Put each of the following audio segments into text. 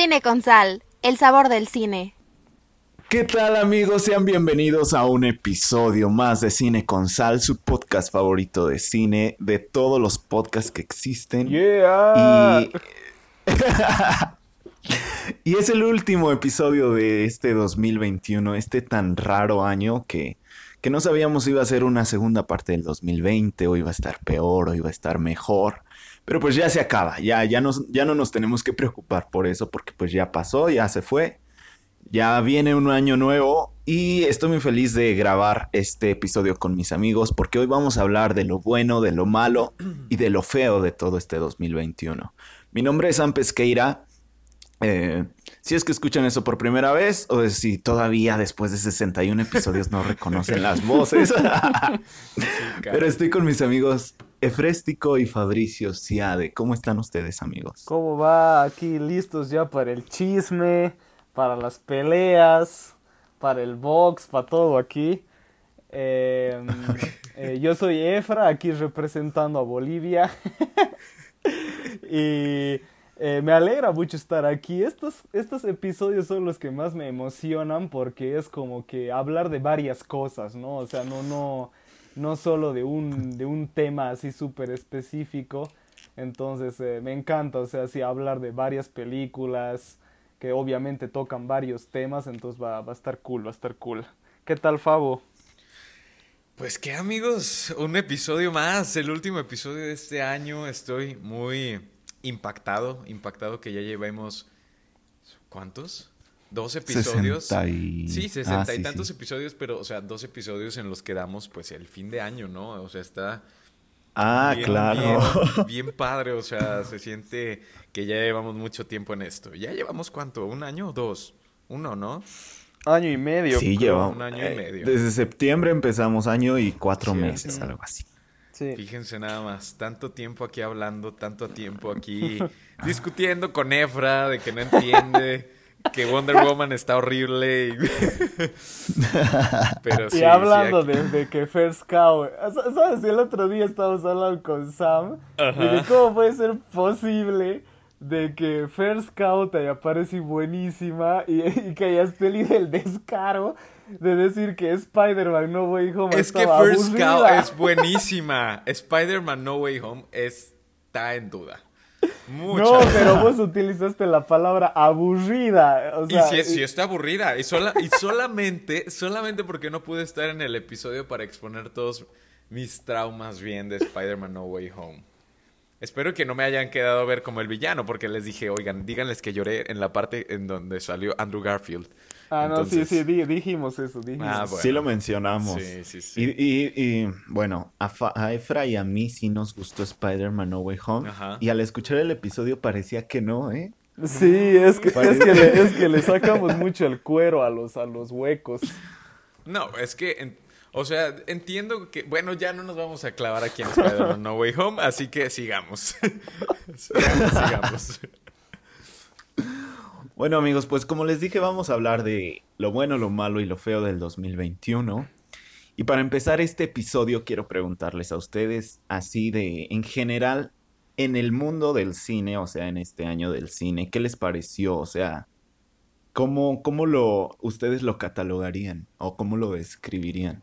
Cine con sal, el sabor del cine. ¿Qué tal amigos? Sean bienvenidos a un episodio más de Cine con Sal, su podcast favorito de cine, de todos los podcasts que existen. Yeah. Y... y es el último episodio de este 2021, este tan raro año que, que no sabíamos si iba a ser una segunda parte del 2020 o iba a estar peor o iba a estar mejor. Pero pues ya se acaba, ya, ya, nos, ya no nos tenemos que preocupar por eso porque pues ya pasó, ya se fue. Ya viene un año nuevo y estoy muy feliz de grabar este episodio con mis amigos porque hoy vamos a hablar de lo bueno, de lo malo y de lo feo de todo este 2021. Mi nombre es Sam Pesqueira. Eh, si es que escuchan eso por primera vez o si todavía después de 61 episodios no reconocen las voces. Pero estoy con mis amigos Efréstico y Fabricio Ciade. ¿Cómo están ustedes, amigos? ¿Cómo va? Aquí listos ya para el chisme, para las peleas, para el box, para todo aquí. Eh, eh, yo soy Efra, aquí representando a Bolivia. y eh, me alegra mucho estar aquí. Estos, estos episodios son los que más me emocionan porque es como que hablar de varias cosas, ¿no? O sea, no, no, no solo de un, de un tema así súper específico. Entonces eh, me encanta, o sea, así hablar de varias películas que obviamente tocan varios temas, entonces va, va a estar cool, va a estar cool. ¿Qué tal, Fabo? Pues qué amigos, un episodio más, el último episodio de este año. Estoy muy impactado, impactado que ya llevemos ¿cuántos? Dos episodios. 60 y... Sí, sesenta Ah, y tantos sí. episodios, pero o sea, dos episodios en los que damos pues el fin de año, ¿no? O sea, está Ah, bien, claro. bien, bien padre, o sea, se siente que ya llevamos mucho tiempo en esto. ¿Ya llevamos cuánto? ¿Un año o dos? Uno, ¿no? Año y medio. Sí, llevamos. un año y eh, medio. Desde septiembre empezamos año y cuatro meses, algo así. Sí. Fíjense nada más, tanto tiempo aquí hablando, tanto tiempo aquí discutiendo con Efra de que no entiende, que Wonder Woman está horrible. y- Pero sí, y sí, hablando aquí- de, de que First Cow, sa- ¿sabes? El otro día estábamos hablando con Sam Ajá. de cómo puede ser posible de que First Cow te haya parecido buenísima y, y que hayas tenido el descaro de decir que Spider-Man No Way Home Es que First Cow es buenísima. Spider-Man No Way Home está en duda. Mucha No, duda. pero vos utilizaste la palabra aburrida. O Y si, si está aburrida. Y, sola, y solamente, solamente porque no pude estar en el episodio para exponer todos mis traumas bien de Spider-Man No Way Home. Espero que no me hayan quedado a ver como el villano, porque les dije, oigan, díganles que lloré en la parte en donde salió Andrew Garfield. Ah, no, sí, sí, di- dijimos eso, dijimos. Ah, bueno. Sí lo mencionamos. Sí, sí, sí. Y, y- y, bueno, a, a Efra y a mí sí nos gustó Spider-Man No Way Home. Ajá. Y al escuchar el episodio parecía que no, ¿eh? Sí, es que, es, que le, es que le sacamos mucho el cuero a los, a los huecos. No, es que, en- o sea, entiendo que, bueno, ya no nos vamos a clavar aquí en Spider-Man No Way Home, así que sigamos. sigamos, sigamos. Bueno amigos, pues como les dije vamos a hablar de lo bueno, lo malo y lo feo del 2021. Y para empezar este episodio quiero preguntarles a ustedes así de en general en el mundo del cine, o sea, en este año del cine, ¿qué les pareció? O sea, ¿cómo, cómo lo ustedes lo catalogarían o cómo lo describirían?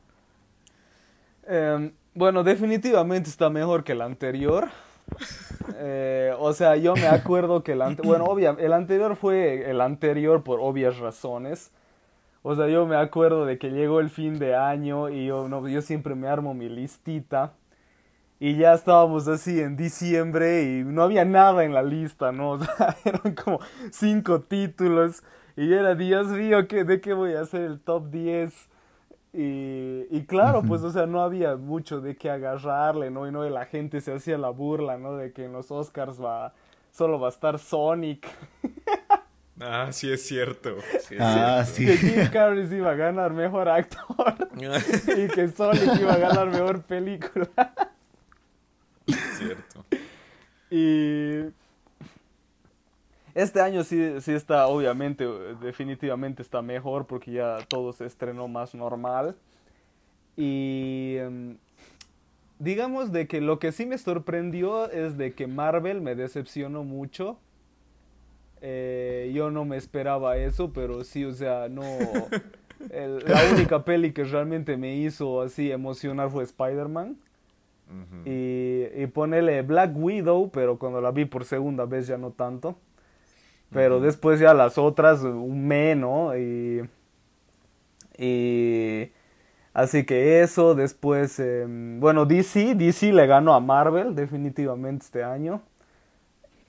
Em, bueno, definitivamente está mejor que el anterior. Eh, o sea, yo me acuerdo que el anterior, bueno, obvia, el anterior fue el anterior por obvias razones. O sea, yo me acuerdo de que llegó el fin de año y yo, no, yo siempre me armo mi listita. Y ya estábamos así en diciembre y no había nada en la lista, ¿no? O sea, eran como cinco títulos. Y era, Dios mío, ¿qué, ¿de qué voy a hacer el top 10? Y, y claro, pues, o sea, no había mucho de qué agarrarle, ¿no? Y no, y la gente se hacía la burla, ¿no? De que en los Oscars va, solo va a estar Sonic. Ah, sí es cierto. sí es Ah, cierto. Que Jim Carrey iba a ganar mejor actor. y que Sonic iba a ganar mejor película. cierto. Y este año sí, sí está, obviamente, definitivamente está mejor porque ya todo se estrenó más normal. Y em, digamos de que lo que sí me sorprendió es de que Marvel me decepcionó mucho. Eh, yo no me esperaba eso, pero sí, o sea, no... el- la única peli que realmente me hizo así emocionar fue Spider-Man. Y, y ponele Black Widow, pero cuando la vi por segunda vez ya no tanto. Pero después ya las otras, un me, ¿no? Y, y así que eso, después, em, bueno, DC, DC le ganó a Marvel definitivamente este año.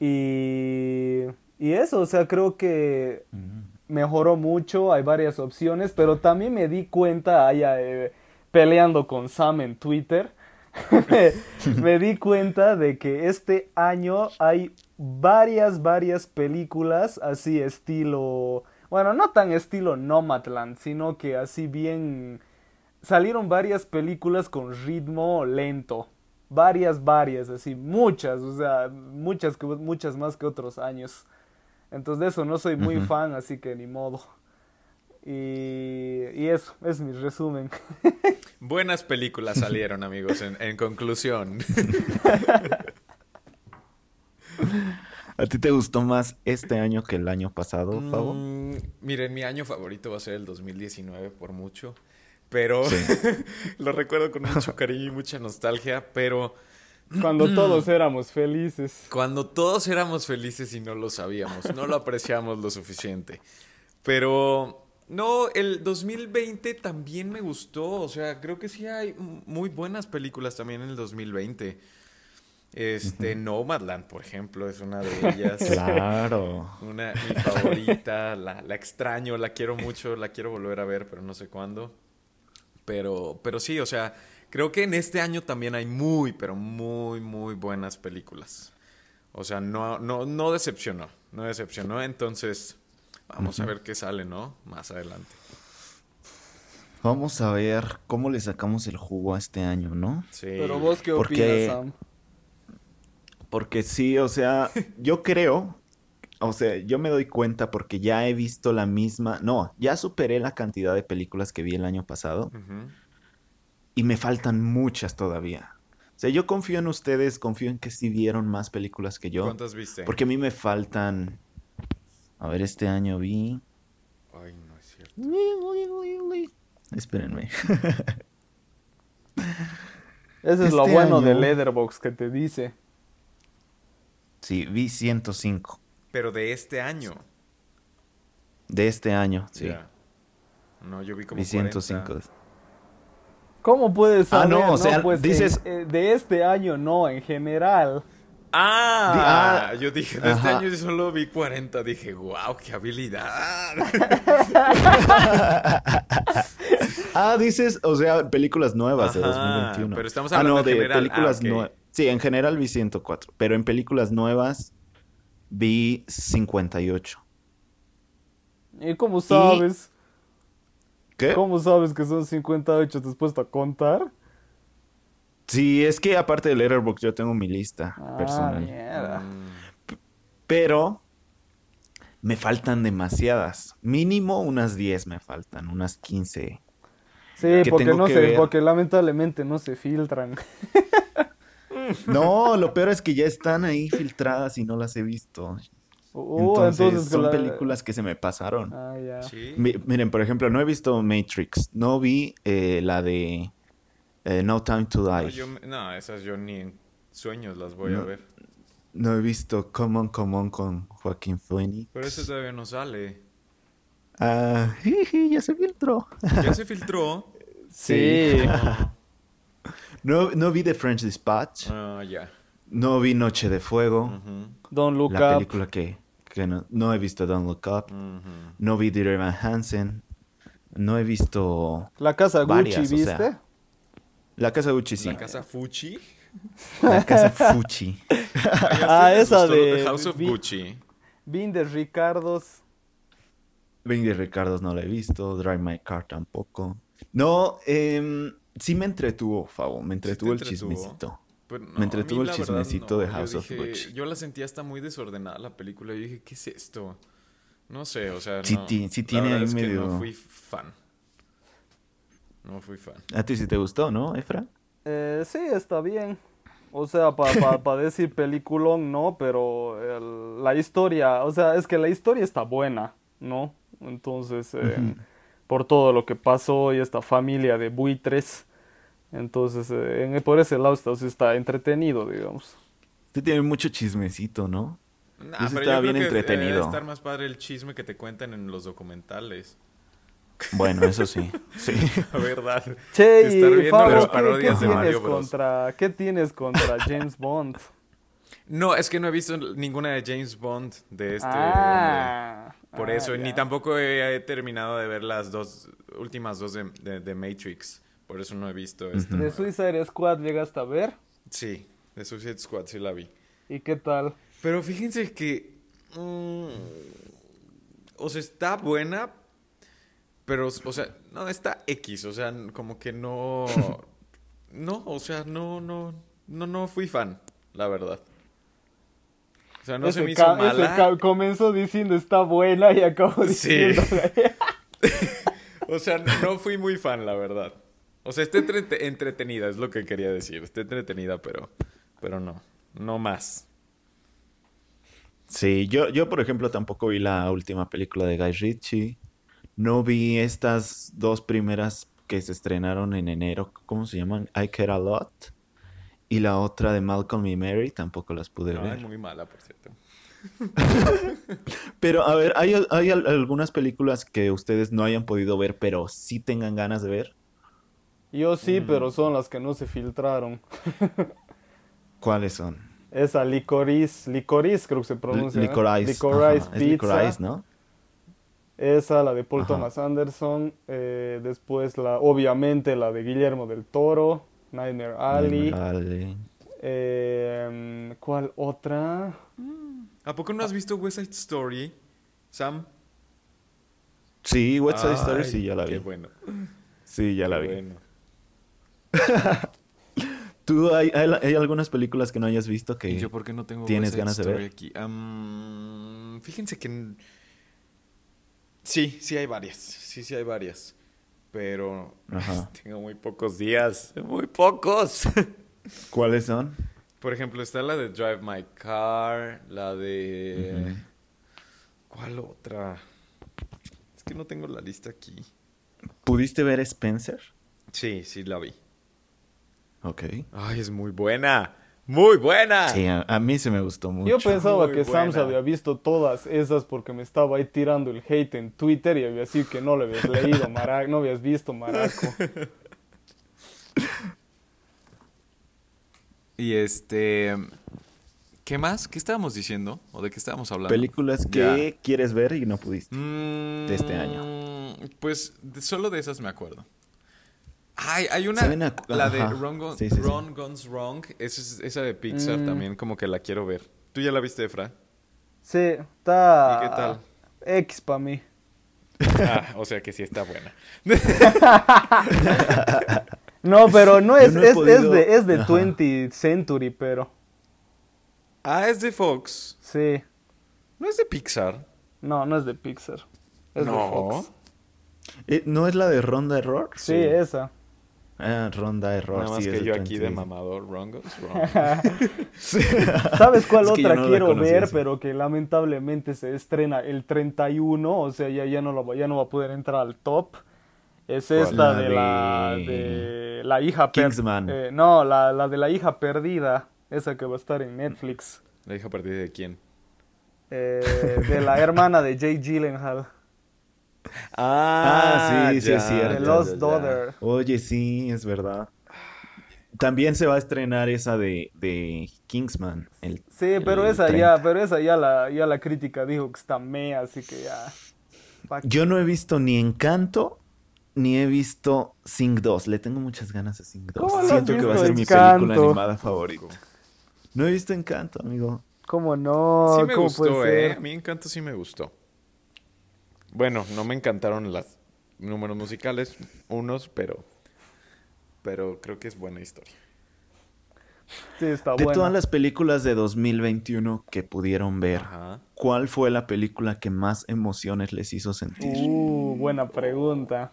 Y, y eso, o sea, creo que mejoró mucho, hay varias opciones, pero también me di cuenta, allá, eh, peleando con Sam en Twitter, me, me di cuenta de que este año hay varias, varias películas así estilo, bueno, no tan estilo Nomadland, sino que así bien, salieron varias películas con ritmo lento. Varias, varias, así, muchas, o sea, muchas, muchas más que otros años. Entonces de eso no soy muy fan, así que ni modo. Y, y eso, es mi resumen. Buenas películas salieron, amigos, en, en conclusión. ¿A ti te gustó más este año que el año pasado, Fabo? Mm, miren, mi año favorito va a ser el 2019 por mucho, pero lo recuerdo con mucho cariño y mucha nostalgia, pero Cuando todos éramos felices. cuando todos éramos felices y no lo sabíamos, no lo apreciamos lo suficiente. Pero no, el 2020 también me gustó, o sea, creo que sí hay muy buenas películas también en el 2020. Este, Nomadland, por ejemplo, es una de ellas. Claro. Una, mi favorita, la, la extraño, la quiero mucho, la quiero volver a ver, pero no sé cuándo. Pero, pero sí, o sea, creo que en este año también hay muy, pero muy, muy buenas películas. O sea, no, no, no decepcionó, no decepcionó. Entonces, vamos a ver qué sale, ¿no? Más adelante. Vamos a ver cómo le sacamos el jugo a este año, ¿no? Sí. Pero vos qué Porque- opinas, Sam? Porque sí, o sea, yo creo, o sea, yo me doy cuenta porque ya he visto la misma, no, ya superé la cantidad de películas que vi el año pasado Ujú. y me faltan muchas todavía. O sea, yo confío en ustedes, confío en que sí vieron más películas que yo, ¿Cuántas viste? porque a mí me faltan, a ver, este año vi, Ay, no es cierto. espérenme, Ese es lo este bueno de año- Letterboxd que te dice. Sí, vi 105 Pero de este año. de este año, sí, Ya. No, yo vi como vi 40. 105. ¿Cómo puedes Ah, saber? no, o sea, pues, dices- en- eh, de este año no, en general. Ah, Di- ah, yo dije, de este año solo vi 40. Dije, wow, qué habilidad. Ah, dices, o sea, películas nuevas de Ajá, 2021. pero estamos ah, hablando no, en de general. películas Ah, ok. nuevas. Sí, en general vi 104, pero en películas nuevas vi 58. ¿Y cómo sabes? ¿Qué? ¿Cómo sabes que son 58? ¿Te has puesto a contar? Sí, es que aparte de Letterboxd yo tengo mi lista Ah, personal. mierda. Mm, Pero me faltan demasiadas. Mínimo unas 10 me faltan, unas 15. Sí, que porque no se, porque lamentablemente no se filtran. No, lo peor es que ya están ahí filtradas y no las he visto. Oh, entonces, entonces son la- películas que se me pasaron. Ah, ya. sí. Mi- miren, por ejemplo, no he visto Matrix. No vi eh, la de eh, No Time to No, Die. yo no, esas yo ni en sueños las voy a ver. No he visto Come On, Come On con Joaquín Phoenix. Pero eso todavía no sale. Ah, jiji, ya se filtró. Ya se filtró. Sí. No, no vi The French Dispatch. Ah, ya. No vi Noche de Fuego. Don't look la up. película que, que no, no he visto Don't Look Up. No vi Dear Evan Hansen. No he visto La casa Gucci, o ¿viste? sea, La Casa Gucci, sí. La casa Fuchi. La Casa Fuchi. Ah, esa de de- House of vi- Gucci. Vin de Ricardos. Bing de Ricardos no la he visto. Drive My Car tampoco. No, em, sí me entretuvo, Fabo. Me entretuvo el entretuvo? chismecito. Pero no, Me entretuvo mí el verdad chismecito no. de Yo House of dije- Gucci. Yo la sentía hasta muy desordenada la película. Yo dije, ¿qué es esto? No sé, o sea, Sí no. ti- sí La tiene ahí es que medio- no fui fan. No fui fan. A ti sí te gustó, ¿no, Efra? Eh, sí, está bien. O sea, para decir peliculón, no, pero el- la historia, o sea, es que la historia está buena, ¿no? Entonces, eh, por todo lo que pasó y esta familia de buitres, entonces, eh, en- por ese lado está, sí está entretenido, digamos. Usted tiene mucho chismecito, ¿no? Nah, pero estaba yo bien creo que entretenido. Debe estar más padre el chisme que te cuentan en los documentales. Bueno, eso sí. Sí. La verdad. Che, estar y viendo las ¿qué- ¿qué, parodias de tienes Mario Bros. contra, ¿qué tienes contra James Bond? No, es que no he visto ninguna de James Bond de este ah, Por ah, eso, ya. ni tampoco he, he terminado de ver las dos últimas dos de, de- de Matrix. Por eso no he visto esta. ¿De Suicide Squad llegaste a ver? Sí, de Suicide Squad sí la vi. ¿Y qué tal? Pero fíjense que. mm, o sea, está buena. Pero, o sea, no, está X. O sea, como que no. No, o sea, no, no. No, no fui fan, la verdad. O sea, no se me hizo mala. comenzó diciendo está buena y acabó Sí. diciendo... O sea, no fui muy fan, la verdad. O sea, está entrete- entretenida, es lo que quería decir. Está entretenida, pero, pero no. No más. Sí, yo, yo por ejemplo tampoco vi la última película de Guy Ritchie. No vi estas dos primeras que se estrenaron en enero. ¿Cómo se llaman? I Care a Lot. Y la otra de Malcolm y Mary tampoco las pude No, ver. es muy mala, por cierto. Pero a ver, ¿hay, hay al- algunas películas que ustedes no hayan podido ver, pero sí tengan ganas de ver? Yo sí, Mm. pero son las que no se filtraron. ¿Cuáles son? Esa licorice, licorice creo que se pronuncia. ¿no? Licorice. Licorice Ajá, es Pizza. Licorice, ¿no? Esa, la de Paul Ajá. Thomas Anderson. eh, después, la, obviamente, la de Guillermo del Toro. Nightmare Alley. Eh, ¿Cuál otra? ¿A poco no has visto West Side Story, Sam? Sí, West Side Story sí, ya la vi. Qué bueno. Sí, ya la qué vi. bueno. ¿Tú hay, hay, hay algunas películas que no hayas visto que ¿Y yo por qué no tengo tienes ganas de ver? aquí? Fíjense que... Sí, sí hay varias. Sí, sí hay varias. Pero Ajá. tengo muy pocos días. Muy pocos. ¿Cuáles son? Por ejemplo, está la de Drive My Car, la de... ¿Cuál otra? Es que no tengo la lista aquí. ¿Pudiste ver Spencer? Sí, sí la vi. Ok. Ay, es muy buena. Muy buena. Sí, a, a mí se me gustó mucho. Yo pensaba Muy que Sam se buena. había visto todas esas porque me estaba ahí tirando el hate en Twitter y había decir que no le habías leído, Maraco, no habías visto Maraco. Y este... ¿Qué más? ¿Qué estábamos diciendo? ¿O de qué estábamos hablando? Películas que quieres ver y no pudiste. Mm, de este año. Pues solo de esas me acuerdo. Ay, hay una, ¿Saben a- la de. Wrong, Gun- Sí, Guns Wrong, esa, es- esa de Pixar Mm. también como que la quiero ver. ¿Tú ya la viste, Efra? Sí, está... ¿Y qué tal? X para mí. Ah, o sea que sí está buena. No, pero no es, no es, podido- es de, es de Ajá. 20th Century, pero Ah, es de Fox. sí. No es de Pixar. No, no es de Pixar. Es de No. Fox. Eh, ¿No es la de Ronda Error? Sí, Sí. esa. Ah, Ronda Error. Nada más sí, que yo de aquí de 20. mamador. Wrong. ¿Sabes cuál Es que yo otra no la quiero ver, pero que lamentablemente se estrena el 31, o sea, ya, ya, no, va- ya no va a poder entrar al top? Es esta La de, la, de- la hija per- Kingsman. eh, no, la, la de la hija perdida, esa que va a estar en Netflix. ¿La hija partida de quién? Eh, de la hermana de Jake Gyllenhaal, Ah, sí, sí, es cierto. ya, Lost ya, ya. Daughter. Oye, sí, es verdad. También se va a estrenar esa de, de Kingsman. el- Sí, pero el esa 30. ya, pero esa ya la, ya la crítica dijo que está mea, así que ya. Yo no he visto ni Encanto ni he visto Sing 2. Le tengo muchas ganas a Sing 2. ¿Cómo no has Siento que va a ser mi película animada favorita. No he visto Encanto, amigo. ¿Cómo no? sí me ¿Cómo gustó, puede ¿eh? A mí Encanto sí me gustó. Bueno, no me encantaron los números musicales, unos, pero... Pero creo que es buena historia. Sí, está De buena. todas las películas de 2021 que pudieron ver, Ajá. ¿cuál fue la película que más emociones les hizo sentir? Uh, buena pregunta.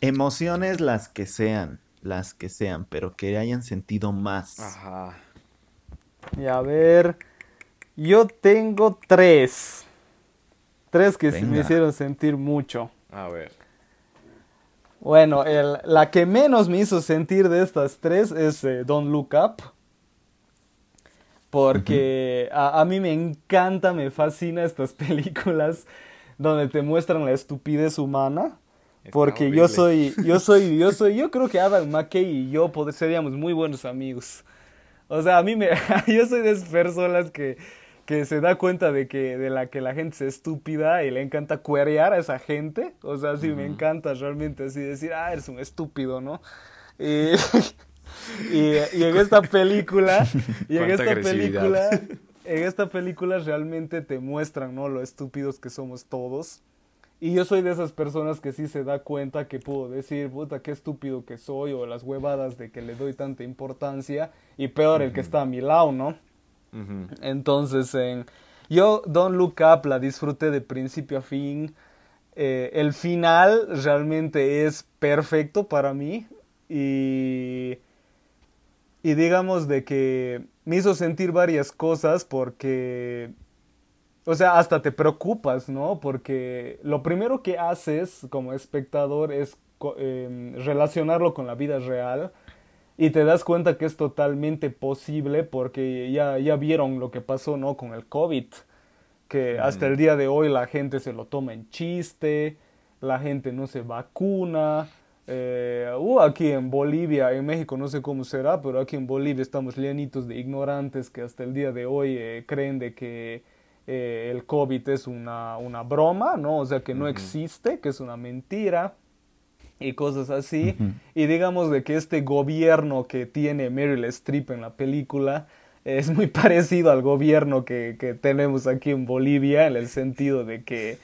Emociones las que sean. las que sean, pero que hayan sentido más. Ajá. Y a ver, yo tengo tres. Tres que me hicieron sentir mucho. A ver. Bueno, el- la que menos me hizo sentir de estas tres es eh, Don't Look Up. Porque a, a mí me encanta, me fascina estas películas donde te muestran la estupidez humana. Está Porque yo soy, yo soy, yo soy, yo creo que Adam McKay y yo seríamos muy buenos amigos. O sea, a mí me, yo soy de esas personas que, que se da cuenta de que, de la que la gente es estúpida y le encanta cuerear a esa gente. O sea, sí me encanta realmente así decir, ah, eres un estúpido, ¿no? Y, y, y en esta película, y en esta película, en esta película realmente te muestran, ¿no? Lo estúpidos que somos todos. Y yo soy de esas personas que sí se da cuenta que puedo decir, puta, qué estúpido que soy, o las huevadas de que le doy tanta importancia, y peor el que está a mi lado, ¿no? Entonces, en- yo Don't Look Up la disfruté de principio a fin. Eh, el final realmente es perfecto para mí y, y digamos de que me hizo sentir varias cosas porque, o sea, hasta te preocupas, ¿no? Porque lo primero que haces como espectador es em, relacionarlo con la vida real. Y te das cuenta que es totalmente posible porque ya, ya vieron lo que pasó, ¿no? Con el COVID. Que hasta el día de hoy la gente se lo toma en chiste, la gente no se vacuna. Eh, uh, aquí en Bolivia, en México no sé cómo será, pero aquí en Bolivia estamos llenitos de ignorantes que hasta el día de hoy eh, creen de que eh, el COVID es una, una broma, ¿no? O sea, que no existe, que es una mentira y cosas así. Y digamos de que este gobierno que tiene Meryl Streep en la película es muy parecido al gobierno que, que tenemos aquí en Bolivia, en el sentido de que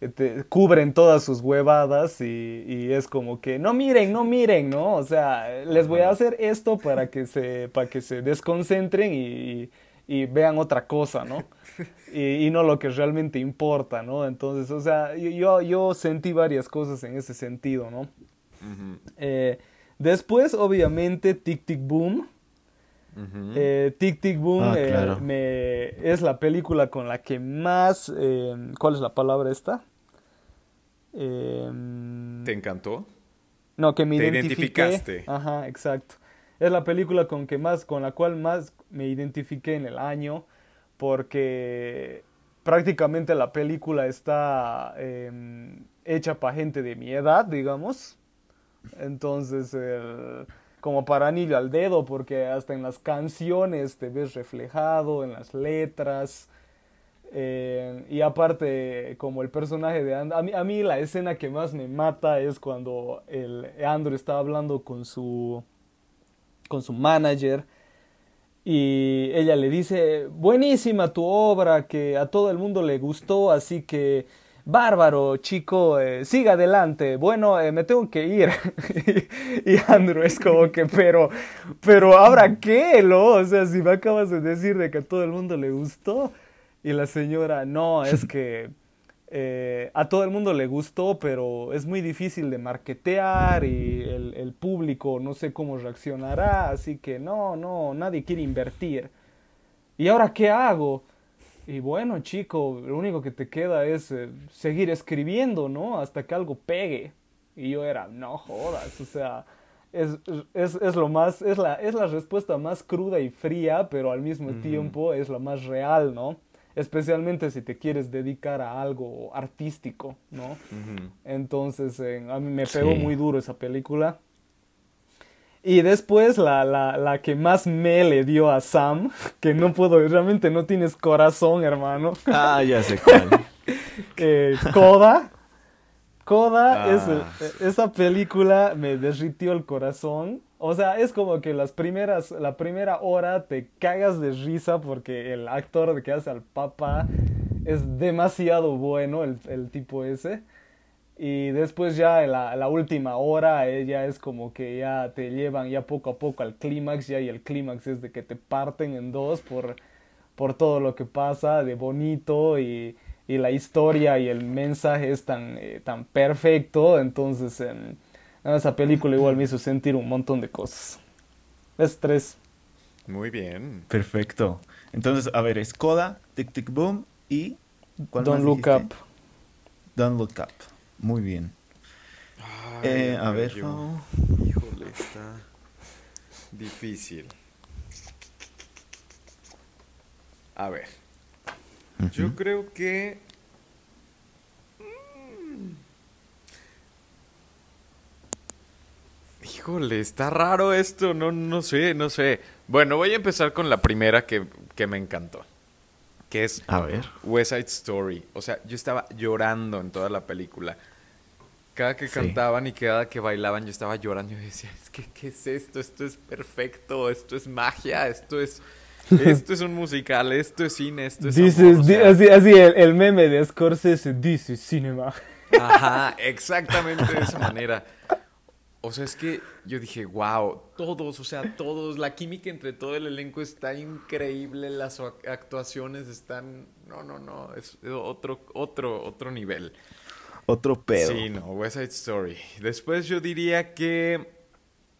eh, te- cubren todas sus huevadas y, y es como que no miren, no miren, ¿no? O sea, les voy a hacer esto para que se, para que se desconcentren y, y vean otra cosa, ¿no? Y, y no lo que realmente importa, ¿no? Entonces, o sea, yo, yo sentí varias cosas en ese sentido, ¿no? Eh, después, obviamente, Tic Tic Boom. Ujú. Eh, Tic Tic Boom Ah, eh, claro. me- es la película con la que más... eh, ¿Cuál es la palabra esta? Em, ¿Te encantó? no, que me Te identifiqué. identificaste. Ajá, exacto. Es la película con que más, con la cual más me identifiqué en el año, porque prácticamente la película está em, hecha para gente de mi edad, digamos. Entonces, como para anillo al dedo, porque hasta en las canciones te ves reflejado, en las letras. Eh, y aparte, como el personaje de Andrew, a mí, a mí la escena que más me mata es cuando el Andrew está hablando con su, con su manager y ella le dice, buenísima tu obra, que a todo el mundo le gustó, así que bárbaro, chico, eh, siga adelante, bueno, eh, me tengo que ir. y Andrew es como que, pero, pero ahora qué, ¿no? O sea, si me acabas de decir de que a todo el mundo le gustó. Y la señora, no, es que eh, a todo el mundo le gustó, pero es muy difícil de marketear y el, el público no sé cómo reaccionará, así que no, no, nadie quiere invertir. ¿Y ahora qué hago? Y bueno, chico, lo único que te queda es eh, seguir escribiendo, ¿no? Hasta que algo pegue. Y yo era, no jodas, o sea, es, es, es lo más, es la, es la respuesta más cruda y fría, pero al mismo tiempo es la más real, ¿no? Especialmente si te quieres dedicar a algo artístico, ¿no? Entonces, eh, a mí me pegó Sí. muy duro esa película. Y después la, la, la que más me le dio a Sam, que no puedo, realmente no tienes corazón, hermano. Ah, ya sé cuál. Eh, Coda. Coda, Ah. es el- esa película me derritió el corazón. O sea, es como que las primeras, la primera hora te cagas de risa porque el actor que hace al papá es demasiado bueno, el, el tipo ese. Y después ya en la, la última hora ella es como que ya te llevan ya poco a poco al clímax ya y el clímax es de que te parten en dos por, por todo lo que pasa de bonito y, y la historia y el mensaje es tan, eh, tan perfecto. Entonces, em, Esa película igual me hizo sentir un montón de cosas. Es tres. Muy bien. Perfecto. Entonces, a ver, es Coda, Tic Tic Boom y... ¿cuál Don't más Look dijiste? Up. Don't Look Up. Muy bien. Eh, a ver, yo-. Híjole, está difícil. A ver, yo creo que... Mm. Híjole, está raro esto, no, no sé, no sé. Bueno, voy a empezar con la primera que, que me encantó, que es A ver. West Side Story. O sea, yo estaba llorando en toda la película. Cada que Sí. cantaban y cada que bailaban, yo estaba llorando. Yo decía, es que, ¿qué es esto? Esto es perfecto, esto es magia, esto es, esto es un musical, esto es cine, esto es This amor", is- o di- sea, así, así el, el meme de Scorsese, This is cinema. Ajá, exactamente de esa manera. O sea, es que yo dije, wow, todos, o sea, todos, la química entre todo el elenco está increíble, las ac- actuaciones están, no, no, no, es otro, otro, otro nivel. Otro pedo. Sí, no, West Side Story. Después yo diría que...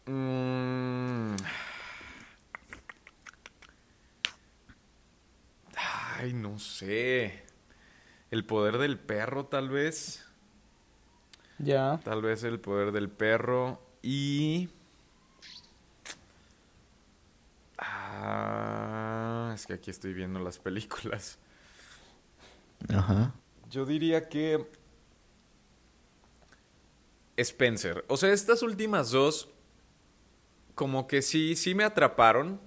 mm, ay, no sé. El poder del perro, tal vez. Ya. Tal vez el poder del perro. Y... Ah, es que aquí estoy viendo las películas. Ajá. Yo diría que Spencer. O sea, estas últimas dos como que sí, sí me atraparon,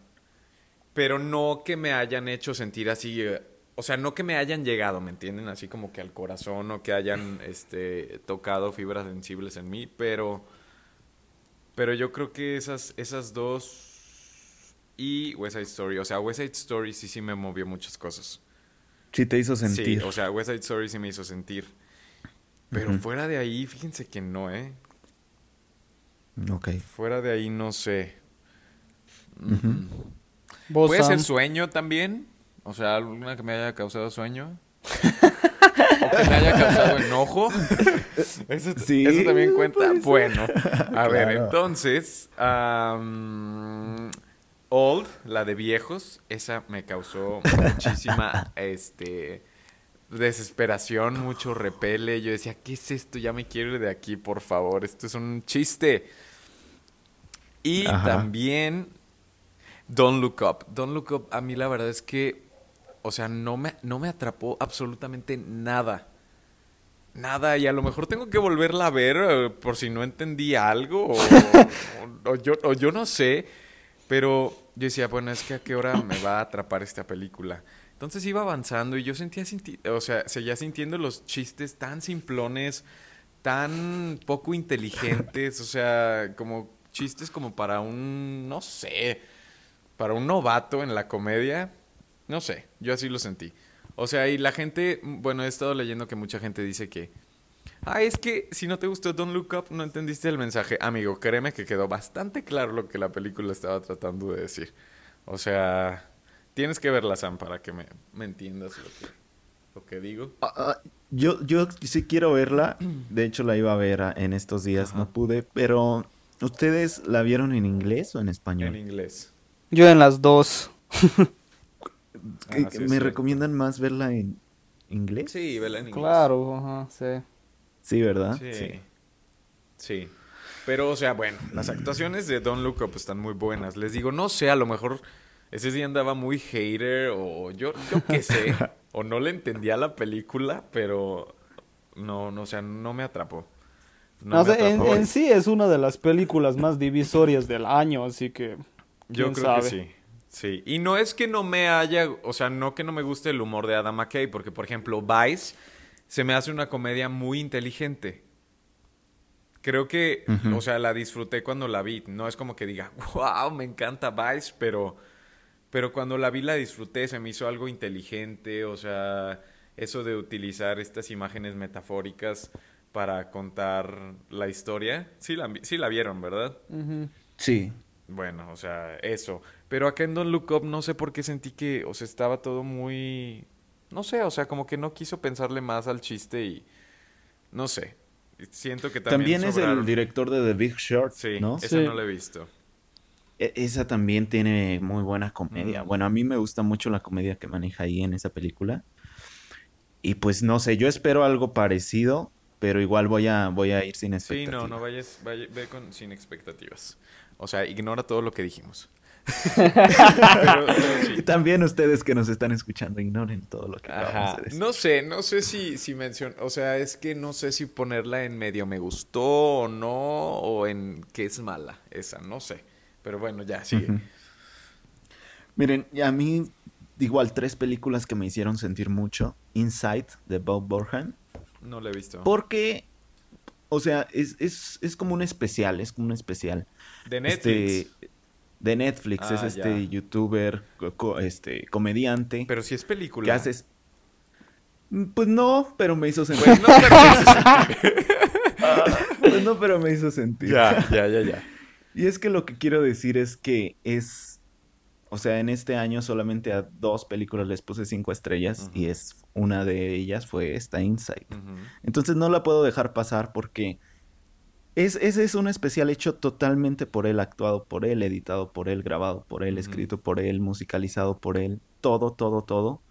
pero no que me hayan hecho sentir así, o sea, no que me hayan llegado, ¿me entienden? Así como que al corazón o que hayan este tocado fibras sensibles en mí, pero pero yo creo que esas esas dos y West Side Story, o sea, West Side Story sí sí me movió muchas cosas. Sí te hizo sentir. Sí, o sea, West Side Story sí me hizo sentir. Pero fuera de ahí, fíjense que no, ¿eh? Ok. Fuera de ahí no sé. Vos, ¿Puede ser sueño también? O sea, alguna que me haya causado sueño. o que me haya causado enojo. Eso, Sí, eso también cuenta. Bueno, a ver, entonces. Old, la de viejos, esa me causó muchísima este desesperación, mucho repele. Yo decía, ¿qué es esto? Ya me quiero ir de aquí, por favor. Esto es un chiste. Y Ajá. también Don't Look Up. Don't Look Up, a mí la verdad es que, o sea, no me, no me atrapó absolutamente nada. Nada, y a lo mejor tengo que volverla a ver eh, por si no entendí algo o, o- o yo, o yo no sé, pero yo decía, bueno, es que a qué hora me va a atrapar esta película. Entonces iba avanzando y yo sentía, sinti- o sea, seguía sintiendo los chistes tan simplones, tan poco inteligentes, o sea, como chistes como para un, no sé, para un novato en la comedia. No sé, yo así lo sentí. O sea, y la gente, bueno, he estado leyendo que mucha gente dice que, ah, es que si no te gustó Don't Look Up, no entendiste el mensaje. Amigo, créeme que quedó bastante claro lo que la película estaba tratando de decir. O sea, tienes que verla, Sam, para que me, me entiendas lo que, lo que digo. Ah, ah, yo, yo sí quiero verla. De hecho, la iba a ver ah, en estos días, Ajá. no pude. Pero, ¿ustedes la vieron en inglés o en En español? inglés. Yo en las dos. ¿Qué- Ah, sí, ¿Me recomiendan más verla en inglés? Sí, vela en inglés. Claro, ajá, sí. Sí, ¿verdad? Sí. Sí. Pero, o sea, bueno, las actuaciones de Don't Look Up están muy buenas. Les digo, no sé, a lo mejor ese día andaba muy hater o yo, yo qué sé, o no le entendía la película, pero no, no, o sea, no me atrapó. No me sé, en, sí es una de las películas más divisorias del año, así que. Yo creo sabe. que sí. Sí. Y no es que no me haya, o sea, no que no me guste el humor de Adam McKay, porque, por ejemplo, Vice se me hace una comedia muy inteligente. Creo que, o sea, la disfruté cuando la vi. No es como que diga, wow, me encanta Vice, pero, pero cuando la vi la disfruté, se me hizo algo inteligente, o sea, eso de utilizar estas imágenes metafóricas para contar la historia. Sí la, sí la vieron, ¿verdad? Sí. Bueno, o sea, eso. Pero acá en Don't Look Up no sé por qué sentí que, o sea, estaba todo muy... No sé, o sea, como que no quiso pensarle más al chiste y... No sé. siento que también También es el director de The Big Short, Sí, ¿no? esa Sí. no la he visto. E- Esa también tiene muy buena comedia. Bueno, a mí me gusta mucho la comedia que maneja ahí en esa película. Y pues no sé, yo espero algo parecido, pero igual voy a, voy a ir sin Sí, expectativas. no, no vayas, vaya- ve con, sin expectativas. O sea, ignora todo lo que dijimos. pero, pero sí. Y también ustedes que nos están escuchando, ignoren todo lo que acabamos de decir. No sé, no sé si, si mencion... O sea, es que no sé si ponerla en medio me gustó o no, o en que es mala esa, no sé. Pero bueno, ya, sigue. Ujú. Miren, y a mí igual tres películas que me hicieron sentir mucho. Inside de Bob Borhan. No la he visto. Porque, o sea, es, es, es como un especial, es como un especial. De Netflix. Este, de Netflix, Ah, es este ya. youtuber, co- este, comediante. Pero si es película. que haces... Mm, Pues no, pero me hizo sentir. Pues no, pero... Pues no, pero me hizo sentir. ya, ya, ya, ya. Y es que lo que quiero decir es que es, o sea, en este año solamente a dos películas les puse cinco estrellas y es una de ellas fue esta Inside. Entonces no la puedo dejar pasar porque es, ese es un especial hecho totalmente por él, actuado por él, editado por él, grabado por él, escrito por él, musicalizado por él, todo, todo, todo.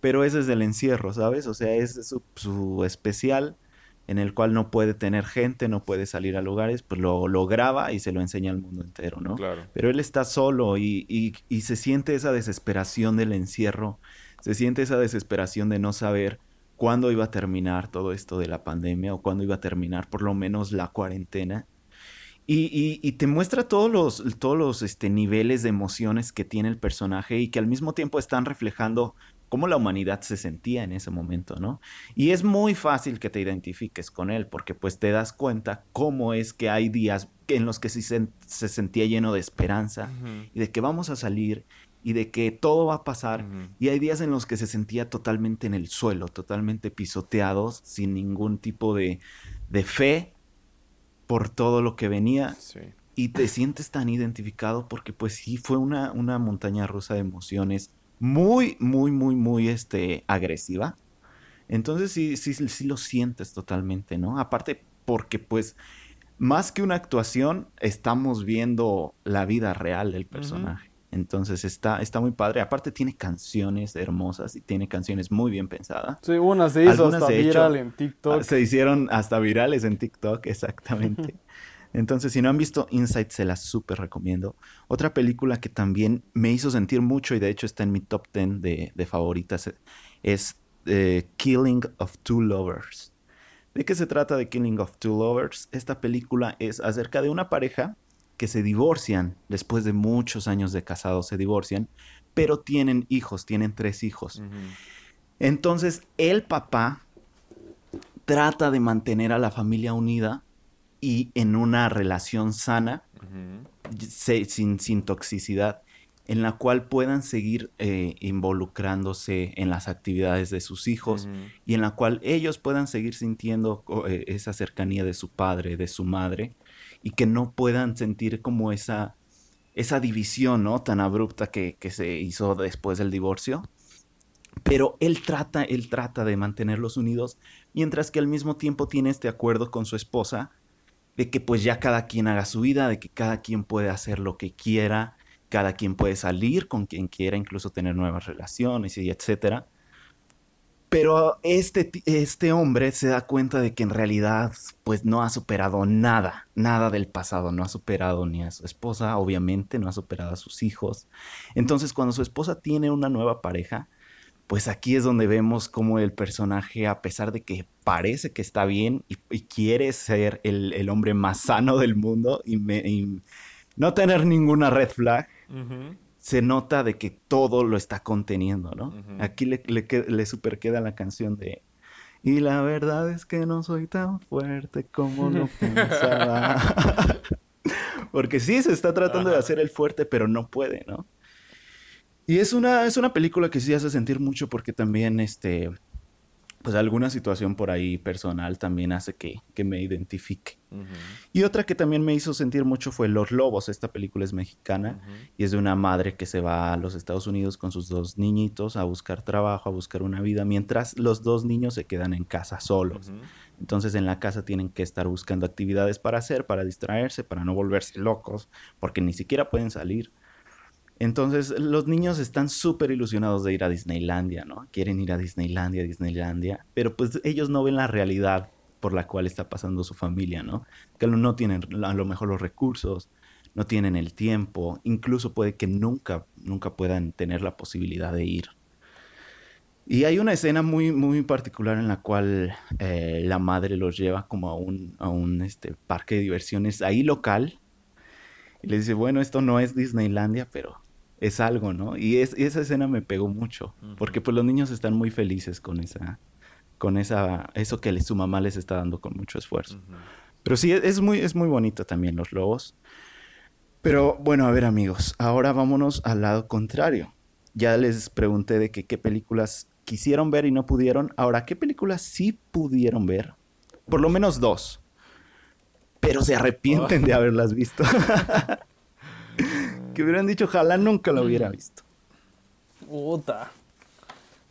Pero es desde el encierro, ¿sabes? O sea, es su, su especial en el cual no puede tener gente, no puede salir a lugares, pues lo, lo graba y se lo enseña al mundo entero, ¿no? Claro. Pero él está solo y, y- y se siente esa desesperación del encierro, se siente esa desesperación de no saber cuándo iba a terminar todo esto de la pandemia o cuándo iba a terminar por lo menos la cuarentena. Y, y- y te muestra todos los, todos los este, niveles de emociones que tiene el personaje y que al mismo tiempo están reflejando cómo la humanidad se sentía en ese momento, ¿no? Y es muy fácil que te identifiques con él porque pues te das cuenta cómo es que hay días en los que sí se, se sentía lleno de esperanza y de que vamos a salir y de que todo va a pasar. Y hay días en los que se sentía totalmente en el suelo, totalmente pisoteados, sin ningún tipo de, de fe por todo lo que venía. Sí. Y te sientes tan identificado porque pues sí fue una, una montaña rusa de emociones muy, muy, muy, muy este, agresiva. Entonces sí, sí, sí lo sientes totalmente, ¿no? Aparte porque pues más que una actuación, estamos viendo la vida real del personaje. Entonces está, está muy padre. Aparte tiene canciones hermosas y tiene canciones muy bien pensadas. Sí, una se hizo Algunas hasta hecho, viral en TikTok. Ah, Se hicieron hasta virales en TikTok, exactamente. Entonces, si no han visto Inside, se las súper recomiendo. Otra película que también me hizo sentir mucho y de hecho está en mi top 10 de, de favoritas es eh, Killing of Two Lovers. ¿De qué se trata de Killing of Two Lovers? Esta película es acerca de una pareja que se divorcian después de muchos años de casados, se divorcian, pero tienen hijos, tienen tres hijos. Entonces, el papá trata de mantener a la familia unida y en una relación sana, se- sin, sin toxicidad, en la cual puedan seguir eh, involucrándose en las actividades de sus hijos y en la cual ellos puedan seguir sintiendo eh, esa cercanía de su padre, de su madre, y que no puedan sentir como esa, esa división, ¿no? Tan abrupta que, que se hizo después del divorcio. Pero él trata, él trata de mantenerlos unidos, mientras que al mismo tiempo tiene este acuerdo con su esposa de que pues ya cada quien haga su vida, de que cada quien puede hacer lo que quiera, cada quien puede salir con quien quiera, incluso tener nuevas relaciones y etcétera. Pero este, este hombre se da cuenta de que en realidad pues no ha superado nada, nada del pasado, no ha superado ni a su esposa, obviamente, no ha superado a sus hijos. Entonces cuando su esposa tiene una nueva pareja, pues aquí es donde vemos cómo el personaje, a pesar de que parece que está bien y, y quiere ser el, el hombre más sano del mundo y, me- y no tener ninguna red flag, se nota de que todo lo está conteniendo, ¿no? Aquí le, le, que- le super queda la canción de... Y la verdad es que no soy tan fuerte como lo pensaba. Porque sí, se está tratando de hacer el fuerte, pero no puede, ¿no? Y es una, es una película que sí hace sentir mucho porque también, este... pues alguna situación por ahí personal también hace que, que me identifique. Y otra que también me hizo sentir mucho fue Los Lobos. Esta película es mexicana y es de una madre que se va a los Estados Unidos con sus dos niñitos a buscar trabajo, a buscar una vida, mientras los dos niños se quedan en casa solos. Entonces en la casa tienen que estar buscando actividades para hacer, para distraerse, para no volverse locos, porque ni siquiera pueden salir. Entonces los niños están súper ilusionados de ir a Disneylandia, ¿no? Quieren ir a Disneylandia, Disneylandia, pero pues ellos no ven la realidad por la cual está pasando su familia, ¿no? Que no tienen a lo mejor los recursos, no tienen el tiempo, incluso puede que nunca, nunca puedan tener la posibilidad de ir. Y hay una escena muy, muy particular en la cual eh, la madre los lleva como a un, a un este, parque de diversiones ahí local. Y le dice, bueno, esto no es Disneylandia, pero es algo, ¿no? Y, es, esa escena me pegó mucho, porque pues los niños están muy felices con esa, con esa, eso que su mamá les está dando con mucho esfuerzo. Pero sí, es muy, es muy bonito también los lobos. Pero bueno, a ver amigos, ahora vámonos al lado contrario. Ya les pregunté de qué películas quisieron ver y no pudieron. Ahora, ¿qué películas sí pudieron ver? Por lo menos dos. Pero se arrepienten de haberlas visto. que hubieran dicho, ojalá nunca lo hubiera mm. visto. Puta.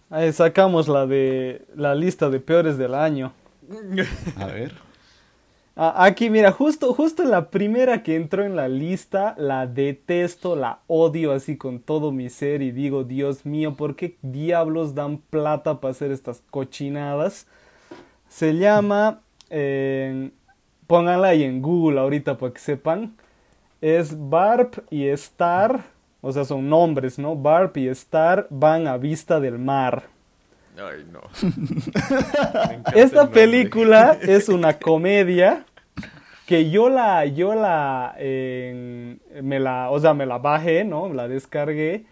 Ahí sacamos la de la lista de peores del año. A ver. Aquí, mira, justo, justo la primera que entró en la lista, la detesto, la odio así con todo mi ser y digo, Dios mío, ¿por qué diablos dan plata para hacer estas cochinadas? Se llama, eh, pónganla ahí en Google ahorita para que sepan, es Barb y Star, o sea, son nombres, ¿no? Barb y Star van a vista del mar. Ay, no. Esta película es una comedia que yo la, yo la, me la, o sea, me la bajé, ¿no? La descargué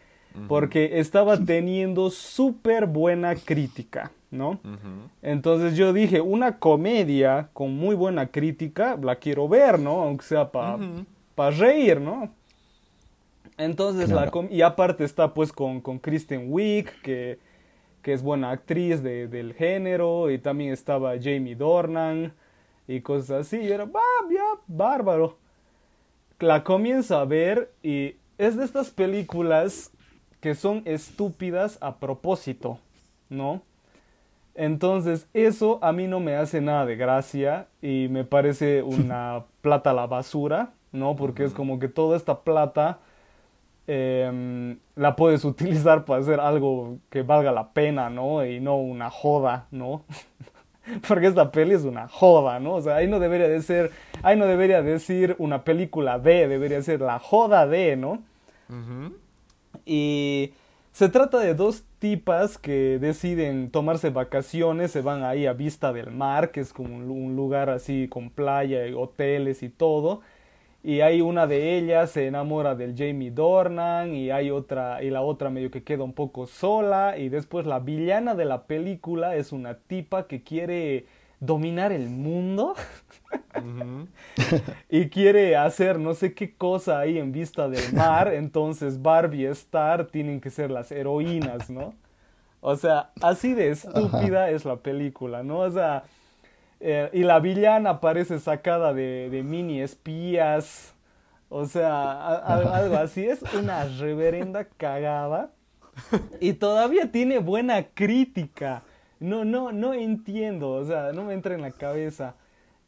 porque estaba teniendo súper buena crítica, ¿no? Entonces yo dije, una comedia con muy buena crítica, la quiero ver, ¿no? Aunque sea para para reír, ¿no? Entonces, la y aparte está pues con, con Kristen Wiig, que, que es buena actriz de, del género, y también estaba Jamie Dornan y cosas así, y era, bah, ya, bárbaro. La comienzo a ver y es de estas películas que son estúpidas a propósito, ¿no? Entonces, eso a mí no me hace nada de gracia y me parece una plata a la basura. ¿no? Porque es como que toda esta plata em, la puedes utilizar para hacer algo que valga la pena, ¿no? Y no una joda, ¿no? Porque esta peli es una joda, ¿no? O sea, ahí no debería de ser, ahí no debería decir una película de, debería ser la joda de, ¿no? Y se trata de dos tipas que deciden tomarse vacaciones, se van ahí a vista del mar, que es como un lugar así con playa y hoteles y todo y hay una de ellas se enamora del Jamie Dornan y hay otra y la otra medio que queda un poco sola y después la villana de la película es una tipa que quiere dominar el mundo y quiere hacer no sé qué cosa ahí en vista del mar, entonces Barbie y Star tienen que ser las heroínas, ¿no? O sea, así de estúpida es la película, ¿no? O sea, eh, y la villana parece sacada de, mini espías. O sea, algo así. Es una reverenda cagada. Y todavía tiene buena crítica. No, no, no entiendo. O sea, no me entra en la cabeza.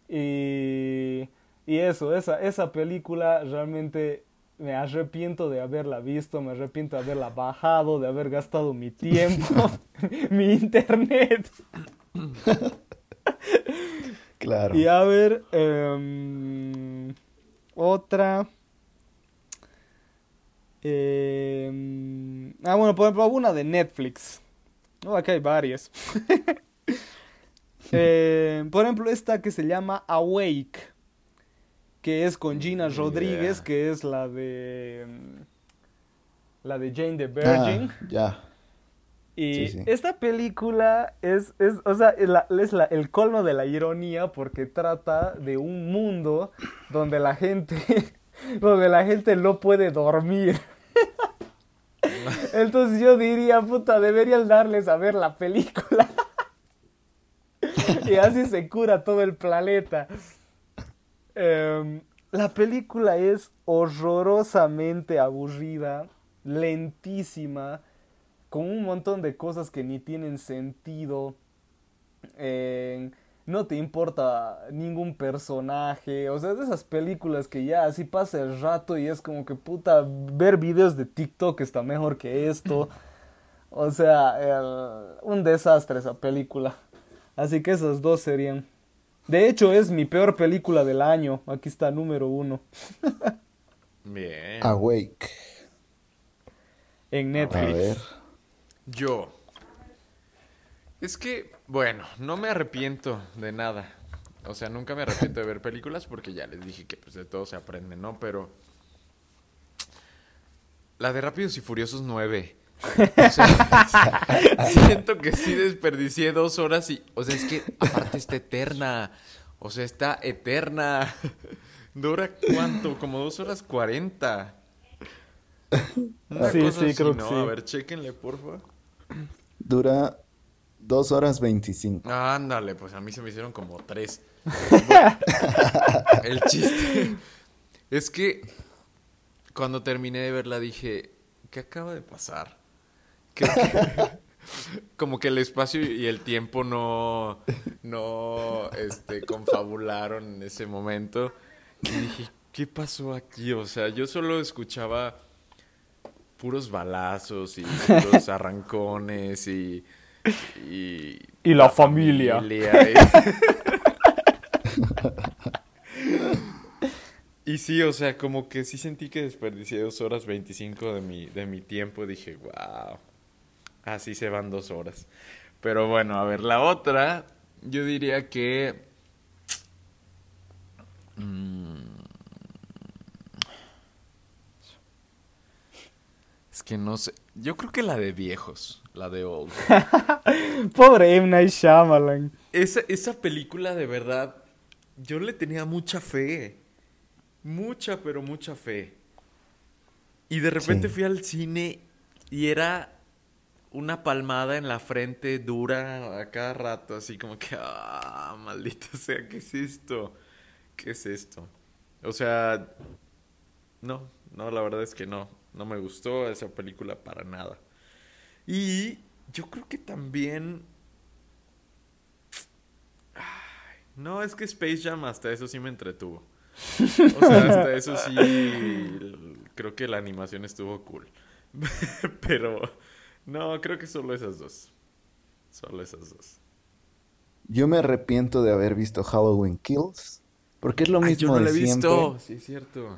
Y, y eso, esa, esa película realmente me arrepiento de haberla visto, me arrepiento de haberla bajado, de haber gastado mi tiempo, mi internet. claro. Y a ver, em, otra. Em, ah, bueno, por ejemplo, una de Netflix. No, acá hay varias. Em, por ejemplo, esta que se llama Awake, que es con Gina Rodríguez, que es la de la de Jane the Virgin. Ah, ya. Y esta película es, es o sea, es, la, el colmo de la ironía porque trata de un mundo donde la gente, donde la gente no puede dormir. Entonces yo diría, puta, deberían darles a ver la película. y así se cura todo el planeta. Em, la película es horrorosamente aburrida, lentísima, con un montón de cosas que ni tienen sentido. No te importa ningún personaje. O sea, de esas películas que ya así pasa el rato y es como que puta, ver videos de TikTok está mejor que esto. O sea, el- un desastre esa película. Así que esas dos serían. De hecho, es mi peor película del año. Aquí está, número uno. Bien. Awake. En A Netflix. ver. Yo. Es que, bueno, no me arrepiento de nada. O sea, nunca me arrepiento de ver películas porque ya les dije que pues, de todo se aprende, ¿no? Pero. La de Rápidos y Furiosos 9. O sea, siento que sí desperdicié dos horas y. O sea, es que aparte está eterna. O sea, está eterna. ¿Dura cuánto? Como dos horas cuarenta. Sí, sí, así, creo que ¿no? sí. A ver, chéquenle, porfa. Dura 2 horas 25. Ándale, pues a mí se me hicieron como tres. El chiste es que cuando terminé de verla dije, ¿qué acaba de pasar? Como que el espacio y el tiempo no, no, este, confabularon en ese momento. Y dije, ¿qué pasó aquí? O sea, yo solo escuchaba puros balazos y puros arrancones y... Y, Y la familia. familia, y... y sí, o sea, como que sí sentí que desperdicié dos horas 25 de mi, de mi tiempo. Dije, wow, así se van dos horas. Pero bueno, a ver, la otra, yo diría que... mm, Es que no sé. Yo creo que la de viejos, la de old. Pobre M. Night Shyamalan. Esa, esa película de verdad, yo le tenía mucha fe. Mucha, pero mucha fe. Y de repente Sí. fui al cine y era una palmada en la frente dura a cada rato, así como que, ah, maldita sea, ¿qué es esto? ¿Qué es esto? O sea, no, no, la verdad es que no, no me gustó esa película para nada. Y yo creo que también No, es que Space Jam hasta eso sí me entretuvo. O sea, hasta eso sí creo que la animación estuvo cool. Pero no, creo que solo esas dos. Solo esas dos. Yo me arrepiento de haber visto Halloween Kills. Porque es lo Ay, mismo yo no de la he siempre. visto. Sí, es cierto.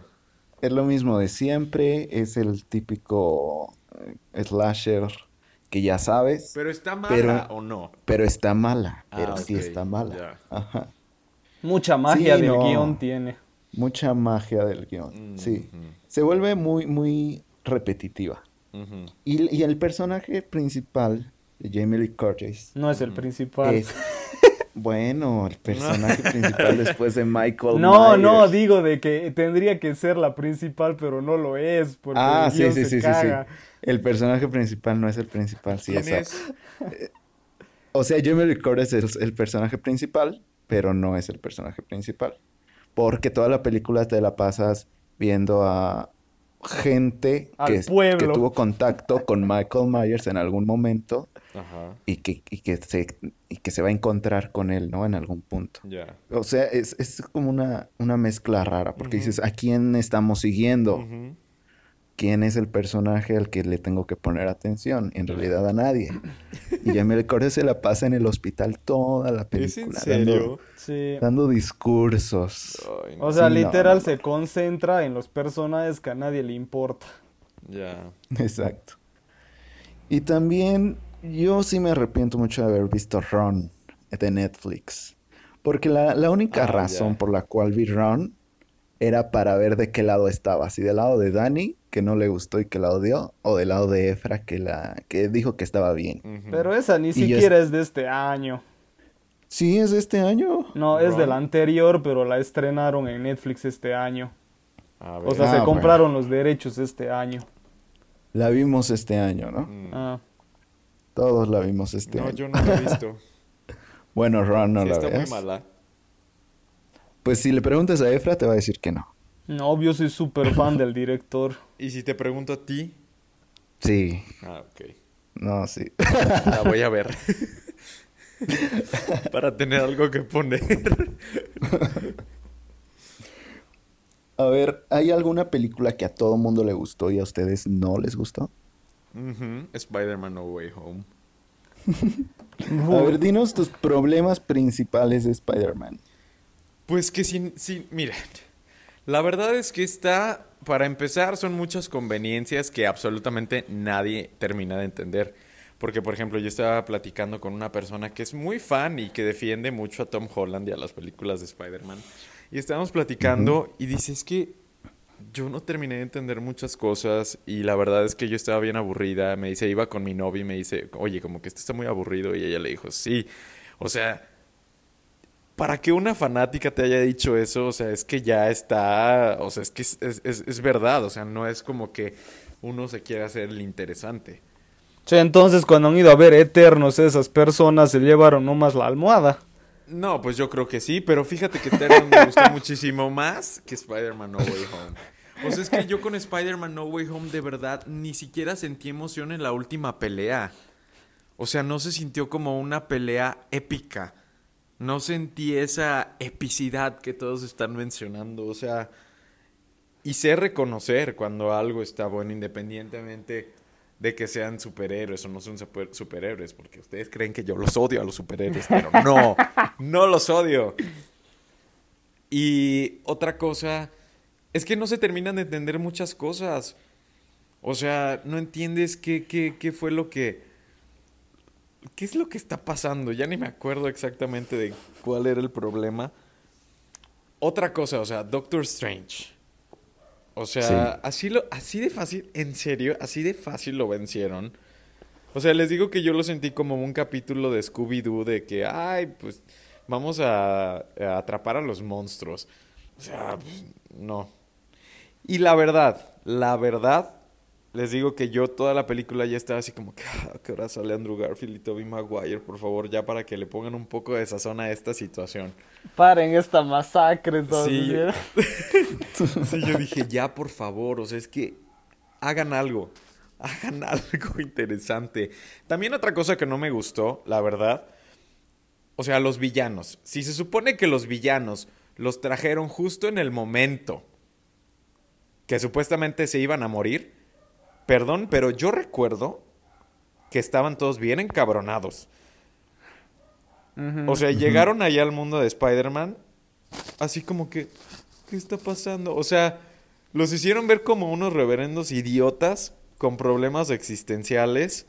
Es lo mismo de siempre. Es el típico eh, slasher que ya sabes. Pero está mala Pero- o no. Pero está mala. Ah, Pero sí está mala. Ajá. Mucha magia Sí, del no. guion tiene. Mucha magia del guion. Mm, Sí. ujú. Se vuelve muy, muy repetitiva. Ujú. Y, y el personaje principal de Jamie Lee Curtis No es el principal. es... Bueno, el personaje principal después de Michael No, no, digo de que tendría que ser la principal, pero no lo es, porque Ah, el sí, sí, se sí, sí. El personaje principal no es el principal, sí, ¿Quién es? O sea, Lee Curtis es el personaje principal, pero no es el personaje principal. Porque toda la película te la pasas viendo a gente que, tuvo contacto con Michael Myers en algún momento Ajá, y que, y que, se, y que se va a encontrar con él, ¿no? En algún punto. O sea, es, es como una, una mezcla rara, porque dices, ¿a quién estamos siguiendo? Ujú. ¿Quién es el personaje al que le tengo que poner atención? En realidad a nadie. Y Jamie Lee Curtis se la pasa en el hospital toda la ¿Es en película. serio? Dando, Sí. dando discursos. Ay, no. O sea, Sí, literal no. se concentra en los personajes que a nadie le importa. Ya. Exacto. Y también yo sí me arrepiento mucho de haber visto Ron de Netflix. Porque la, la única Ah, razón ya. por la cual vi Ron era para ver de qué lado estaba. Si del lado de Dani, que no le gustó y que la odió, o del lado de Efra, que, la, que dijo que estaba bien. Pero esa ni Y siquiera es de este año. Sí, es de este año. No, es Ron. del anterior, pero la estrenaron en Netflix este año. A ver. O sea, Ah, se bueno. compraron los derechos este año. La vimos este año, ¿no? Mm. Ah. Todos la vimos este No, año. yo no lo he visto. Bueno, Ron, no Sí, la está muy mala. Pues si le preguntas a Efra, te va a decir que no. No, yo soy súper fan del director. Y si te pregunto a ti... Sí, Ah, ok. no, sí. La voy a ver. Para tener algo que poner. A ver, ¿hay alguna película que a todo mundo le gustó y a ustedes no les gustó? Ujú, Spider-Man No Way Home. A ver, dinos tus problemas principales de Spider-Man. Pues que sin, sin, mira, la verdad es que está, para empezar, son muchas conveniencias que absolutamente nadie termina de entender. Porque, por ejemplo, yo estaba platicando con una persona que es muy fan y que defiende mucho a Tom Holland y a las películas de Spider-Man. Y estábamos platicando y dice, es que yo no terminé de entender muchas cosas y la verdad es que yo estaba bien aburrida. Me dice, iba con mi novia y me dice, oye, como que esto está muy aburrido. Y ella le dijo, sí. O sea, para que una fanática te haya dicho eso, o sea, es que ya está, o sea, es que es, es- es- verdad, o sea, no es como que uno se quiera hacer el interesante. Che, entonces cuando han ido a ver Eternos, esas personas se llevaron nomás la almohada. No, pues yo creo que sí, pero fíjate que Eternal me gustó muchísimo más que Spider-Man No Way Home. O sea, es que yo con Spider-Man No Way Home de verdad ni siquiera sentí emoción en la última pelea. O sea, no se sintió como una pelea épica. No sentí esa epicidad que todos están mencionando. O sea, y sé reconocer cuando algo está bueno independientemente de que sean superhéroes o no son super- superhéroes, porque ustedes creen que yo los odio a los superhéroes, pero no, no los odio. Y otra cosa es que no se terminan de entender muchas cosas. O sea, no entiendes qué, qué, qué fue lo que... ¿Qué es lo que está pasando? Ya ni me acuerdo exactamente de cuál era el problema. Otra cosa, o sea, Doctor Strange. O sea, Sí. así, lo, así de fácil, en serio, así de fácil lo vencieron. O sea, les digo que yo lo sentí como un capítulo de Scooby-Doo de que, ay, pues vamos a, a atrapar a los monstruos. O sea, pues, no. Y la verdad, la verdad, les digo que yo toda la película ya estaba así como que, "Ah, ¿a qué hora sale Andrew Garfield y Tobey Maguire? Por favor, ya para que le pongan un poco de sazón a esta situación. Paren esta masacre. entonces, Sí. ¿sí? Sí, yo dije, ya por favor, o sea, es que hagan algo, hagan algo interesante. También otra cosa que no me gustó, la verdad, o sea, los villanos. Si se supone que los villanos los trajeron justo en el momento que supuestamente se iban a morir, perdón, pero yo recuerdo que estaban todos bien encabronados. O sea, llegaron allá al mundo de Spider-Man, así como que, ¿qué está pasando? O sea, los hicieron ver como unos reverendos idiotas con problemas existenciales.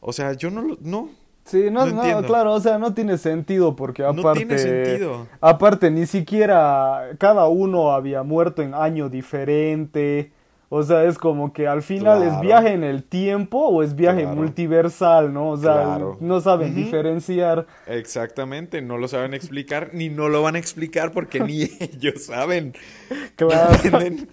O sea, yo no lo... No, Sí, no, No no, claro, o sea, no tiene sentido porque no aparte... tiene sentido. Aparte, ni siquiera cada uno había muerto en año diferente. O sea, es como que al final Claro. es viaje en el tiempo o es viaje Claro. multiversal, ¿no? O sea, Claro. no saben diferenciar. Exactamente, no lo saben explicar, ni no lo van a explicar porque ni ellos saben. Claro. ¿Entienden?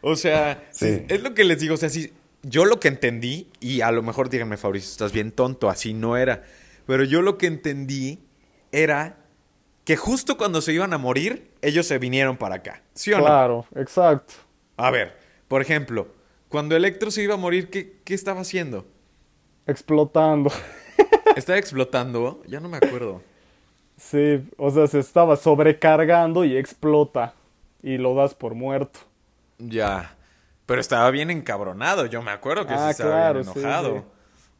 O sea, sí, es lo que les digo. O sea, si yo lo que entendí, y a lo mejor díganme, Fabricio, estás bien tonto, así no era. Pero yo lo que entendí era que justo cuando se iban a morir, ellos se vinieron para acá. ¿Sí o no? Claro, exacto. A ver, por ejemplo, cuando Electro se iba a morir, ¿qué, qué estaba haciendo? Explotando. ¿Estaba explotando? Ya no me acuerdo. Sí, o sea, se estaba sobrecargando y explota. Y lo das por muerto. Ya. Pero estaba bien encabronado. Yo me acuerdo que sí Ah, estaba claro, bien sí, enojado. sí.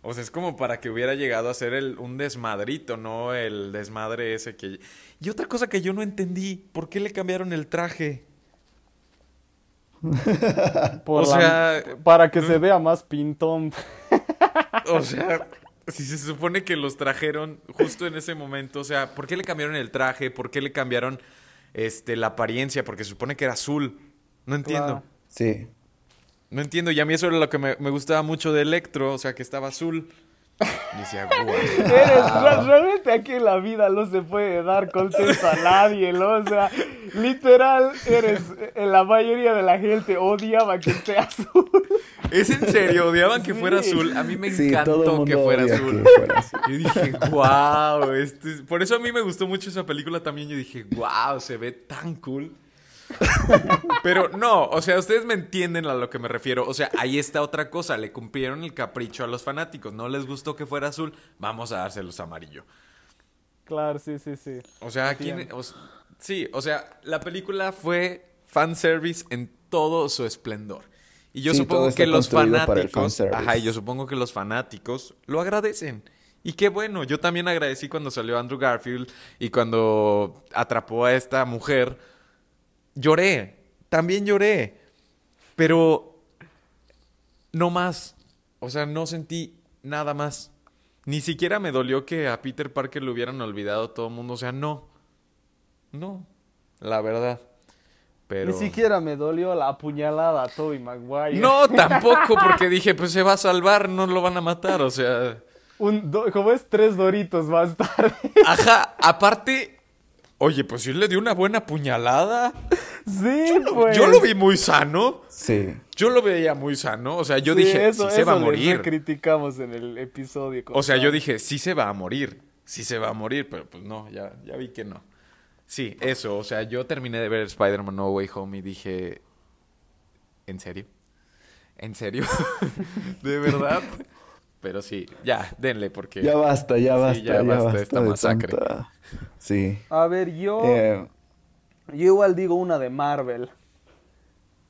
O sea, es como para que hubiera llegado a ser el, un desmadrito, no el desmadre ese que... Y otra cosa que yo no entendí, ¿por qué le cambiaron el traje? Por O la- sea, para que se vea más pintón. O sea, si se supone que los trajeron justo en ese momento, o sea, ¿por qué le cambiaron el traje? ¿Por qué le cambiaron este, la apariencia? Porque se supone que era azul. No entiendo. Claro. Sí. No entiendo. Y a mí eso era lo que me, me gustaba mucho de Electro, o sea, que estaba azul. Y decía, guau. Eres, re- realmente aquí en la vida no se puede dar contento a nadie, ¿no? O sea, literal, eres, eh, la mayoría de la gente odiaba que esté azul. Es en serio, odiaban que Sí. fuera azul. A mí me Sí, encantó que fuera azul. que fuera azul. Yo dije, wow, este es-". por eso a mí me gustó mucho esa película también. Yo dije, wow, se ve tan cool. Pero no, o sea, ustedes me entienden a lo que me refiero. O sea, ahí está otra cosa. Le cumplieron el capricho a los fanáticos. No les gustó que fuera azul. Vamos a dárselos amarillo. Claro, sí, sí, sí. O sea, aquí. Entiendo. o s- sí, o sea, la película fue fanservice en todo su esplendor. Y yo Sí, supongo que los fanáticos. Ajá, y yo supongo que los fanáticos lo agradecen. Y qué bueno, yo también agradecí cuando salió Andrew Garfield y cuando atrapó a esta mujer. Lloré, también lloré. Pero no más. O sea, no sentí nada más. Ni siquiera me dolió que a Peter Parker le hubieran olvidado todo el mundo. O sea, no. No. La verdad. Pero... Ni siquiera me dolió la apuñalada a Tobey Maguire. No, tampoco, porque dije, pues se va a salvar, no lo van a matar. O sea... Un, do- como es tres doritos más tarde. Ajá, aparte... Oye, pues sí le dio una buena puñalada. Sí, pues. Yo lo vi muy sano. Sí. Yo lo veía muy sano. O sea, yo Sí, dije, eso- sí se va a morir. criticamos en el episodio. O sea, yo dije, sí se va a morir, sí se va a morir, pero pues no, ya, ya vi que no. Sí, eso, o sea, yo terminé de ver Spider-Man No Way Home y dije, ¿en serio? ¿En serio? ¿De verdad? Pero sí, ya, denle porque... Ya basta, ya Sí, basta, ya ya, basta basta, esta masacre. tanta- Sí. A ver, yo. Eh, Yo igual digo una de Marvel.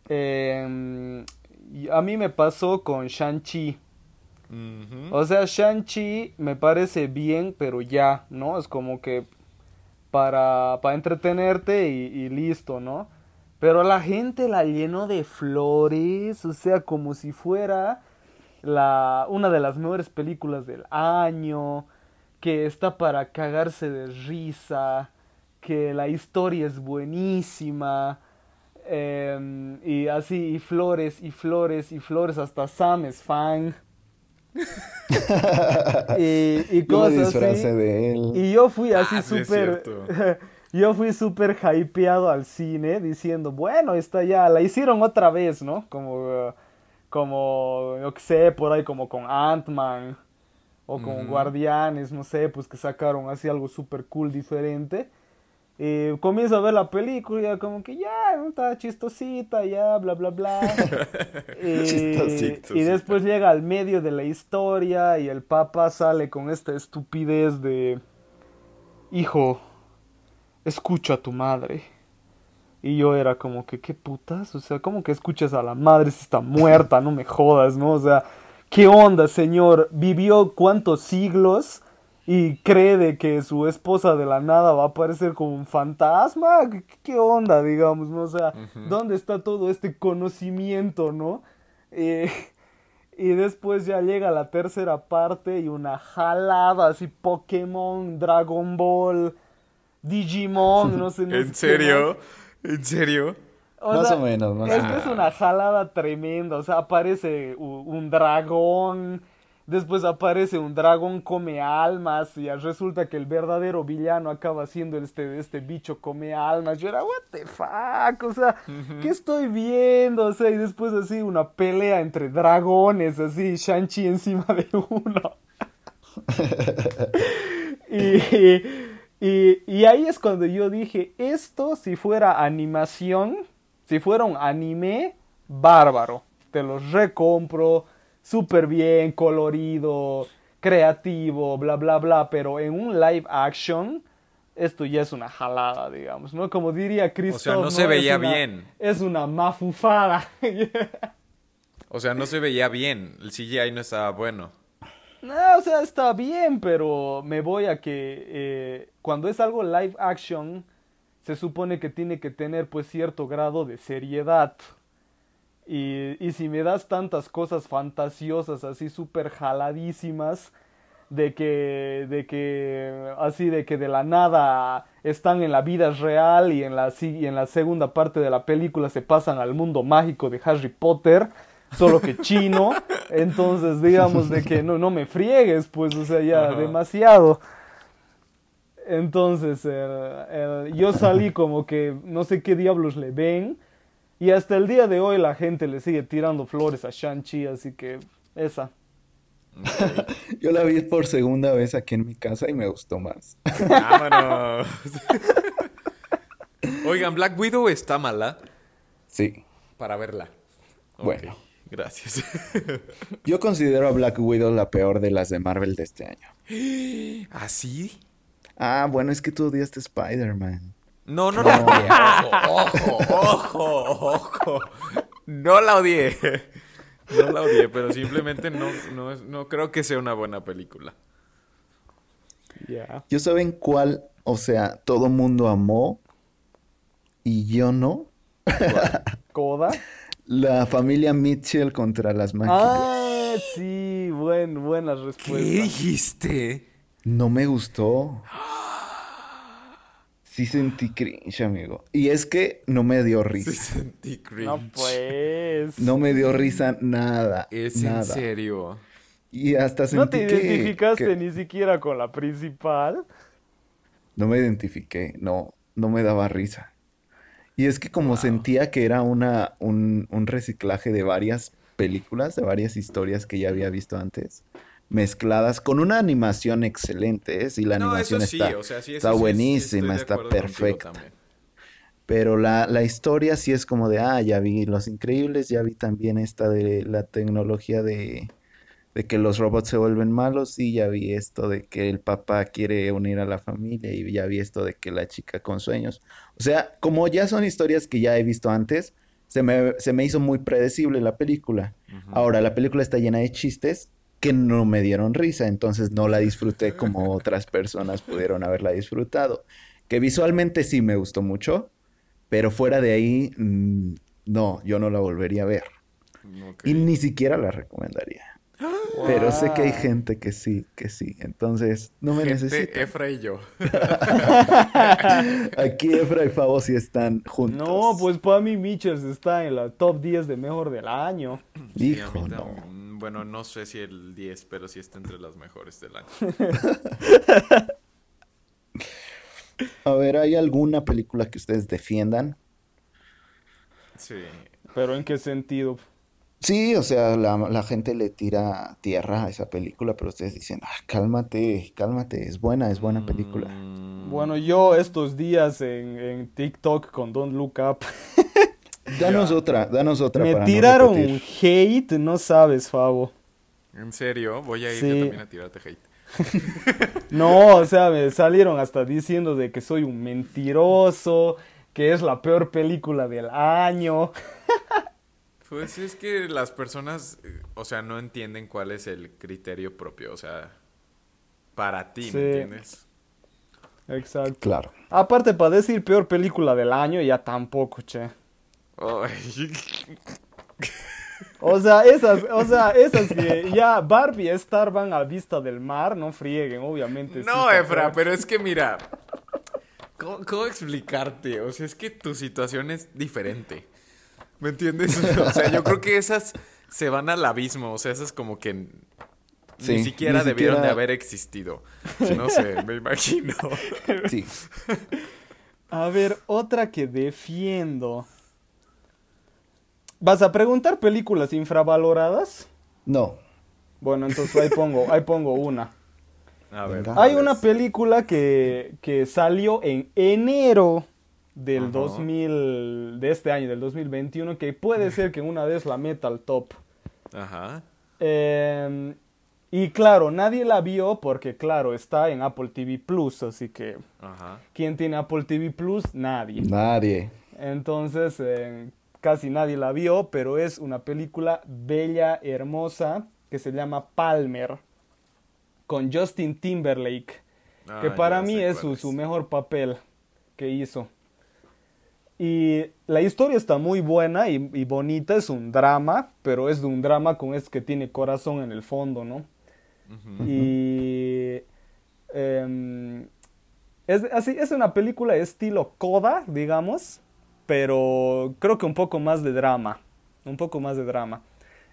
Eh, y a mí me pasó con Shang-Chi. O sea, Shang-Chi me parece bien, pero ya, ¿no? Es como que para, para entretenerte y, y listo, ¿no? Pero la gente la llenó de flores, o sea, como si fuera la, una de las mejores películas del año, que está para cagarse de risa, que la historia es buenísima, em, y así, y flores, y flores, y flores, hasta Sam es fan. y, cosas disfracé así. de él. Y yo fui así Ah, sí es súper. yo fui súper hypeado al cine diciendo, bueno, está ya, la hicieron otra vez, ¿no? Como, como, yo qué sé, por ahí como con Ant-Man o con. Guardianes, no sé, pues que sacaron así algo súper cool, diferente. Y comienzo a ver la película como que ya, ¿no? está chistosita, ya, bla, bla, bla. y, y después llega al medio de la historia y el papa sale con esta estupidez de, hijo, escucha a tu madre. Y yo era como que, ¿qué putas? O sea, ¿cómo que escuchas a la madre si está muerta? No me jodas, ¿no? O sea, ¿qué onda, señor? ¿Vivió cuántos siglos? Y cree de que su esposa de la nada va a aparecer como un fantasma. ¿Qué, qué onda, digamos, no? O sea, ¿dónde está todo este conocimiento, no? Eh, y después ya llega la tercera parte y una jalada así Pokémon, Dragon Ball, Digimon, no sé. ¿En serio? ¿En serio? Más o menos, más o es que es una jalada tremenda. O sea, aparece un dragón. Después aparece un dragón come almas. Y resulta que el verdadero villano acaba siendo este, este bicho come almas. Yo era, what the fuck. O sea, ¿qué estoy viendo? O sea, y después así una pelea entre dragones. Así, Shang-Chi encima de uno. y, y, y ahí es cuando yo dije, esto si fuera animación, si fuera un anime, bárbaro. Te los recompro, súper bien, colorido, creativo, bla, bla, bla. Pero en un live action, esto ya es una jalada, digamos, ¿no? Como diría Christoph. no se Es veía una- bien. Es una mafufada. O sea, no se veía bien, el CGI no estaba bueno. No, o sea, está bien, pero me voy a que eh, cuando es algo live action, se supone que tiene que tener pues cierto grado de seriedad. Y, y si me das tantas cosas fantasiosas, así súper jaladísimas, de que, de que, así de que de la nada están en la vida real y en la, y en la segunda parte de la película se pasan al mundo mágico de Harry Potter, solo que chino. Entonces, digamos de que no, no me friegues, pues, o sea, ya Ajá. demasiado. Entonces, eh, eh, yo salí como que no sé qué diablos le ven. Y hasta el día de hoy la gente le sigue tirando flores a Shang-Chi, así que esa. Yo la vi por segunda vez aquí en mi casa y me gustó más. Vámonos. Oigan, Black Widow está mala Sí. para verla. Bueno. Gracias. Yo considero a Black Widow la peor de las de Marvel de este año. ¿Así? Ah, bueno, es que tú odiaste Spider-Man. No, no la odié. Ojo, ojo, ojo, ojo. No la odié. No la odié, pero simplemente no, no, es- no creo que sea una buena película. Ya. ¿Yo saben cuál, o sea, todo mundo amó y yo no? Coda. La familia Mitchell contra las máquinas. Ah, sí, buen, buena respuesta. dijiste? No me gustó. Sí sentí cringe, amigo. Y es que no me dio Sí risa. sentí cringe. No, pues. No me dio risa nada. Es nada. en serio. Y hasta sentí No te identificaste que- ni siquiera con la principal. No me identifiqué, no, no me daba risa. Y es que como sentía que era una, un, un reciclaje de varias películas, de varias historias que ya había visto antes, mezcladas con una animación excelente, ¿eh? Sí, la No, animación eso sí, está, o sea, sí, eso está sí, buenísima, está perfecta. Pero la, la historia sí es como de, ah, ya vi Los Increíbles, ya vi también esta de la tecnología de, de que los robots se vuelven malos, y ya vi esto de que el papá quiere unir a la familia, y ya vi esto de que la chica con sueños. O sea, como ya son historias que ya he visto antes, se me, se me hizo muy predecible la película. Ahora, la película está llena de chistes que no me dieron risa, entonces no la disfruté como otras personas pudieron haberla disfrutado. Que visualmente sí me gustó mucho, pero fuera de ahí, mm, no, yo no la volvería a ver. Y ni siquiera la recomendaría. Pero sé que hay gente que sí, que sí. Entonces, no me necesito. Efra y yo. Aquí Efra y Favo sí están juntos. No, pues para mí Mitchells está en la top 10 de mejor del año. Sí, a mí Hijo, no. Bueno, no sé si el 10, pero sí está entre las mejores del año. A ver, ¿hay alguna película que ustedes defiendan? Sí. Pero ¿en qué sentido? Sí, o sea, la, la gente le tira tierra a esa película, pero ustedes dicen, ah, cálmate, cálmate, es buena, es buena película. Mm, Bueno, yo estos días en, en TikTok con Don't Look Up Danos otra, danos otra me para no tiraron hate, no sabes, Favo. ¿En serio? Voy a ir Sí. yo también a tirarte hate. No, o sea, me salieron hasta diciendo de que soy un mentiroso, que es la peor película del año. Pues es que las personas, eh, o sea, no entienden cuál es el criterio propio, o sea, para ti, Sí. ¿me entiendes? Exacto. Claro. Aparte, para decir peor película del año, ya tampoco, che. Ay, O sea, esas, o sea, esas que ya Barbie y Star van a vista del mar, no frieguen, obviamente. No, Efra, pero es que mira, ¿cómo, cómo explicarte? O sea, es que tu situación es diferente. ¿Me entiendes? O sea, yo creo que esas se van al abismo, o sea, esas como que Sí, ni siquiera ni debieron de haber existido. No sé, me imagino. Sí. A ver, otra que defiendo. ¿Vas a preguntar películas infravaloradas? No. Bueno, entonces ahí pongo, ahí pongo una. A ver. Venga. Hay una película que, que salió en enero del Ajá. 2000, de este año, del 2021, que puede ser que una vez la meta al top. Ajá. Eh, y claro, nadie la vio porque, claro, está en Apple TV Plus, así que, Ajá. ¿quién tiene Apple TV Plus? Nadie. Nadie. Entonces, eh, casi nadie la vio, pero es una película bella, hermosa, que se llama Palmer, con Justin Timberlake, que Ah, para ya mí es su, su mejor papel que hizo. Y la historia está muy buena y, y bonita, es un drama, pero es de un drama con es que tiene corazón en el fondo, ¿no? Y em, es, así, es una película estilo Coda, digamos, pero creo que un poco más de drama, un poco más de drama.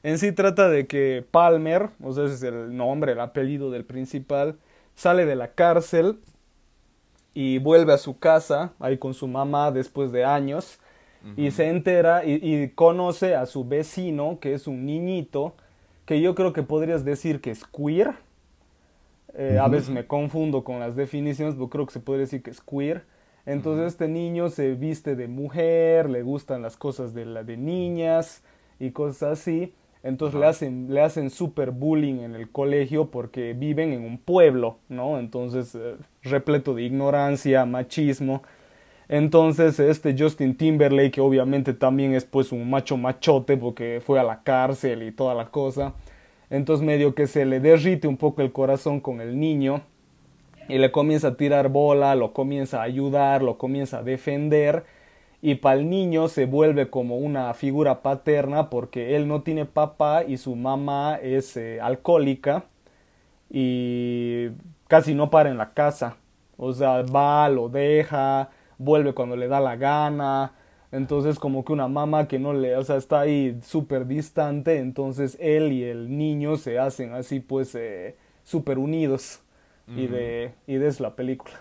En sí trata de que Palmer, o sea, ese es el nombre, el apellido del principal, sale de la cárcel y vuelve a su casa, ahí con su mamá después de años, y se entera y, y conoce a su vecino, que es un niñito, que yo creo que podrías decir que es queer. Eh, A veces me confundo con las definiciones, pero creo que se podría decir que es queer. Entonces este niño se viste de mujer, le gustan las cosas de, la, de niñas y cosas así. Entonces le hacen, le hacen super bullying en el colegio porque viven en un pueblo, ¿no? Entonces, eh, repleto de ignorancia, machismo. Entonces, este Justin Timberlake, que obviamente también es pues un macho machote porque fue a la cárcel y toda la cosa. Entonces, medio que se le derrite un poco el corazón con el niño y le comienza a tirar bola, lo comienza a ayudar, lo comienza a defender y para el niño se vuelve como una figura paterna porque él no tiene papá y su mamá es eh, alcohólica y casi no para en la casa. O sea, va, lo deja, vuelve cuando le da la gana. Entonces como que una mamá que no le, o sea, está ahí súper distante, entonces él y el niño se hacen así pues eh, súper unidos. Y de, y de eso la película.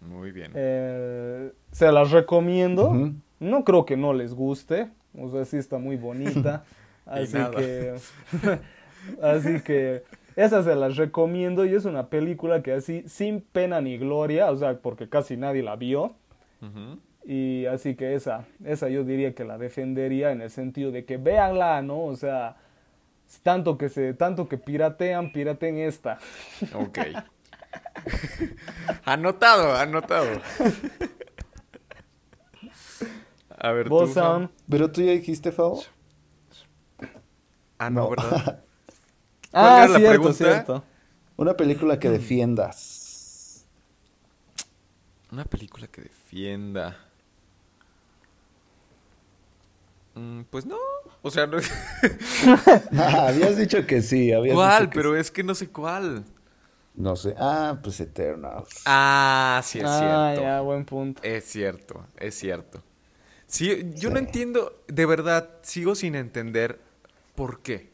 Muy bien. Eh, se las recomiendo. No creo que no les guste. O sea, sí está muy bonita. Así que. así que. Esa se las recomiendo. Y es una película que así, sin pena ni gloria. O sea, porque casi nadie la vio. Y así que esa, esa yo diría que la defendería en el sentido de que véanla, ¿no? O sea, tanto que se, tanto que piratean, piraten esta. Ok. anotado, anotado. A ver, Vos, tú, Sam. Pero tú ya dijiste, Fabo. Ah, no, No. ¿verdad? Ah, era la cierto, pregunta? cierto. Una película que defiendas. Una película que defienda. Mm, pues no. O sea, no... Ah, habías dicho que sí. Habías ¿cuál? dicho que Pero es que no sé cuál. No sé. Ah, pues Eternals. Ah, sí es ah, cierto. ya, buen punto. Es cierto, es cierto. Sí, yo no entiendo, de verdad, sigo sin entender por qué.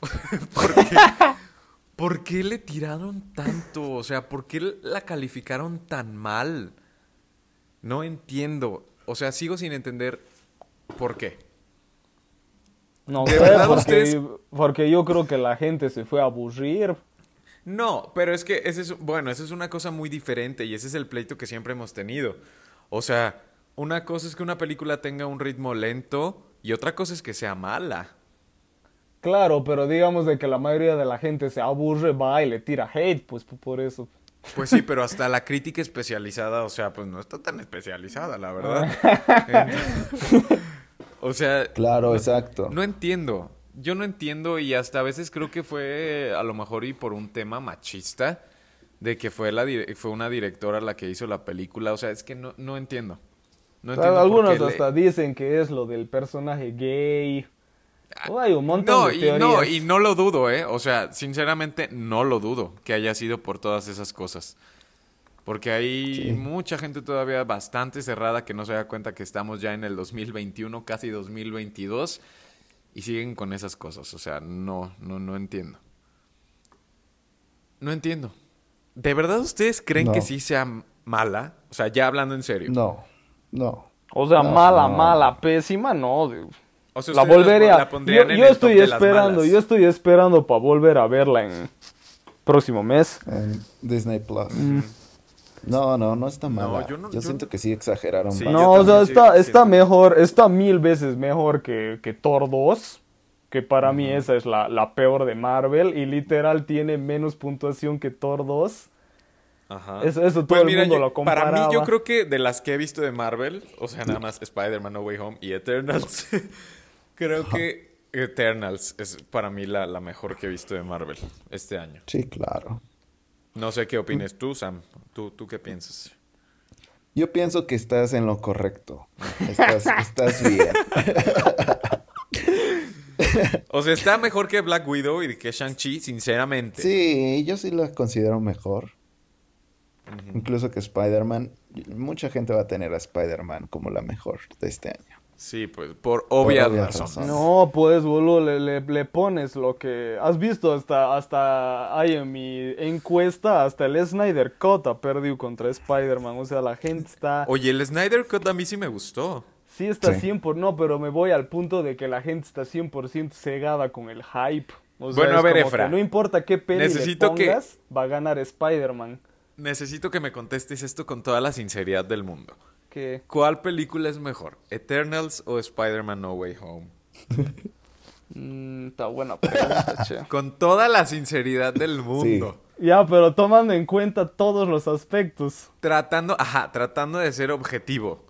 ¿Por qué? ¿Por qué le tiraron tanto? O sea, ¿por qué la calificaron tan mal? No entiendo. O sea, sigo sin entender por qué. No ¿De sé, verdad porque, ustedes- porque yo creo que la gente se fue a aburrir. No, pero es que ese es, bueno, esa es una cosa muy diferente y ese es el pleito que siempre hemos tenido. O sea, una cosa es que una película tenga un ritmo lento y otra cosa es que sea mala. Claro, pero digamos de que la mayoría de la gente se aburre, va y le tira hate, pues por eso. Pues sí, pero hasta la crítica especializada, o sea, pues no está tan especializada, la verdad. Entonces, o sea, Claro, exacto. no entiendo. Yo no entiendo y hasta a veces creo que fue a lo mejor y por un tema machista de que fue la fue una directora la que hizo la película, o sea, es que no, no entiendo. No entiendo Algunos le- hasta dicen que es lo del personaje gay. Oh, hay un montón No, de y teorías. no, y no lo dudo, ¿eh? O sea, sinceramente no lo dudo que haya sido por todas esas cosas. Porque hay Sí. mucha gente todavía bastante cerrada que no se da cuenta que estamos ya en el 2021, casi 2022, y siguen con esas cosas. O sea, no, no, no entiendo. No entiendo. ¿De verdad ustedes creen No. que sí sea mala? O sea, ya hablando en serio. No, no. O sea, No, mala, no. mala, pésima, no. O sea, la volvería. la yo en yo el estoy top de las esperando, malas. yo estoy esperando para volver a verla en próximo mes. En Disney Plus. No, no, no está No, mala. yo, no- yo siento que sí exageraron. Sí, bastante. no, o sea, sí está, está mejor, está mil veces mejor que, que Thor 2, que para mí esa es la, la peor de Marvel, y literal tiene menos puntuación que Thor 2. Ajá. Eso, eso todo Pues el mira, mundo yo- lo para comparaba. mí yo creo que de las que he visto de Marvel, o sea, nada más Spider-Man No Way Home y Eternals, creo que Eternals es para mí la, la mejor que he visto de Marvel este año. Sí, claro. No sé qué opines tú, Sam. ¿Tú, tú qué piensas? Yo pienso que estás en lo correcto. Estás, estás bien. O sea, está mejor que Black Widow y que Shang-Chi, sinceramente. Sí, yo sí la considero mejor. Incluso que Spider-Man. Mucha gente va a tener a Spider-Man como la mejor de este año. Sí, pues por obvias obvias razones. razones. No, pues, boludo, le, le- le pones lo que... Has visto hasta, hasta hay en mi encuesta, hasta el Snyder Cut ha perdido contra Spider-Man. O sea, la gente está... Oye, el Snyder Cut a mí sí me gustó. Sí está Sí. 100 por... No, pero me voy al punto de que la gente está 100% cegada con el hype. O sea, Bueno, a ver, Efra. no importa qué peli Necesito le que- pongas, va a ganar Spider-Man. Necesito que me contestes esto con toda la sinceridad del mundo. Que... ¿Cuál película es mejor? ¿Eternals o Spider-Man No Way Home? mm, está buena pregunta, che. Con toda la sinceridad del mundo. Ya, pero tomando en cuenta todos los aspectos. Tratando, ajá, tratando de ser objetivo.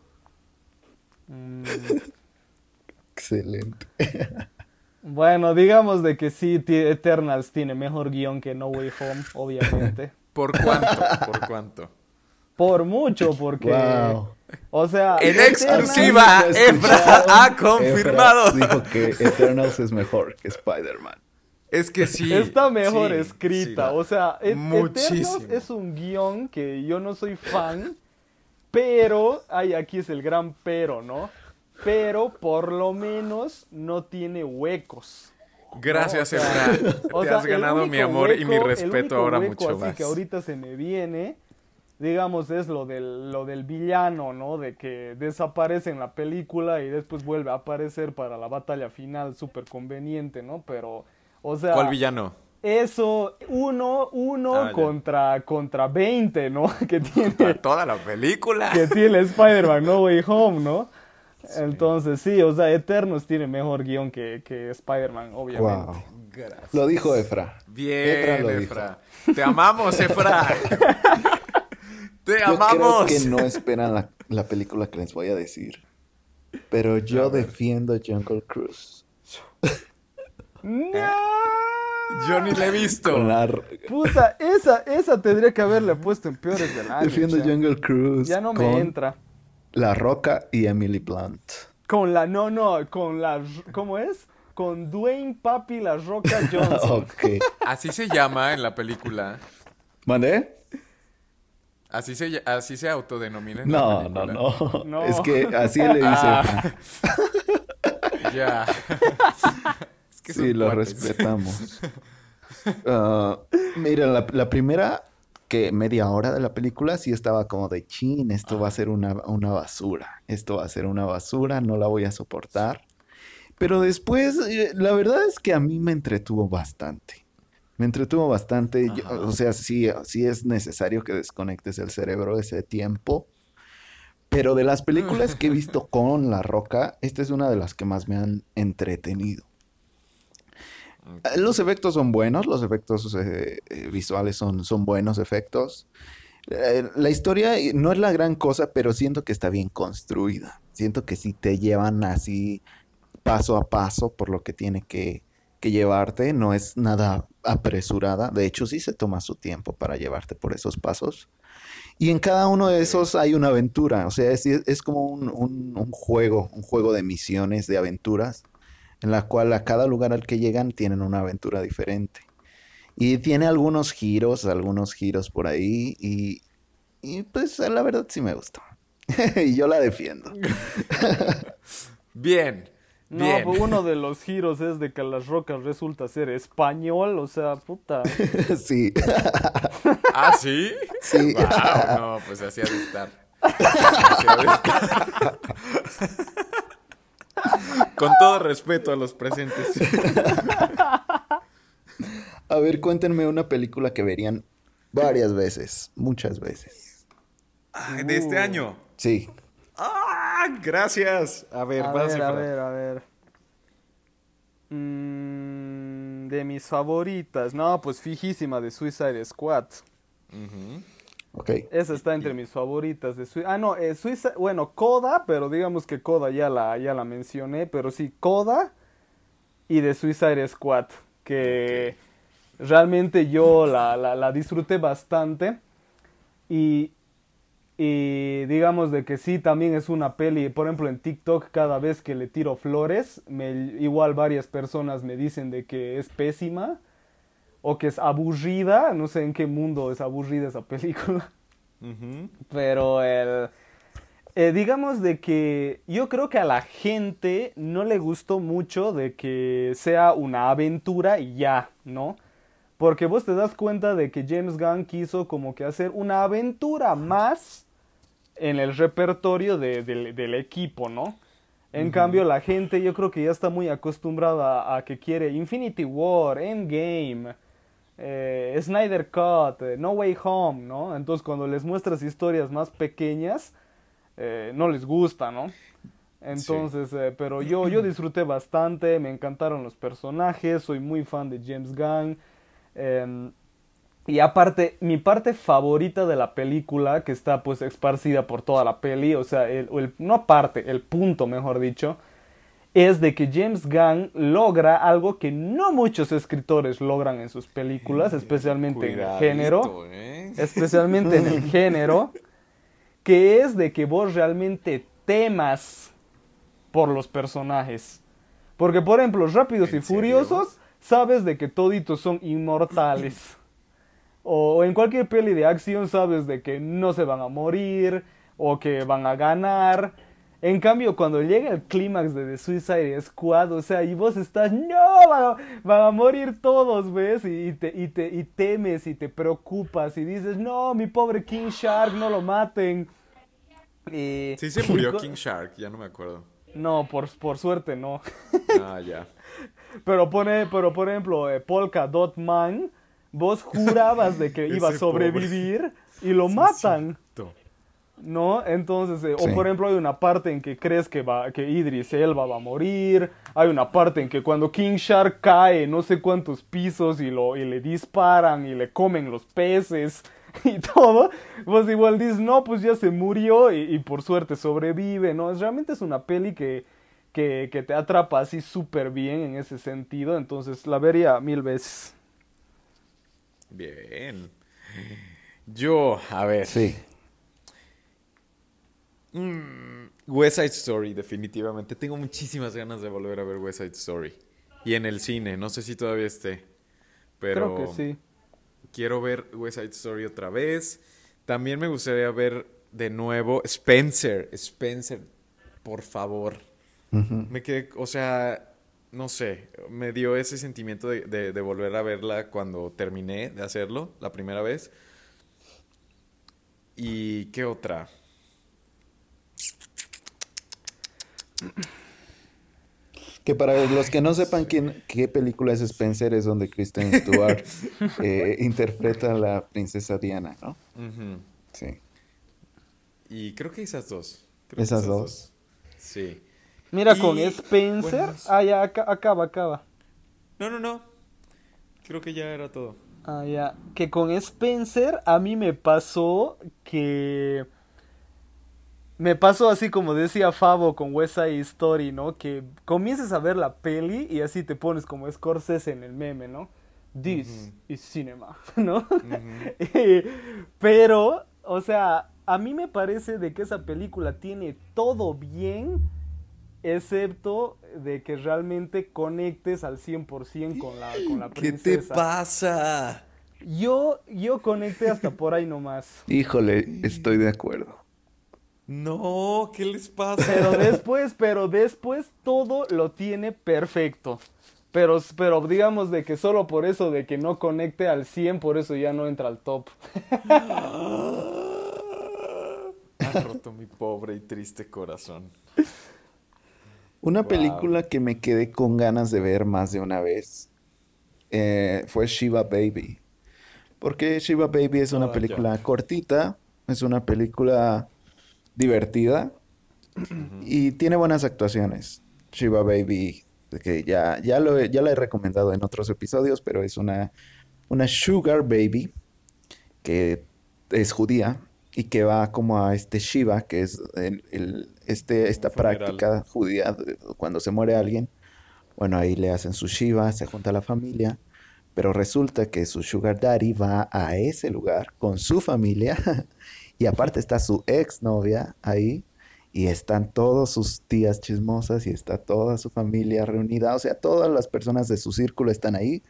Mm, Excelente. Bueno, digamos de que sí, Eternals tiene mejor guion que No Way Home, obviamente. ¿Por cuánto? ¿Por cuánto? Por mucho, porque... Wow. O sea... En Eternals- exclusiva, Efra ha confirmado. Efra dijo que Eternals es mejor que Spider-Man. Es que sí. Está mejor sí, escrita. sí. o sea, Et- Muchísimo. Eternals es un guion que yo no soy fan, pero, ay, aquí es el gran pero, ¿no? Pero por lo menos no tiene huecos. Gracias, ¿no? O sea, Efra. o Te has ganado mi amor y mi el respeto único ahora hueco mucho así más. que ahorita se me viene, digamos, es lo del, lo del villano, ¿no? De que desaparece en la película y después vuelve a aparecer para la batalla final, súper conveniente, ¿no? Pero, o sea... ¿Cuál villano? Eso, uno, uno Ah, contra, contra 20, ¿no? Que tiene, Para toda la película. que tiene Spider-Man No Way Home, ¿no? Entonces, sí, o sea, Eternos tiene mejor guion que, que Spider-Man, obviamente. Wow. Gracias. Lo dijo Efra. Bien, Efra lo Efra. Te amamos, Efra. Te Yo amamos. creo que no esperan la, la película que les voy a decir. Pero yo defiendo Jungle Cruise. ¡No! Yo ni la he visto. La- Puta, esa, esa tendría que haberle puesto en peores del año. defiendo che. Jungle Cruise. Ya no me con entra. La Roca y Emily Blunt. Con la, no, no, con la, ¿cómo es? Con Dwayne Papi La Roca Johnson. ok. Así se llama en la película. ¿Mandé? Así se, así se autodenomina en No, la no, no, No. Es que así le dice Ah. Ya. Es que Sí, lo cuates. respetamos. Ah, mira, la, la primera que media hora de la película sí estaba como de chin, esto va a ser una, una basura. Esto va a ser una basura, no la voy a soportar. Pero después, eh, la verdad es que a mí me entretuvo bastante. Me entretuvo bastante. Yo- o sea, sí, sí es necesario que desconectes el cerebro ese tiempo. Pero de las películas que he visto con La Roca, esta es una de las que más me han entretenido. Eh, Los efectos son buenos, los efectos eh, eh, visuales son, son buenos efectos. Eh, la historia no es la gran cosa, pero siento que está bien construida. Siento que sí te llevan así paso a paso por lo que tiene que, que llevarte. No es nada apresurada. De hecho, sí se toma su tiempo para llevarte por esos pasos. Y en cada uno de esos hay una aventura. O sea, es, es como un, un- un juego, un juego de misiones, de aventuras, en la cual a cada lugar al que llegan tienen una aventura diferente. Y tiene algunos giros, algunos giros por ahí. Y, y pues la verdad sí me gustó. y yo la defiendo. Bien. No, bien. pues uno de los giros es de que las rocas resulta ser español, o sea, puta. sí. ¿Ah, sí? Sí. Wow, no, pues así ha de estar. Así ha de estar. Con todo respeto a los presentes. A ver, cuéntenme una película que verían varias veces, muchas veces. Ay, de este año. Sí. ¡Ah! Gracias. A ver, A ver, a ver, a ver. Mm, de mis favoritas. No, pues fijísima de Suicide Squad. Ujú. Ok. Esa está entre mis favoritas de Sui- Ah, no, eh, Suicide... Bueno, Coda, pero digamos que Coda ya la, ya la mencioné. Pero sí, Coda y de Suicide Squad. Que realmente yo la, la, la disfruté bastante. Y, y digamos de que sí, también es una peli. Por ejemplo, en TikTok, cada vez que le tiro flores, me, igual varias personas me dicen de que es pésima o que es aburrida. No sé en qué mundo es aburrida esa película. Pero el, eh, digamos de que yo creo que a la gente no le gustó mucho de que sea una aventura y ya, ¿no? Porque vos te das cuenta de que James Gunn quiso como que hacer una aventura más en el repertorio de- del- del equipo, ¿no? En cambio, la gente yo creo que ya está muy acostumbrada a, que quiere Infinity War, Endgame, eh, Snyder Cut, eh, No Way Home, ¿no? Entonces cuando les muestras historias más pequeñas, eh, no les gusta, ¿no? Entonces, eh, pero yo, yo disfruté bastante, me encantaron los personajes, soy muy fan de James Gunn. Y aparte, mi parte favorita de la película, que está pues esparcida por toda la peli, o sea, el, no parte, el punto, mejor dicho, es de que James Gunn logra algo que no muchos escritores logran en sus películas, especialmente en el género ¿eh? especialmente en el género, que es de que vos realmente temas por los personajes. Porque, por ejemplo, Rápidos y. Furiosos, sabes de que toditos son inmortales. O en cualquier peli de acción sabes de que no se van a morir o que van a ganar. En cambio, cuando llega el clímax de The Suicide Squad, o sea, y vos estás, no, van a, van a morir todos, ¿ves? Y, y te, y, te, y temes y te preocupas y dices, no, mi pobre King Shark, no lo maten. Y- Sí se murió King Shark, ya no me acuerdo. No, por, por suerte no. Ah, ya. Pero, pone, pero por ejemplo, eh, Polka Dot Man, vos jurabas de que iba a sobrevivir y lo matan. Cierto. ¿No? Entonces, eh, Sí. o por ejemplo, hay una parte en que crees que, va, que Idris Elba va a morir. Hay una parte en que cuando King Shark cae no sé cuántos pisos y, lo, y le disparan y le comen los peces y todo. Pues igual dices, no, pues ya se murió y, y por suerte sobrevive, ¿no? Es, realmente es una peli que, que, que te atrapa así súper bien en ese sentido. Entonces, la vería mil veces. Bien. Yo, a ver. Sí. Mm, West Side Story, definitivamente. Tengo muchísimas ganas de volver a ver West Side Story. Y en el cine, no sé si todavía esté. Pero Creo que sí. quiero ver West Side Story otra vez. También me gustaría ver de nuevo Spencer. Spencer, por favor. Me quedé, o sea, no sé, me dio ese sentimiento de, de- de volver a verla cuando terminé de hacerlo la primera vez. ¿Y qué otra? Que para los que no sepan quién, qué película es Spencer, es donde Kristen Stewart eh, interpreta a la princesa Diana, ¿no? Sí. Y creo que esas dos. Creo que ¿Esas dos? Sí. Mira, Y- con Spencer. bueno, Ah, ya, aca- acaba, acaba. No, no, no. Creo que ya era todo. Ah, ya. Que con Spencer a mí me pasó que... Me pasó así como decía Fabo con West Side Story, ¿no? Que comiences a ver la peli y así te pones como Scorsese en el meme, ¿no? This is cinema, ¿no? Pero, o sea, a mí me parece de que esa película tiene todo bien, excepto de que realmente conectes al 100% con la, con la ¿Qué te princesa. pasa? Yo, yo conecté hasta por ahí nomás. Híjole, estoy de acuerdo. No, ¿qué les pasa? Pero después, pero después todo lo tiene perfecto. Pero, pero digamos de que solo por eso de que no conecte al 100, por eso ya no entra al top. Ha roto mi pobre y triste corazón. Una Wow. película que me quedé con ganas de ver más de una vez eh, fue Shiva Baby. Porque Shiva Baby es una película cortita, es una película divertida y tiene buenas actuaciones. Shiva Baby, que ya, ya, lo he- ya la he recomendado en otros episodios, pero es una, una Sugar Baby que es judía y que va como a este Shiva, que es el- el- este, esta práctica judía cuando se muere alguien. Bueno, ahí le hacen su Shiva, se junta la familia, pero resulta que su Sugar Daddy va a ese lugar con su familia y aparte está su ex novia ahí y están todas sus tías chismosas y está toda su familia reunida, o sea, todas las personas de su círculo están ahí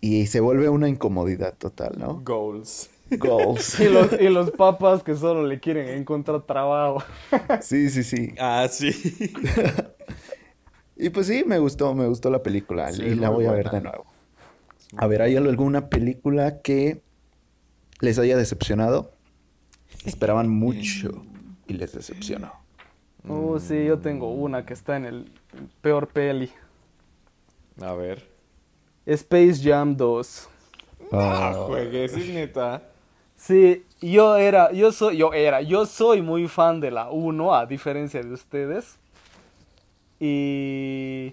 y se vuelve una incomodidad total, ¿no? Goals. Goals. Y los, y los papas que solo le quieren encontrar trabajo. Sí, sí, sí. Ah, sí. Y pues sí, me gustó, me gustó la película Sí, y la voy a ver de nuevo. A ver, ¿hay alguna película que les haya decepcionado? Esperaban mucho y les decepcionó. Uh, sí, yo tengo una que está en el peor peli. A ver. Space Jam 2. Ah, juegues, es neta. Sí, yo era, yo soy, yo era, yo soy muy fan de la 1, a diferencia de ustedes. Y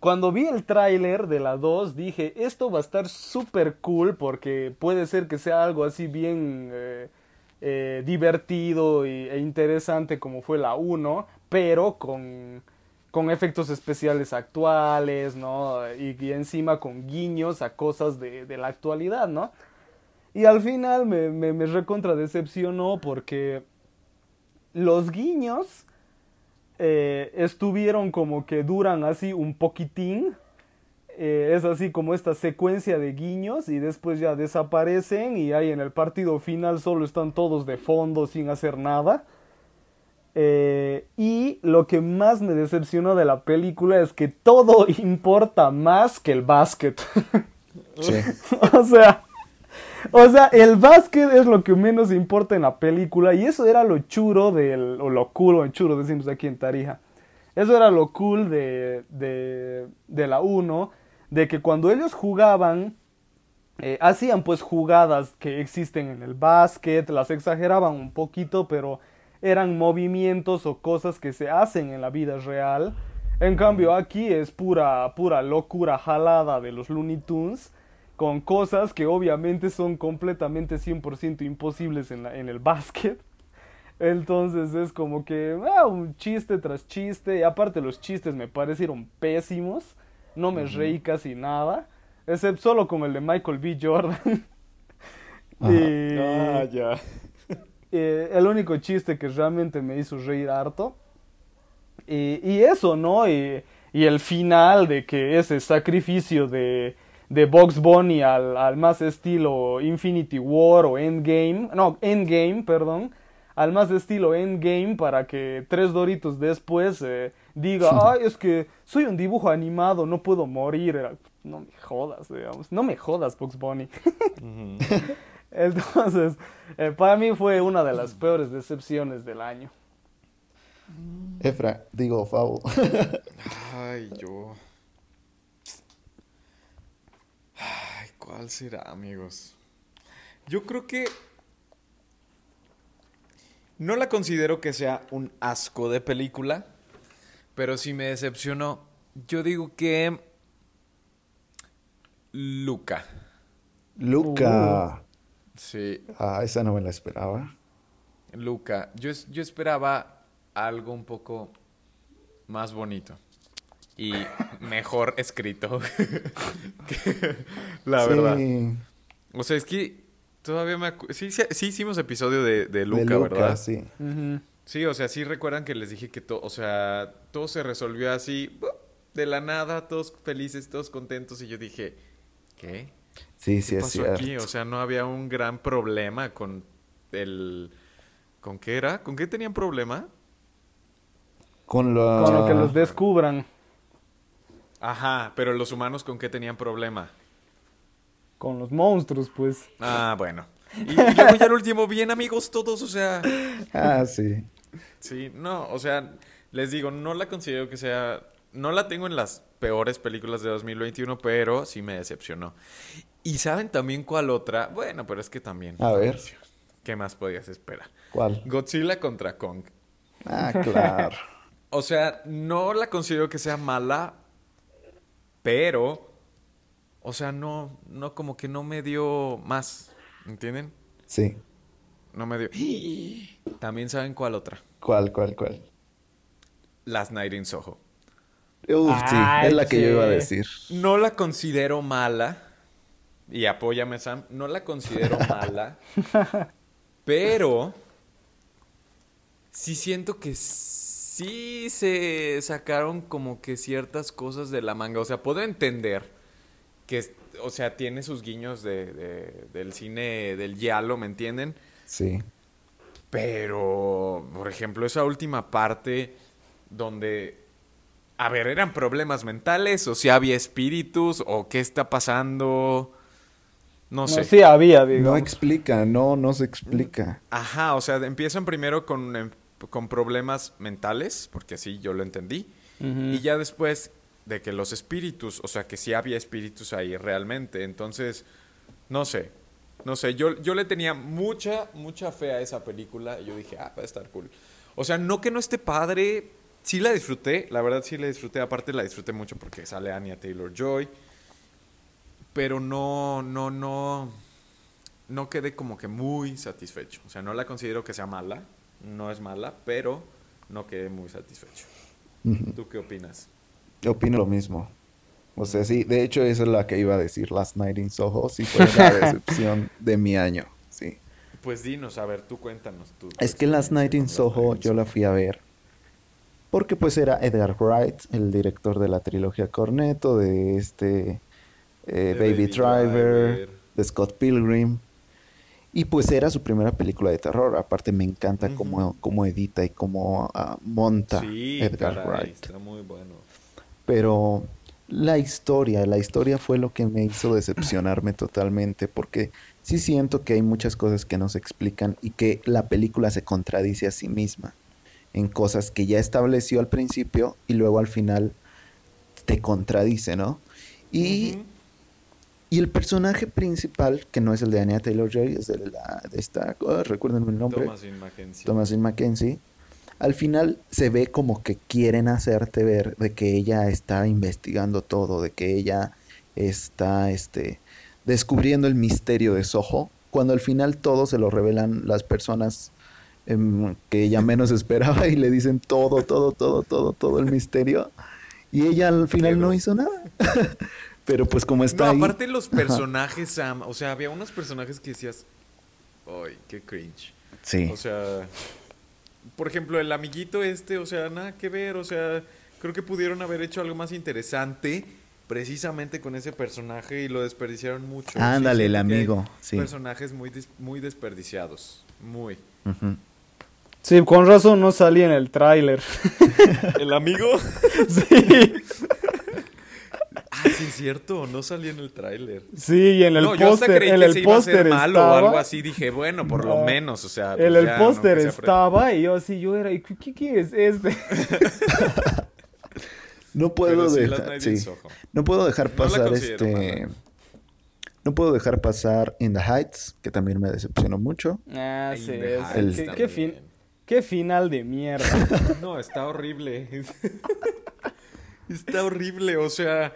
cuando vi el tráiler de la 2, dije, esto va a estar súper cool porque puede ser que sea algo así bien eh, eh, divertido e interesante como fue la 1, pero con, con efectos especiales actuales, ¿no? Y, y encima con guiños a cosas de, de la actualidad, ¿no? Y al final me, me, me recontra decepcionó porque los guiños eh, estuvieron como que duran así un poquitín. Eh, es así como esta secuencia de guiños y después ya desaparecen y ahí en el partido final solo están todos de fondo sin hacer nada. Eh, y lo que más me decepcionó de la película es que todo importa más que el básquet. Sí. o sea, o sea, el básquet es lo que menos importa en la película y eso era lo churo del, o lo cool, o churo decimos aquí en Tarija. Eso era lo cool de, de, de la 1, de que cuando ellos jugaban, eh, hacían pues jugadas que existen en el básquet, las exageraban un poquito, pero eran movimientos o cosas que se hacen en la vida real. En cambio aquí es pura, pura locura jalada de los Looney Tunes con cosas que obviamente son completamente 100% imposibles en, la- en el básquet. Entonces es como que ah, un chiste tras chiste. Y aparte los chistes me parecieron pésimos. No me reí casi nada. Excepto solo con el de Michael B. Jordan. y, Ah, ya. eh, el único chiste que realmente me hizo reír harto. Y, y eso, ¿no? Y, y el final de que ese sacrificio de, de Box Bunny al, al más estilo Infinity War o Endgame, no, Endgame, perdón, al más estilo Endgame para que tres doritos después eh, diga, ay, es que soy un dibujo animado, no puedo morir. Era, no me jodas, digamos, no me jodas, Box Bunny. Entonces, eh, para mí fue una de las peores decepciones del año. Efra, digo, Fabo. Ay, yo. Ay, ¿cuál será, amigos? Yo creo que. No la considero que sea un asco de película, pero sí me decepcionó. Yo digo que. Luca. Luca. Sí, Ah, esa no me la esperaba. Luca. Yo, yo esperaba algo un poco más bonito y mejor escrito. que- la Sí, verdad. O sea, es que todavía me acu- sí, sí, sí hicimos episodio de, de Luca, de Luca, ¿verdad? sí. Sí, o sea, sí recuerdan que les dije que todo, o sea, todo se resolvió así, de la nada, todos felices, todos contentos, y yo dije, ¿qué? Sí, sí, ¿Qué es pasó cierto. aquí? O sea, no había un gran problema con el... ¿Con qué era? ¿Con qué tenían problema? Con la... Con lo que los descubran. Ajá, pero los humanos con qué tenían problema. Con los monstruos, pues. Ah, bueno. Y luego ya el último, bien amigos todos, o sea... Ah, sí. Sí, no, o sea, les digo, no la considero que sea, no la tengo en las peores películas de 2021, pero sí me decepcionó. Y saben también cuál otra, bueno, pero es que también. A ver. ¿Qué más podías esperar? ¿Cuál? Godzilla contra Kong. Ah, claro. O sea, no la considero que sea mala, pero, o sea, no, no, como que no me dio más, ¿entienden? Sí. No me dio. También saben cuál otra. ¿Cuál, cuál, cuál? Last Night in Soho. Uf, sí, Ay, es la que yo iba a decir. No la considero mala. Y apóyame, Sam. No la considero mala. pero. Sí siento que sí se sacaron como que ciertas cosas de la manga. O sea, puedo entender que o sea, tiene sus guiños de, de- del cine del giallo, ¿me entienden? Sí. Pero, por ejemplo, esa última parte donde, a ver, eran problemas mentales o si había espíritus o qué está pasando, no No, sé. sí había, No digamos. explica, no, no se explica. Ajá, o sea, empiezan primero con, em, con problemas mentales, porque así yo lo entendí, y ya después de que los espíritus, o sea, que sí había espíritus ahí realmente, entonces, no sé, no sé, yo, yo le tenía mucha, mucha fe a esa película, y yo dije, ah, va a estar cool. O sea, no que no esté padre, sí la disfruté, la verdad sí la disfruté, aparte la disfruté mucho porque sale Anya Taylor-Joy, pero no, no, no, no quedé como que muy satisfecho. O sea, no la considero que sea mala, no es mala, pero no quedé muy satisfecho. ¿Tú qué opinas? Yo opino lo mismo. O sea, sí, de hecho esa es la que iba a decir, Last Night in Soho, sí fue la decepción de mi año, sí. Pues dinos, a ver, tú cuéntanos. Tu Es que Last Night in Soho yo la fui a ver porque pues era Edgar Wright, el director de la trilogía Cornetto, de este eh, Baby, Baby Driver, Driver. de Scott Pilgrim. Y pues era su primera película de terror. Aparte me encanta cómo, cómo edita y cómo ah, monta. Sí, Edgar caray, Wright. está muy bueno. Pero la historia, la historia fue lo que me hizo decepcionarme totalmente porque sí siento que hay muchas cosas que no se explican y que la película se contradice a sí misma en cosas que ya estableció al principio y luego al final te contradice, ¿no? Y. y el personaje principal, que no es el de Anya Taylor-Joy, es de, la, de esta, oh, recuérdenme el nombre, Thomasin Mackenzie. Thomasin Mackenzie, al final se ve como que quieren hacerte ver de que ella está investigando todo, de que ella está este, descubriendo el misterio de Soho, cuando al final todo se lo revelan las personas em, que ella menos esperaba y le dicen todo, todo, todo, todo, todo el misterio. Y ella al final no hizo nada. Pero pues como está No, ahí... aparte los personajes, Sam, o sea, había unos personajes que decías, ay, qué cringe. Sí. O sea, por ejemplo, el amiguito este, o sea, nada que ver, o sea, creo que pudieron haber hecho algo más interesante precisamente con ese personaje y lo desperdiciaron mucho. Sí, Ándale, el amigo, sí. Personajes muy, des- muy desperdiciados, muy. Sí, con razón no salí en el tráiler. ¿El amigo? sí, sí, es cierto, no salí en el tráiler. sí, y en el no, yo hasta póster, creí en que el se iba a hacer póster malo estaba. o algo así, dije, bueno, por lo No. menos, o sea. pues En el póster estaba y yo así, yo era, ¿y qué, qué- qué es este? No puedo sí, dejar... Sí. No puedo dejar pasar este. mala. No puedo dejar pasar In the Heights, que también me decepcionó mucho. Ah, sí, qué, también. qué fin- qué final de mierda. No, está horrible. está horrible, o sea,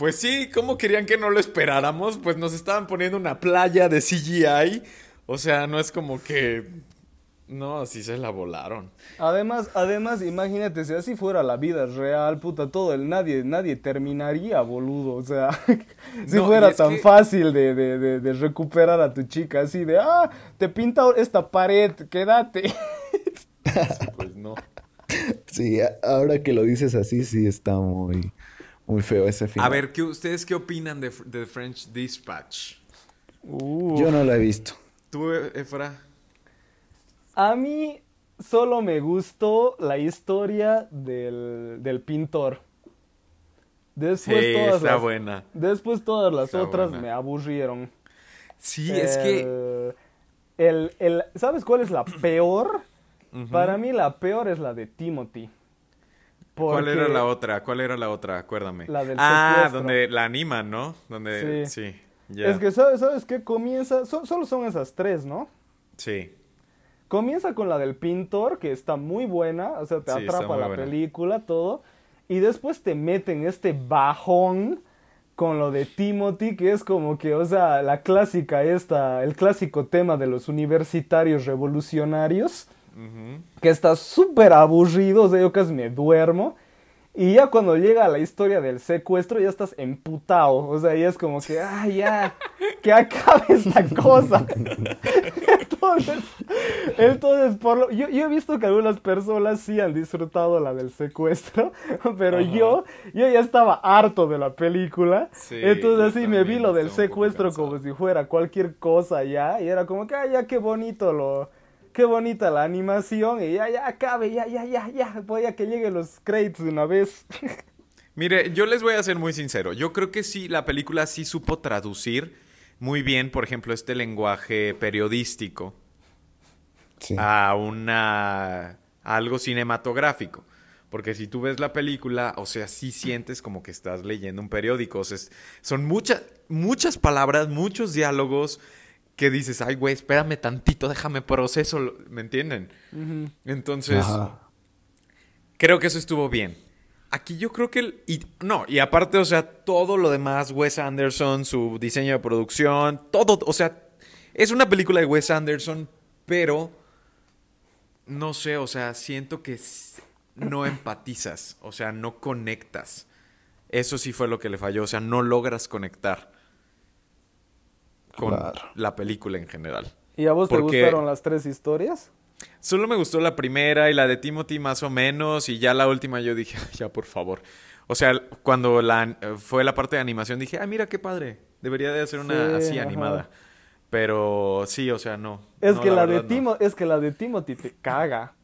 pues sí, ¿cómo querían que no lo esperáramos? Pues nos estaban poniendo una playa de CGI. O sea, no es como que... No, así se la volaron. Además, además, imagínate, si así fuera la vida real, puta, todo el nadie, nadie terminaría, boludo. O sea, si No, fuera tan que- fácil de, de, de, de recuperar a tu chica, así de, ah, te pinta esta pared, quédate. Pues no. Sí, ahora que lo dices así, sí está muy, muy feo ese final. A ver, ¿qué, ¿ustedes qué opinan de, de French Dispatch? Uh. Yo no lo he visto. ¿Tú, Efra? A mí solo me gustó la historia del, del pintor. Después Sí, todas está las, buena. Después todas las Está otras buena. me aburrieron. Sí, es que... Eh, El, el, ¿Sabes cuál es la peor? Para mí la peor es la de Timothy. ¿Cuál era la otra? ¿Cuál era la otra? Acuérdame. La del ah, secuestro. donde la animan, ¿no? Donde... Sí. Es que, ¿sabes, ¿sabes qué? Comienza... so- solo son esas tres, ¿no? Sí. Comienza con la del pintor, que está muy buena, o sea, te Sí, atrapa la buena. película, todo. Y después te meten este bajón con lo de Timothy, que es como que, o sea, la clásica esta, el clásico tema de los universitarios revolucionarios, Que está súper aburrido, o sea, yo casi me duermo. Y ya cuando llega la historia del secuestro, ya estás emputado. O sea, ya es como que, ah, ya, que acabe esta cosa. Entonces, entonces, por lo, yo, yo he visto que algunas personas sí han disfrutado la del secuestro, pero Ajá. yo, yo ya estaba harto de la película. Sí, entonces yo sí me vi lo del secuestro como si fuera cualquier cosa ya. Y era como que, ay, ya qué bonito lo... Qué bonita la animación y ya, ya acabe, ya, ya, ya, ya, voy a que lleguen los créditos de una vez. Mire, yo les voy a ser muy sincero. Yo creo que sí, la película sí supo traducir muy bien, por ejemplo, este lenguaje periodístico Sí. a una a algo cinematográfico. Porque si tú ves la película, o sea, sí sientes como que estás leyendo un periódico. O sea, es- son muchas, muchas palabras, muchos diálogos que dices, ay, güey, espérame tantito, déjame proceso, lo- ¿me entienden? Entonces, Ajá. creo que eso estuvo bien. Aquí yo creo que... el- y, no, y aparte, o sea, todo lo demás, Wes Anderson, su diseño de producción, todo, o sea, es una película de Wes Anderson, pero... No sé, o sea, siento que no empatizas, o sea, no conectas. Eso sí fue lo que le falló, o sea, no logras conectar con Claro. la película en general. ¿Y a vos te gustaron las tres historias? Solo me gustó la primera y la de Timothy más o menos y ya la última yo dije, "Ay, ya por favor. O sea, cuando la, fue la parte de animación dije, ah, mira qué padre, debería de hacer una Sí, así ajá. animada. Pero sí, o sea, no. Es No, que la, de no. Timo, es que la de Timothy te caga.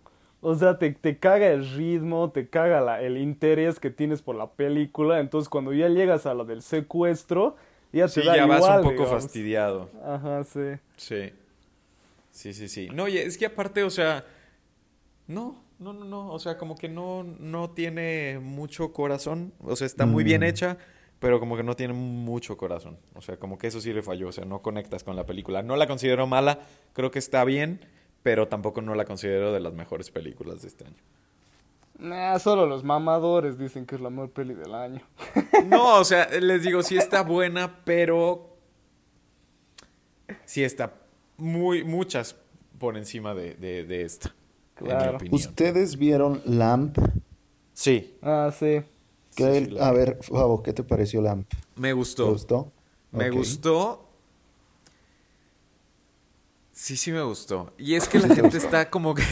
O sea, te, te caga el ritmo, te caga la- el interés que tienes por la película. Entonces, cuando ya llegas a la del secuestro, ya te Sí, da ya vas un poco digamos. fastidiado. Ajá, sí. Sí. Sí, sí, sí. No, y es que aparte, o sea, no, no, no, no, o sea, como que no, no tiene mucho corazón, o sea, está muy bien Mm. hecha, pero como que no tiene mucho corazón, o sea, como que eso sí le falló, o sea, no conectas con la película. No la considero mala, creo que está bien, pero tampoco no la considero de las mejores películas de este año. Nah, solo los mamadores dicen que es la mejor peli del año. No, o sea, les digo, sí está buena, pero sí está muy, muchas por encima de, de, de esta, en mi Claro. opinión. ¿Ustedes vieron Lamp? Sí, Ah, sí. ¿Qué- Sí, sí, la a ver, Fabo, ¿qué te pareció Lamp? me ¿Te gustó. gustó? Me gustó. Sí, sí me gustó. Y es que la gente está como que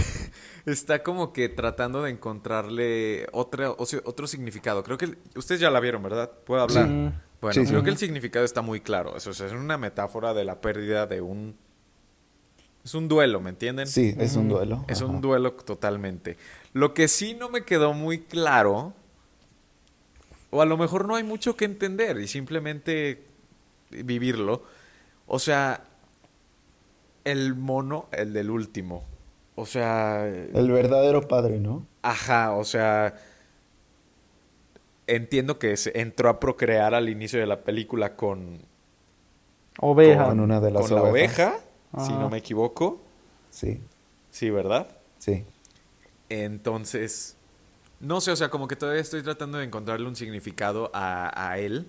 está como que tratando de encontrarle otra, o sea, otro significado. Creo que el- ustedes ya la vieron, ¿verdad? ¿Puedo hablar? Sí. Bueno, Sí, sí. creo que el significado está muy claro. Eso, o sea, es una metáfora de la pérdida de un es un duelo, ¿me entienden? Sí, es un duelo. Es Ajá. un duelo totalmente. Lo que sí no me quedó muy claro, o a lo mejor no hay mucho que entender y simplemente vivirlo. O sea, el mono, el del último. O sea, El verdadero padre, ¿no? ajá, o sea, entiendo que se entró a procrear al inicio de la película con, Oveja. Con una de las con la ovejas. oveja, si no me equivoco. Sí, Sí, ¿verdad? sí. Entonces, no sé, o sea, como que todavía estoy tratando de encontrarle un significado a, a él.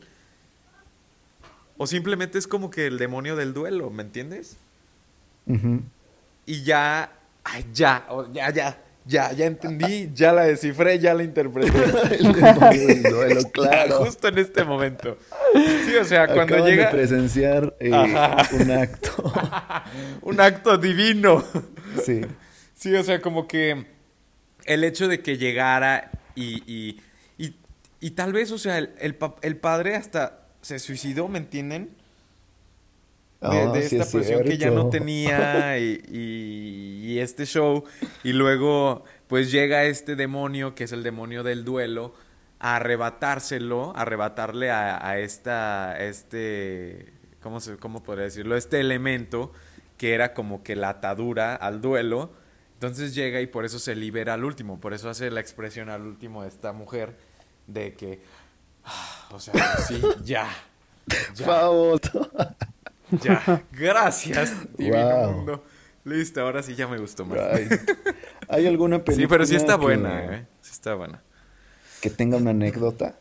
O simplemente es como que el demonio del duelo, ¿me entiendes? Y ya, ay, ya, ya, ya, ya, ya entendí, ya la descifré, ya la interpreté. El duelo, Ya, claro. justo en este momento. Sí, o sea, cuando Acaban llega de presenciar eh, un acto. un acto divino. sí. Sí, o sea, como que el hecho de que llegara y, y, y, y tal vez, o sea, el, el, pa- el padre hasta se suicidó, ¿me entienden? De, de sí esta es presión que ya no tenía y, y- y este show. Y luego, pues llega este demonio, que es el demonio del duelo, a arrebatárselo, a arrebatarle a, a esta, este, ¿cómo, se, ¿cómo podría decirlo? Este elemento que era como que la atadura al duelo. Entonces llega y por eso se libera al último, por eso hace la expresión al último de esta mujer de que, ah, o sea, sí, ya, ya. Ya, gracias, divino Wow. mundo. Listo, ahora sí ya me gustó más. Ay. ¿Hay alguna película Sí, pero sí está que- buena, ¿eh? Sí está buena. que tenga una anécdota?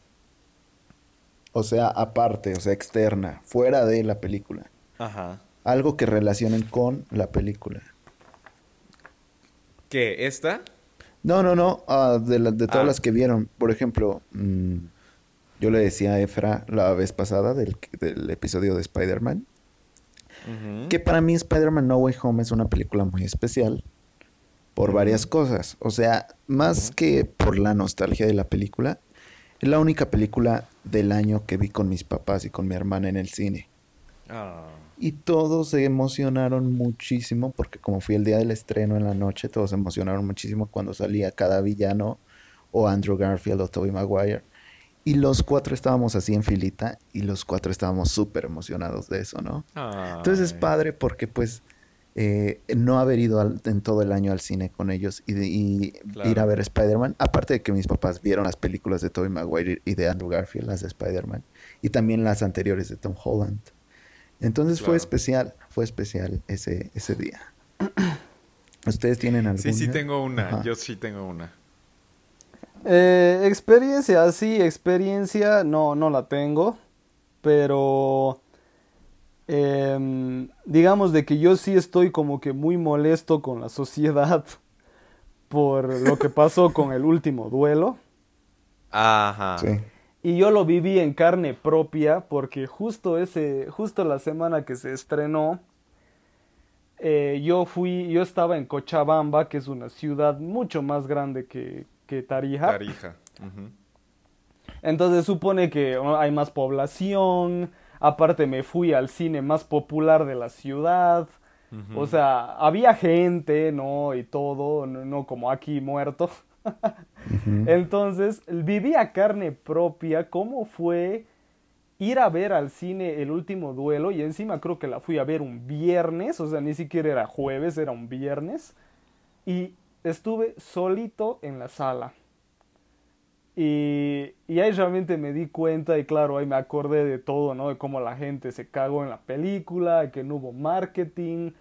O sea, aparte, o sea, externa, fuera de la película. Ajá. Algo que relacionen con la película. ¿Qué? ¿Esta? No, no, no, ah, de, la- de todas Ah. las que vieron. Por ejemplo, mm, yo le decía a Efra la vez pasada del, del episodio de Spider-Man Que para mí Spider-Man No Way Home es una película muy especial por varias cosas. O sea, más que por la nostalgia de la película, es la única película del año que vi con mis papás y con mi hermana en el cine. Ah. Y todos se emocionaron muchísimo porque como fui el día del estreno en la noche, todos se emocionaron muchísimo cuando salía cada villano o Andrew Garfield o Tobey Maguire. Y los cuatro estábamos así en filita y los cuatro estábamos súper emocionados de eso, ¿no? Entonces es padre porque pues eh, no haber ido al- en todo el año al cine con ellos y, de- y Claro. ir a ver Spider-Man, aparte de que mis papás vieron las películas de Tobey Maguire y de Andrew Garfield, las de Spider-Man, y también las anteriores de Tom Holland. Entonces fue especial, fue especial ese, ese día. ¿Ustedes tienen alguna? Sí, sí tengo una. Ajá. Yo sí tengo una. Eh, experiencia, sí, experiencia, no, no la tengo, pero em, digamos de que yo sí estoy como que muy molesto con la sociedad por lo que pasó con el último duelo. Ajá. Sí. Y yo lo viví en carne propia porque justo ese, justo la semana que se estrenó, eh, yo fui, yo estaba en Cochabamba, que es una ciudad mucho más grande que, que Tarija. Tarija. Entonces supone que hay más población, aparte me fui al cine más popular de la ciudad, o sea, había gente, ¿no? Y todo, no, no como aquí muerto. Ujú. Entonces viví a carne propia cómo fue ir a ver al cine el último duelo y encima creo que la fui a ver un viernes, o sea, ni siquiera era jueves, era un viernes. Y estuve solito en la sala. Y, y ahí realmente me di cuenta y claro, ahí me acordé de todo, ¿no? De cómo la gente se cagó en la película, que no hubo marketing,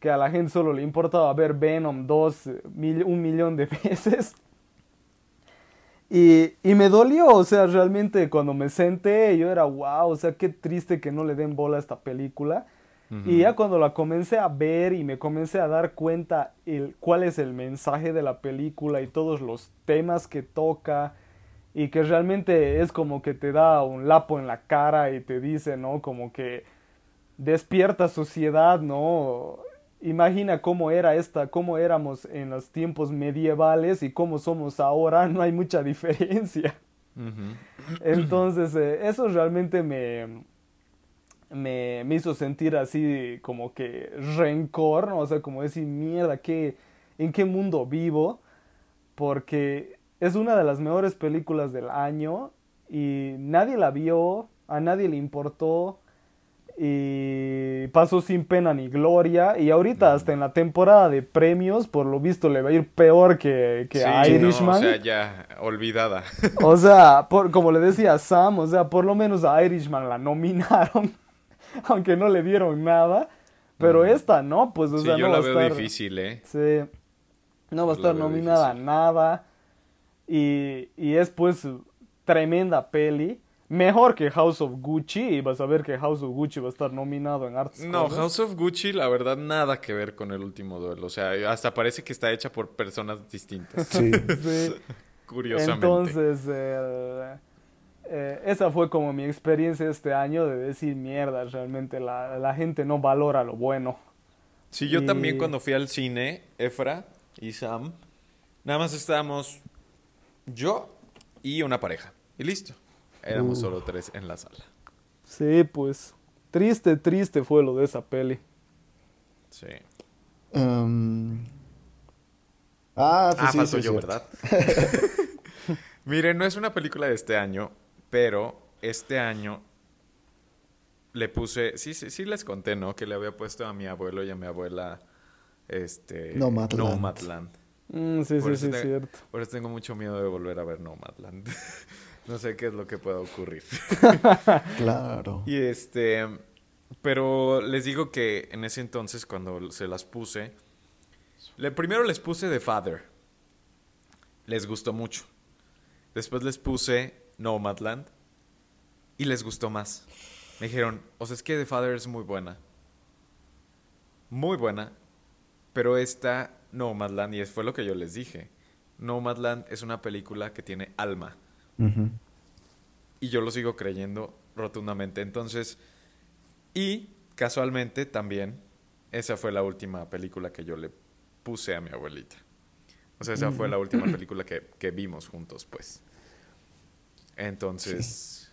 que a la gente solo le importaba ver Venom 2 eh, mil- un millón de veces. Y, y me dolió, o sea, realmente cuando me senté yo era, wow, o sea, qué triste que no le den bola a esta película. Y ya cuando la comencé a ver y me comencé a dar cuenta el, cuál es el mensaje de la película y todos los temas que toca y que realmente es como que te da un lapo en la cara y te dice, ¿no? Como que despierta sociedad, ¿no? Imagina cómo era esta, cómo éramos en los tiempos medievales y cómo somos ahora, no hay mucha diferencia. Ujú. Entonces, eh, eso realmente me, me, me hizo sentir así como que rencor, ¿no? O sea, como decir, mierda, ¿qué, ¿en qué mundo vivo? Porque es una de las mejores películas del año y nadie la vio, a nadie le importó y pasó sin pena ni gloria y ahorita hasta en la temporada de premios por lo visto le va a ir peor que, que Sí, a no, Irishman. o sea, ya olvidada. O sea, por, como le decía Sam, o sea, por lo menos a Irishman la nominaron, aunque no le dieron nada. Pero esta no, pues, o sí, sea, yo no la va a veo estar. difícil, ¿eh? Sí, no va a estar nominada a nada. Y, y es, pues, tremenda peli. Mejor que House of Gucci. Y vas a ver que House of Gucci va a estar nominado en Arts. No, House of Gucci, la verdad, nada que ver con el último duelo. O sea, hasta parece que está hecha por personas distintas. Sí. Sí. Curiosamente. Entonces, eh, eh, esa fue como mi experiencia este año de decir, mierda, realmente la, la gente no valora lo bueno. Sí, yo Y- también cuando fui al cine, Efra y Sam, nada más estábamos yo y una pareja. Y listo. Éramos Uh. solo tres en la sala. Sí, pues, triste, triste fue lo de esa peli. Sí. Um, Ah, pues ah, sí, falto sí, yo, cierto. ¿verdad? Miren, no es una película de este año, pero este año le puse, sí, sí, sí les conté, ¿no? Que le había puesto a mi abuelo y a mi abuela, este, Nomadland. Nomadland. Mm, sí, Por sí, sí, te- cierto. Por eso tengo mucho miedo de volver a ver Nomadland. no sé qué es lo que pueda ocurrir. Claro. Y este, pero les digo que en ese entonces cuando se las puse, le, primero les puse The Father. Les gustó mucho. Después les puse Nomadland y les gustó más. Me dijeron, o sea, es que The Father es muy buena. Muy buena. Pero esta Nomadland, y fue lo que yo les dije, Nomadland es una película que tiene alma. Y yo lo sigo creyendo rotundamente. Entonces, y casualmente también, esa fue la última película que yo le puse a mi abuelita. O sea, esa fue la última película que, que vimos juntos, pues. Entonces,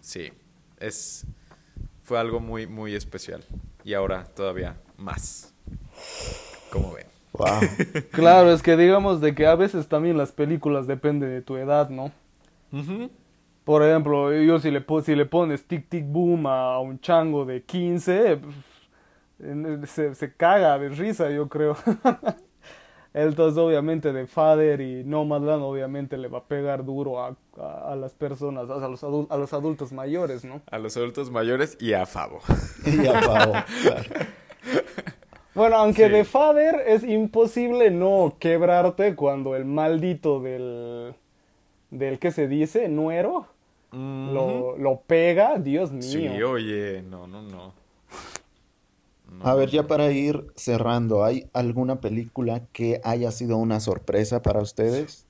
sí, es, fue algo muy, muy especial. Y ahora todavía más. Como ven. Wow. Claro, es que digamos de que a veces también las películas dependen de tu edad, ¿no? Por ejemplo, yo si le, si le pones tic tic boom a un chango de 15, pf, en- se, se caga de risa, yo creo. Entonces, obviamente, de Father y Nomadland, obviamente le va a pegar duro a, a- a las personas, a los, a los adultos mayores, ¿no? A los adultos mayores y a Favo. Y a claro. Bueno, aunque Sí. de Father es imposible no quebrarte cuando el maldito del, del que se dice, nuero, lo, lo pega, Dios mío. Sí, oye, no, no, no. A ver, ya para ir cerrando, ¿hay alguna película que haya sido una sorpresa para ustedes?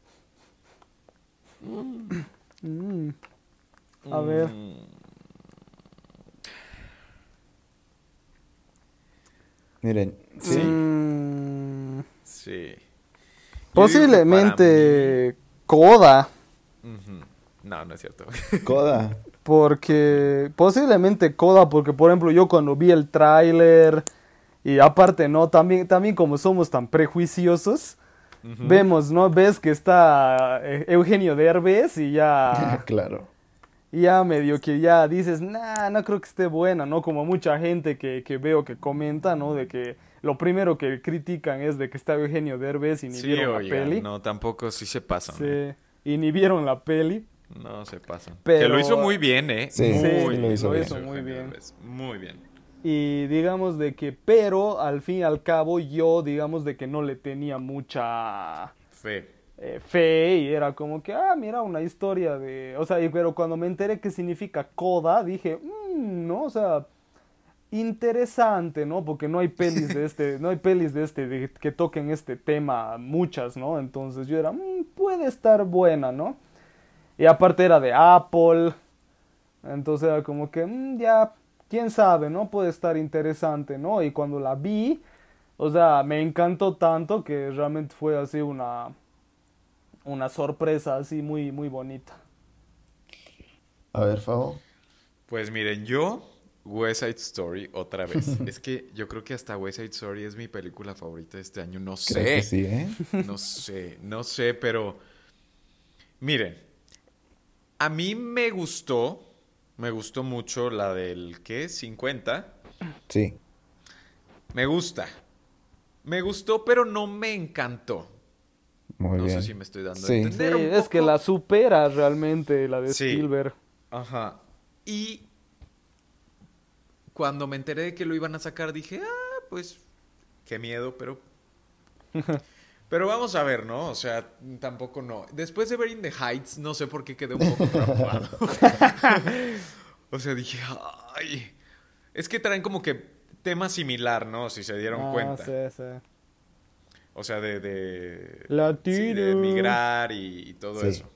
Mm. A ver. Miren, sí, Mm, Sí. Posiblemente Coda. No, no es cierto. Coda. porque posiblemente Coda, porque por ejemplo yo cuando vi el tráiler y aparte no, también, también como somos tan prejuiciosos, vemos, ¿no? Ves que está eh, Eugenio Derbez y ya... claro. Y ya medio que ya dices, nah, no creo que esté buena, ¿no? Como mucha gente que, que veo que comenta, ¿no? De que lo primero que critican es de que está Eugenio Derbez y ni Sí, vieron la peli. no, tampoco sí se pasan. Sí, ¿eh? y ni vieron la peli. No se pasan. Pero- Que lo hizo muy bien, ¿eh? Sí, muy sí, bien, lo hizo lo bien. hizo muy bien. Muy bien. Y digamos de que, pero al fin y al cabo yo, digamos de que no le tenía mucha Fe. eh, fe y era como que, ah, mira, una historia de... O sea, y- pero cuando me enteré qué significa coda, dije, "Mm, no, o sea, interesante, ¿no? Porque no hay pelis de este, no hay pelis de este, de- que toquen este tema, muchas, ¿no? Entonces yo era, "Mm, puede estar buena, ¿no? Y aparte era de Apple, entonces era como que, "Mm, ya, quién sabe, ¿no? Puede estar interesante, ¿no? Y cuando la vi, o sea, me encantó tanto que realmente fue así una una sorpresa así muy muy bonita. A ver, Favo. Pues miren, yo, West Side Story, otra vez. es que yo creo que hasta West Side Story es mi película favorita de este año. No Creo sé. que sí, ¿eh? No sé, no sé, pero miren, a mí me gustó, me gustó mucho la del, ¿qué? 50. Sí. Me gusta. Me gustó, pero no me encantó. Muy no bien. sé si me estoy dando a entender Sí, un es que la supera realmente la de Sí. Spielberg. Ajá. Y cuando me enteré de que lo iban a sacar, dije, ah, pues, qué miedo, pero... Pero vamos a ver, ¿no? O sea, tampoco no. Después de ver In the Heights, no sé por qué quedé un poco traumado. o sea, dije, ay. Es que traen como que tema similar, ¿no? Si se dieron Ah, cuenta. sí, sí. O sea, de... de Latino. sí, de migrar y, y todo Sí. eso.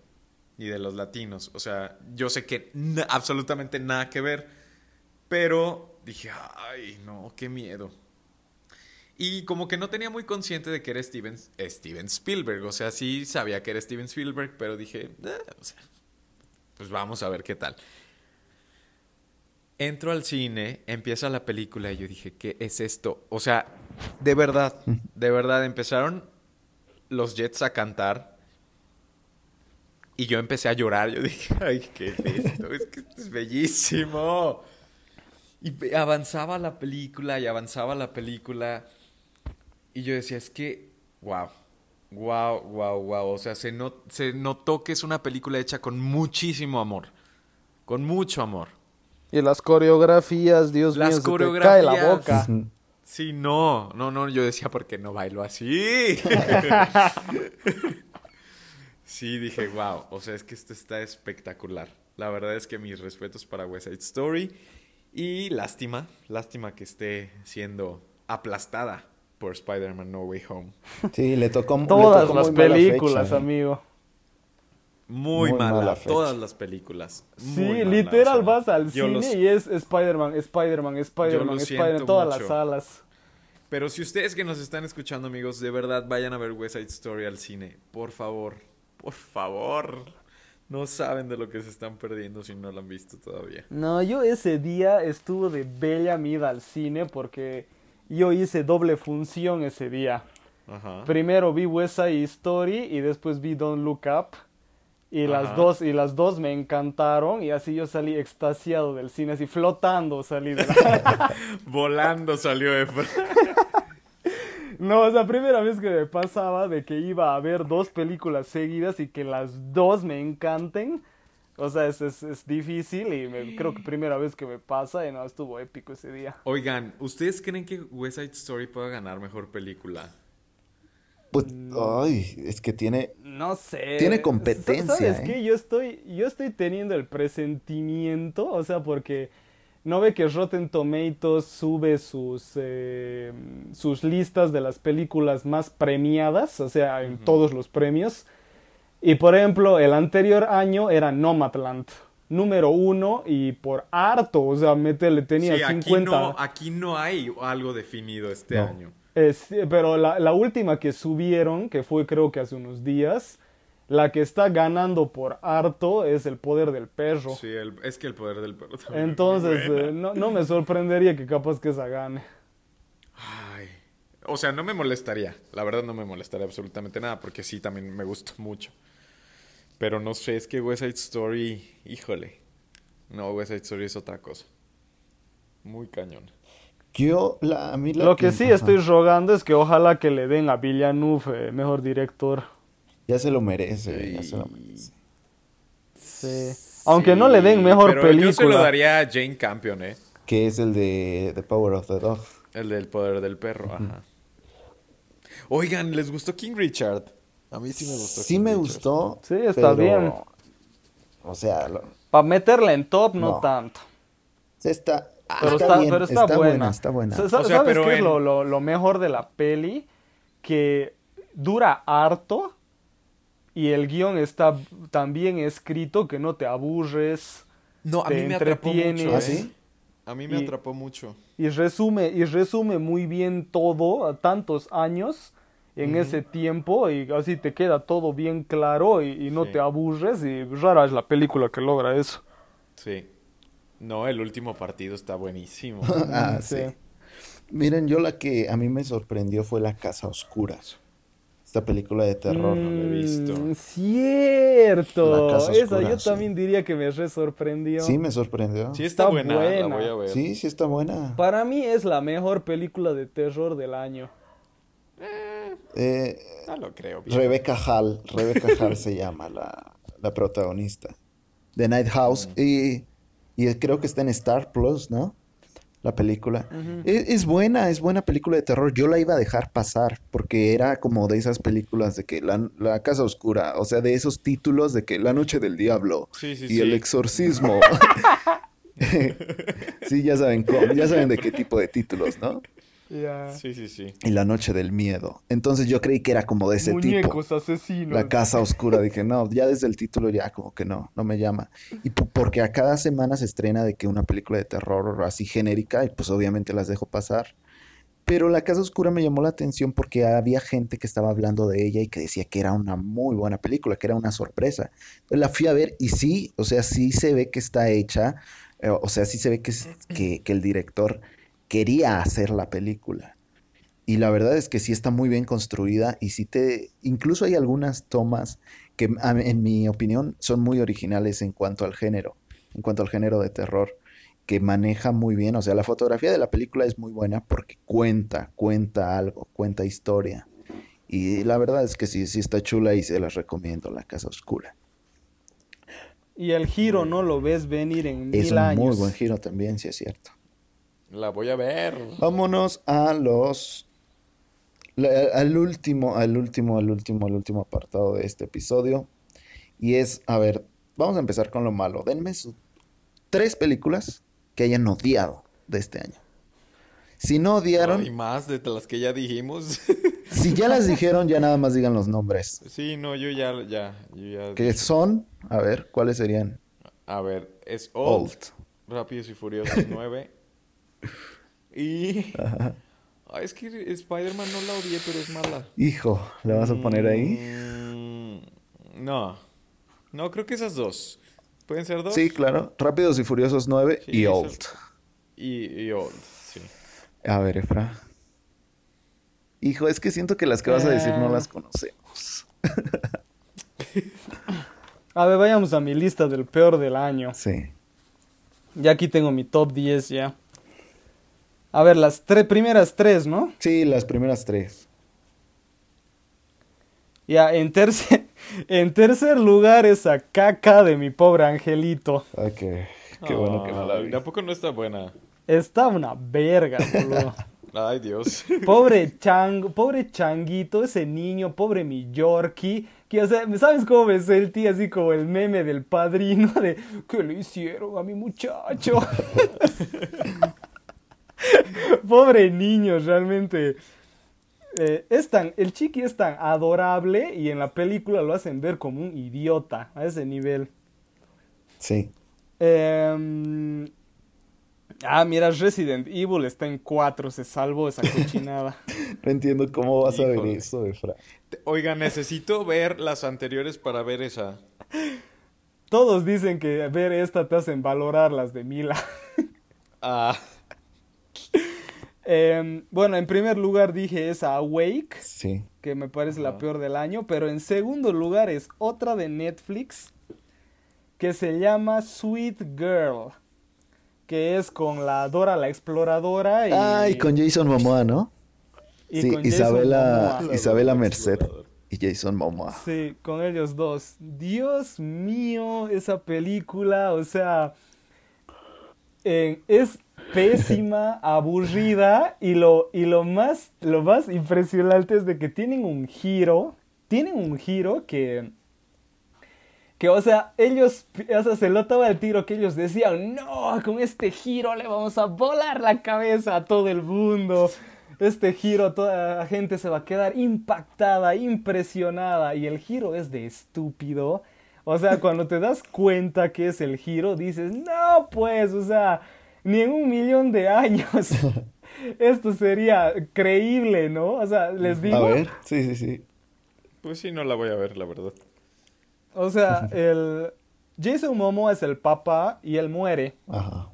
Y de los latinos. O sea, yo sé que absolutamente nada que ver. Pero dije, ay, no, qué miedo. Y como que no tenía muy consciente de que era Steven, Steven Spielberg. O sea, sí sabía que era Steven Spielberg, pero dije, "Eh", o sea, pues vamos a ver qué tal. Entro al cine, empieza la película y yo dije, ¿qué es esto? O sea, de verdad, de verdad, empezaron los Jets a cantar y yo empecé a llorar. Yo dije, ay, ¿qué es esto? Es que esto es bellísimo. Y avanzaba la película y avanzaba la película. Y yo decía, es que, wow, wow, wow, wow. O sea, se, not- se notó que es una película hecha con muchísimo amor. Con mucho amor. Y las coreografías, Dios Las mío, se te coreografías. cae la boca. Sí, no, no, no, yo decía, ¿por qué no bailo así? sí, dije, wow, o sea, es que esto está espectacular. La verdad es que mis respetos para West Side Story y lástima, lástima que esté siendo aplastada por Spider-Man No Way Home. Sí, le tocó le Todas tocó las películas, fecha, ¿eh? amigo. Muy, Muy mala. mala fecha. Todas las películas. Sí, mala, literal o sea, vas al cine los- y es Spider-Man, Spider-Man, Spider-Man, Spider-Man, todas mucho. las salas. Pero si ustedes que nos están escuchando, amigos, de verdad vayan a ver West Side Story al cine. Por favor. Por favor. No saben de lo que se están perdiendo si no lo han visto todavía. No, yo ese día estuve de bella mida al cine porque yo hice doble función ese día. Ajá. Primero vi West Side Story y después vi Don't Look Up. Y las dos, y las dos me encantaron, y así yo salí extasiado del cine, así flotando salí de la... Volando salió Efra. No, es la primera vez que me pasaba de que iba a ver dos películas seguidas y que las dos me encanten. O sea, es, es, es difícil y me- creo que primera vez que me pasa y no, estuvo épico ese día. Oigan, ¿ustedes creen que West Side Story pueda ganar mejor película? Pues, ay, es que tiene... No sé. Tiene competencia, ¿Sabes ¿eh? qué? Yo estoy, yo estoy teniendo el presentimiento, o sea, porque no ve que Rotten Tomatoes sube sus, eh, sus listas de las películas más premiadas, o sea, en todos los premios. Y por ejemplo, el anterior año era Nomadland, número uno y por harto, o sea, métele, tenía sí, aquí 50. no, aquí no hay algo definido este No. año. Sí, pero la, la última que subieron, que fue creo que hace unos días, la que está ganando por harto es el poder del perro. Sí, el- es que el poder del perro también es Entonces, eh, no, no me sorprendería que capaz que esa gane. Ay. O sea, no me molestaría. La verdad no me molestaría absolutamente nada porque sí, también me gustó mucho. Pero no sé, es que West Side Story, híjole. No, West Side Story es otra cosa. Muy cañón. Yo, la, a mí la Lo que sí ajá, estoy rogando es que ojalá que le den a Villeneuve eh, mejor director. Ya se lo merece, ya se lo merece. Sí. Aunque no le den mejor pero película. Yo se lo daría a Jane Campion, ¿eh? Que es el de The Power of the Dog. El del poder del perro, ajá. Oigan, ¿les gustó King Richard? A mí sí me gustó. Sí King me Richard. gustó. Sí, está pero, bien. O sea, lo- Para meterla en top, no, No. tanto. está, Pero está está, bien, pero está, buena. Está buena. Sa- sa- O sea, ¿Sabes pero qué es en- lo, lo- lo mejor de la peli? Que dura harto y el guion está tan bien escrito que no te aburres No, a te mí me atrapó mucho. ¿Ah, ¿eh? sí? A mí me Y- atrapó mucho. y resume, y resume muy bien todo a tantos años en ese tiempo y así te queda todo bien claro y, y no Sí. te aburres y rara es la película que logra eso. Sí. No, el último partido está buenísimo. Ah, Sí. sí. Miren, yo la que a mí me sorprendió fue La Casa Oscura. Esta película de terror. no la he visto. Mm, Cierto. La Casa Esa Oscura, yo sí. también diría que me re sorprendió. Sí, me sorprendió. Sí, está, Está buena, la buena. voy a ver. Sí, sí está buena. Para mí es la mejor película de terror del año. Eh, No lo creo. bien. Rebecca Hall, Rebecca Hall se llama la, la protagonista de Night House y, y creo que está en Star Plus, ¿no? La película. es, es buena, es buena película de terror. Yo la iba a dejar pasar porque era como de esas películas de que la, la casa oscura, o sea, de esos títulos de que la noche del diablo Sí, sí, y sí. el exorcismo. sí, ya saben cómo, ya saben de qué tipo de títulos, ¿no? Ya. Sí, sí, sí. Y la noche del miedo. Entonces yo creí que era como de ese tipo. Muñecos asesinos. La casa oscura. Dije, no, ya desde el título ya como que no, no me llama. Y po- porque a cada semana se estrena de que una película de terror así genérica y pues obviamente las dejo pasar. Pero La Casa Oscura me llamó la atención porque había gente que estaba hablando de ella y que decía que era una muy buena película, que era una sorpresa. Entonces la fui a ver y sí, o sea, sí se ve que está hecha, eh, o sea, sí se ve que, que el director quería hacer la película. Y la verdad es que sí está muy bien construida y sí te... Incluso hay algunas tomas que en mi opinión son muy originales en cuanto al género, en cuanto al género de terror, que maneja muy bien. O sea, la fotografía de la película es muy buena porque cuenta, cuenta algo, cuenta historia. Y la verdad es que sí, sí está chula y se las recomiendo, La Casa Oscura. Y el giro no lo ves venir en Es mil un años. muy buen giro también, sí es cierto. La voy a ver. Vámonos a los. al último, al último, al último, al último apartado de este episodio. Y es, a ver, vamos a empezar con lo malo. Denme sus tres películas que hayan odiado de este año. Si no odiaron, Y más de las que ya dijimos. Si ya las dijeron, ya nada más digan los nombres. Sí, no, yo ya, ya, yo ya. Que son, a ver, ¿cuáles serían? A ver, es Old, Old. Rápidos y Furiosos 9. Y... Ay, es que Spider-Man no la odié, pero es mala. Hijo, ¿le vas a poner ahí? Mm, no. No, creo que esas dos. ¿Pueden ser dos? Sí, claro. Rápidos y Furiosos 9 Sí, y eso- Old. Y, y Old, sí. A ver, Efra. Hijo, es que siento que las que vas a decir no las conocemos. A ver, vayamos a mi lista del peor del año. Sí. Ya aquí tengo mi top 10 ya. A ver, las tres primeras tres, ¿no? Sí, las primeras tres. Ya, en tercer, en tercer lugar esa caca de mi pobre angelito. Ay, qué, qué bueno que no la vi. Tampoco no está buena. Está una verga, boludo. Ay, Dios. Pobre chango, pobre changuito, ese niño, pobre mi Yorkie. Que, o sea, ¿sabes cómo me sentí así como el meme del padrino de ¿Qué le hicieron a mi muchacho? pobre niño, realmente. Eh, es tan, el chiqui es tan adorable y en la película lo hacen ver como un idiota a ese nivel. Sí. Em, ah, mira, Resident Evil está en 4, se salvó esa cochinada. No entiendo cómo vas a ver eso, Efra. Oiga, necesito ver las anteriores para ver esa. Todos dicen que ver esta te hacen valorar las de Mila. Ah, Em, bueno, en primer lugar dije esa Awake, Sí. que me parece la peor del año, pero en segundo lugar es otra de Netflix que se llama Sweet Girl, que es con la Dora la Exploradora y, Ay, con Jason Momoa, ¿no? y sí, con Isabela, Momoa. Isabela La Merced y Jason Momoa. Sí, con ellos dos. Dios mío, esa película, o sea, eh, es pésima, aburrida y lo, y lo más, lo más impresionante es de que tienen un giro, tienen un giro que, que, o sea, ellos, o sea, se notaba el tiro que ellos decían, no, con este giro le vamos a volar la cabeza a todo el mundo. Este giro, toda la gente se va a quedar impactada, impresionada. Y el giro es de estúpido. O sea, cuando te das cuenta que es el giro, dices, no, pues, o sea, ni en un millón de años esto sería creíble, ¿no? O sea, les digo. A ver, sí, sí, sí. pues sí, no la voy a ver, la verdad. O sea, el Jason Momoa es el papá y él muere. Ajá.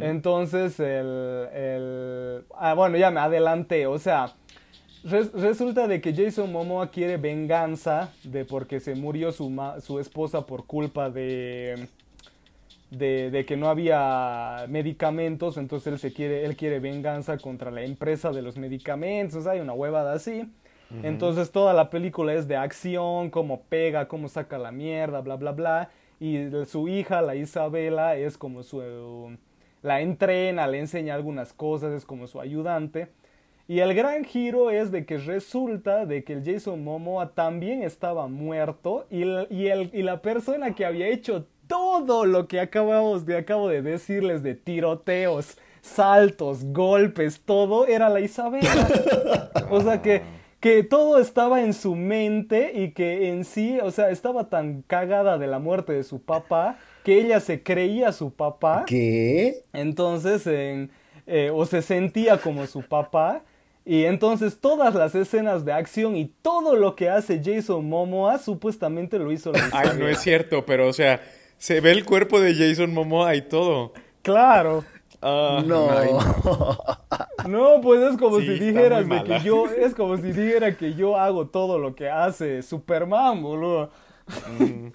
Entonces, el, el- Ah, bueno, ya me adelanté. O sea, res- resulta de que Jason Momoa quiere venganza de porque se murió su, ma- su esposa por culpa de, de... de que no había medicamentos. Entonces él, se quiere, él quiere venganza contra la empresa de los medicamentos. Hay una huevada así. Entonces toda la película es de acción, cómo pega, cómo saca la mierda, bla, bla, bla. Y su hija, la Isabela, es como su... La entrena, le enseña algunas cosas, es como su ayudante. Y el gran giro es de que resulta de que el Jason Momoa también estaba muerto y, el- y, el, y la persona que había hecho todo lo que acabamos de, acabo de decirles de tiroteos, saltos, golpes, todo era la Isabela. o sea que, que todo estaba en su mente y que en sí, o sea, estaba tan cagada de la muerte de su papá que ella se creía su papá. ¿Qué? Entonces, en, eh, o se sentía como su papá. Y entonces todas las escenas de acción y todo lo que hace Jason Momoa supuestamente lo hizo la Ay, Isabela. no es cierto, pero o sea, se ve el cuerpo de Jason Momoa y todo. Claro. Ah, No. No, pues es como Sí, si dijeras de que yo, es como si dijera que yo hago todo lo que hace Superman, boludo. mm,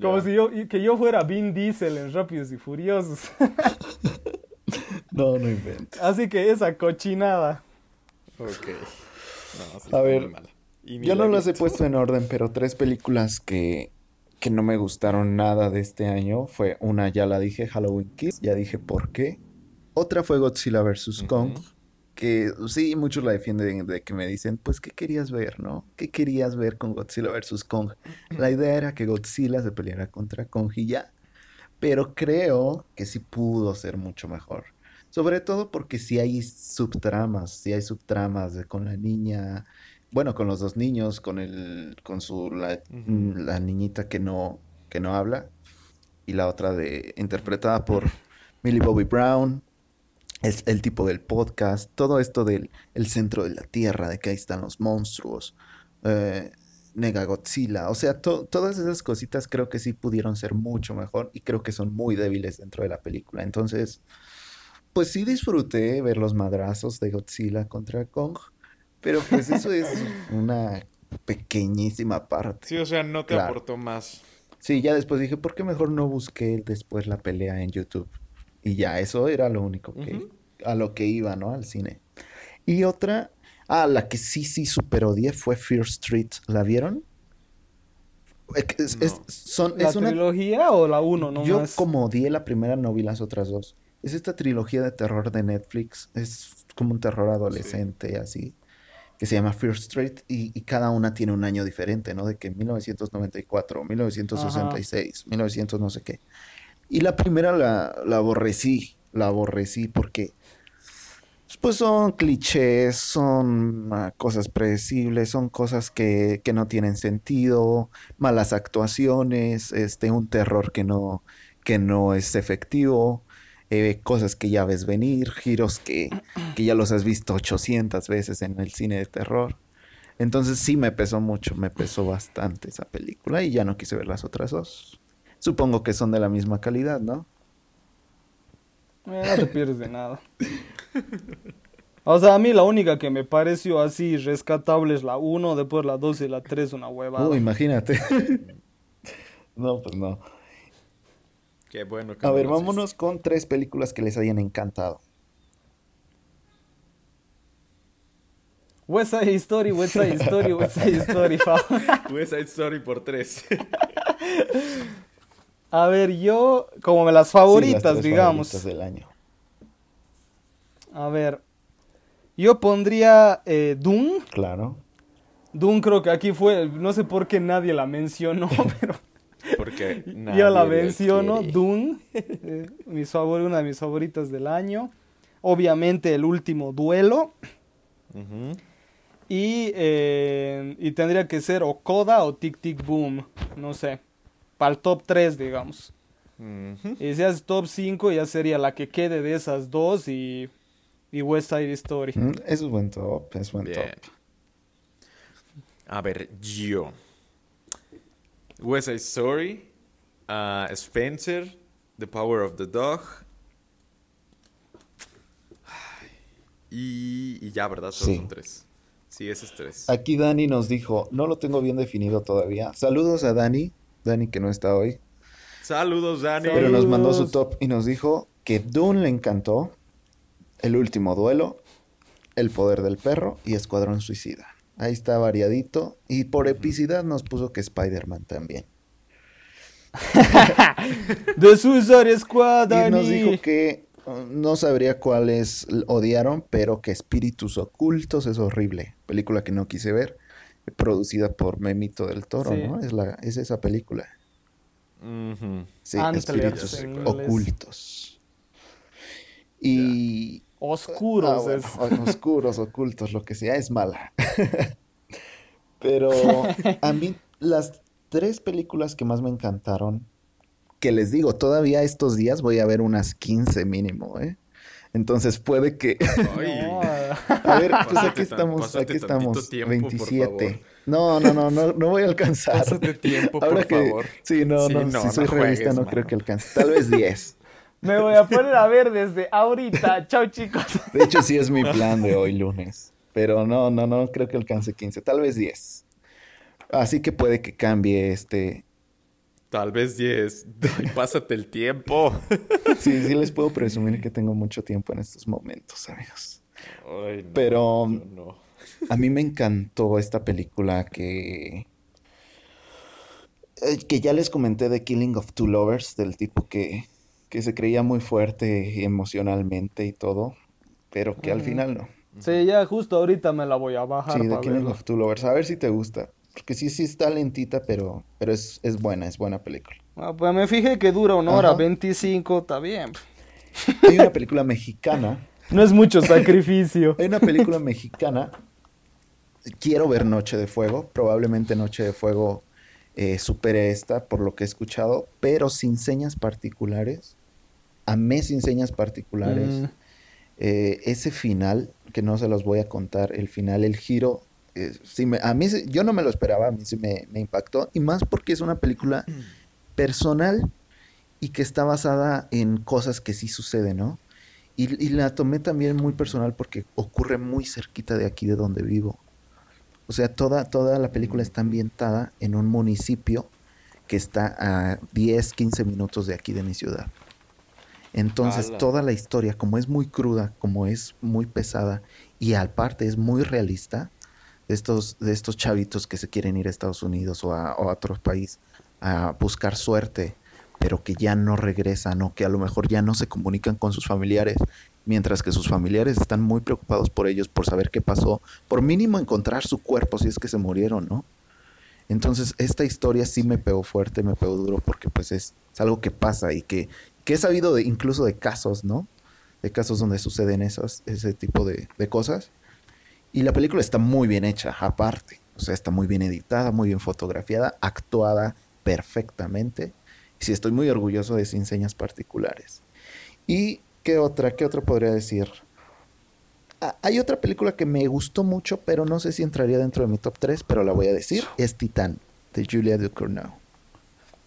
Como si yo, que yo fuera Vin Diesel en Rápidos y Furiosos. No, no inventes. Así que esa cochinada. Ok. No, sí A ver, Yo no las he puesto en orden, pero tres películas que, que no me gustaron nada de este año fue una, ya la dije, Halloween Kiss, ya dije por qué. Otra fue Godzilla vs. Kong, que sí, muchos la defienden de que me dicen, pues, ¿qué querías ver, no? ¿Qué querías ver con Godzilla vs. Kong? La idea era que Godzilla se peleara contra Kong y ya. Pero creo que sí pudo ser mucho mejor. Sobre todo porque si hay subtramas, si hay subtramas de, con la niña, bueno, con los dos niños, con el, con su la, niñita que no, que no habla, y la otra de interpretada por Millie Bobby Brown, el, el tipo del podcast, todo esto del el centro de la tierra, de que ahí están los monstruos, eh, Nega Godzilla, o sea, to- todas esas cositas creo que sí pudieron ser mucho mejor y creo que son muy débiles dentro de la película. Entonces, pues sí disfruté ver los madrazos de Godzilla contra Kong, pero pues eso es una pequeñísima parte. Sí, o sea, no te Claro. aportó más. Sí, ya después dije, ¿por qué mejor no busqué después la pelea en YouTube? Y ya, eso era lo único que, a lo que iba, ¿no? Al cine. Y otra, ah, la que sí, sí super odié fue Fear Street. ¿La vieron? Es, es- No. son, ¿La es una, trilogía o la uno nomás? yo como odié la primera, no vi las otras dos. Es esta trilogía de terror de Netflix. Es como un terror adolescente, así. Que se llama Fear Street. Y, y cada una tiene un año diferente, ¿no? De que 1994, 1966, 1900 no sé qué. Y la primera la, la aborrecí. La aborrecí porque... Pues son clichés, son ah, cosas predecibles, son cosas que, que no tienen sentido, malas actuaciones, este, un terror que no, que no es efectivo, eh, cosas que ya ves venir, giros que, que ya los has visto 800 veces en el cine de terror. Entonces sí me pesó mucho, me pesó bastante esa película y ya no quise ver las otras dos. Supongo que son de la misma calidad, ¿no? Eh, no te pierdes de nada. O sea, a mí la única que me pareció así rescatable es la 1, después la 2 y la 3 una huevada. Uh, imagínate. no, pues no. Qué bueno que A ver, las vámonos con tres películas que les hayan encantado. West Side Story, West Side Story, West Side Story. West Side Story por tres. A ver, yo, como me las Sí, favoritas, las tres digamos. favoritas del año. A ver, yo pondría eh, Doom. Claro. Doom creo que aquí fue, no sé por qué nadie la mencionó, pero Porque yo la menciono. eh, mis favor- una de mis favoritas del año. Obviamente el último duelo. Y, eh, y tendría que ser o Coda o Tic Tic Boom. No sé. Para el top 3, digamos. Y si haces top 5, ya sería la que quede de esas dos y, y West Side Story. Mm, Eso es buen top, es buen Bien. top. A ver, yo. West Side Story. ah, Spencer. The Power of the Dog. Y, y ya, ¿verdad? Solo Sí. son tres. Sí, ese es tres. Aquí Dani nos dijo, no lo tengo bien definido todavía. Saludos a Dani, Dani que no está hoy, Saludos, Dani. pero nos mandó su top y nos dijo que Dune le encantó, El último duelo, El poder del perro y Escuadrón Suicida. Ahí está variadito y por epicidad nos puso que Spider-Man también. The Suicide Squad, Y nos dijo que uh, no sabría cuáles odiaron, pero que Espíritus Ocultos es horrible. Película que no quise ver, producida por Memito del Toro, Sí. ¿no? Es, la, es esa película. Ujú. Sí, Antlers Espíritus. Ocultos. Y... Oscuros. Ah, bueno, es. o- oscuros, ocultos, lo que sea, es mala. Pero a mí las tres películas que más me encantaron, que les digo, todavía estos días voy a ver unas 15 mínimo, ¿eh? Entonces puede que... A ver, pues Pásate aquí estamos, aquí estamos, tiempo, por 27. favor. No, no, no, no, no voy a alcanzar. Pásate tiempo, Ahora por que, favor. Sí, no, Sí, no, no, si no soy juegues, no mano. creo que alcance. Tal vez 10. Me voy a poner a ver desde ahorita. Chao, chicos. De hecho, sí es mi plan de hoy lunes. Pero no, no, no creo que alcance 15. Tal vez 10. Así que puede que cambie este. Tal vez 10. Ay, Pásate el tiempo. Sí, sí les puedo presumir que tengo mucho tiempo en estos momentos, amigos. Ay, no, Pero- no. A mí me encantó esta película que. eh, Que ya les comenté de Killing of Two Lovers, del tipo que, que se creía muy fuerte emocionalmente y todo, pero que al final no. Sí, ya justo ahorita me la voy a bajar Sí, de Killing of Two Lovers. A ver si te gusta. Porque sí, sí está lentita, pero, pero es, es buena, es buena película. Ah, pues me fijé que dura una hora Ajá. 25, está bien. Hay una película mexicana. No es mucho sacrificio. Hay una película mexicana. Quiero ver Noche de Fuego. Probablemente Noche de Fuego eh, supere esta, por lo que he escuchado, pero sin señas particulares. Amé sin señas particulares. Mm. Eh, ese final, que no se los voy a contar, el final, el giro, eh, sí me- a mí yo no me lo esperaba, a mí sí me, me impactó, y más porque es una película personal y que está basada en cosas que sí suceden, ¿no? Y, y la tomé también muy personal porque ocurre muy cerquita de aquí de donde vivo. O sea, toda, toda la película está ambientada en un municipio que está a 10, 15 minutos de aquí de mi ciudad. Entonces, toda la historia, como es muy cruda, como es muy pesada y aparte es muy realista, de estos, de estos chavitos que se quieren ir a Estados Unidos o a, o a otro país a buscar suerte, pero que ya no regresan o que a lo mejor ya no se comunican con sus familiares, mientras que sus familiares están muy preocupados por ellos, por saber qué pasó, por mínimo encontrar su cuerpo si es que se murieron, ¿no? Entonces, esta historia sí me pegó fuerte, me pegó duro, porque pues es, es algo que pasa y que, que he sabido incluso de casos, ¿no? De casos donde suceden esas, ese tipo de, de cosas. Y la película está muy bien hecha, aparte. O sea, está muy bien editada, muy bien fotografiada, actuada perfectamente. Y sí, estoy muy orgulloso de Sin Señas Particulares. ¿Y qué otra? ¿Qué otra podría decir? Ah, hay otra película que me gustó mucho, pero no sé si entraría dentro de mi top 3, pero la voy a decir. Es Titán, de Julia Ducournau.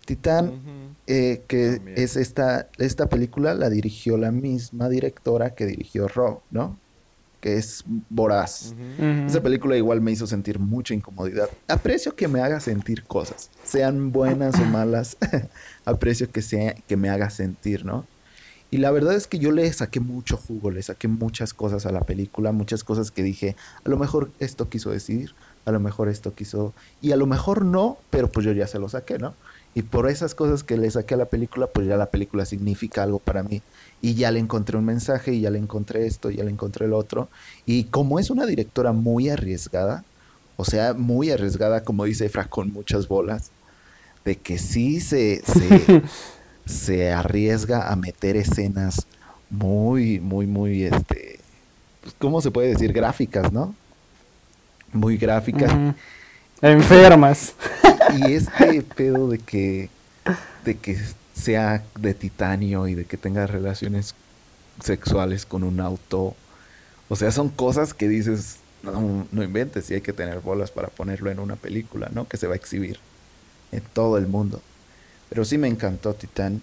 Titán, eh, que También. es esta, esta película la dirigió la misma directora que dirigió Raw, ¿no? Que es Voraz. Esa película igual me hizo sentir mucha incomodidad. Aprecio que me haga sentir cosas, sean buenas o malas. Aprecio que sea que me haga sentir, ¿no? Y la verdad es que yo le saqué mucho jugo, le saqué muchas cosas a la película, muchas cosas que dije, a lo mejor esto quiso decir, a lo mejor esto quiso, y a lo mejor no, pero pues yo ya se lo saqué, ¿no? Y por esas cosas que le saqué a la película, pues ya la película significa algo para mí. Y ya le encontré un mensaje, y ya le encontré esto, y ya le encontré el otro. Y como es una directora muy arriesgada, o sea, muy arriesgada, como dice Efra, con muchas bolas, de que sí se, se, se arriesga a meter escenas muy, muy, muy, este, pues, ¿cómo se puede decir? Gráficas, ¿no? Muy gráficas. Enfermas. Y este pedo de que, de que sea de titanio y de que tenga relaciones sexuales con un auto. O sea, son cosas que dices, no, no inventes, y hay que tener bolas para ponerlo en una película, ¿no? Que se va a exhibir en todo el mundo. Pero sí me encantó Titán.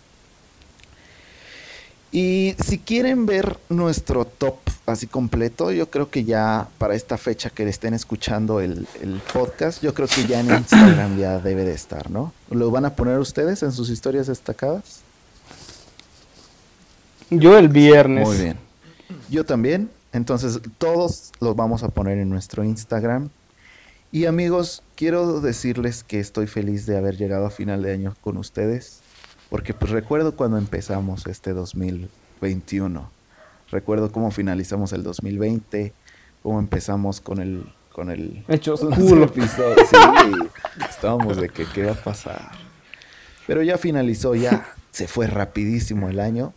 Y si quieren ver nuestro top así completo, yo creo que ya para esta fecha que le estén escuchando el, el podcast, yo creo que ya en Instagram ya debe de estar, ¿no? ¿Lo van a poner ustedes en sus historias destacadas? Yo el viernes. Muy bien. Yo también. Entonces, todos los vamos a poner en nuestro Instagram. Y amigos, quiero decirles que estoy feliz de haber llegado a final de año con ustedes. Porque pues recuerdo cuando empezamos este 2021. Recuerdo cómo finalizamos el 2020. Cómo empezamos con el... Con el Hechos culo. episodios. Sí, estábamos de que qué va a pasar. Pero ya finalizó, ya se fue rapidísimo el año.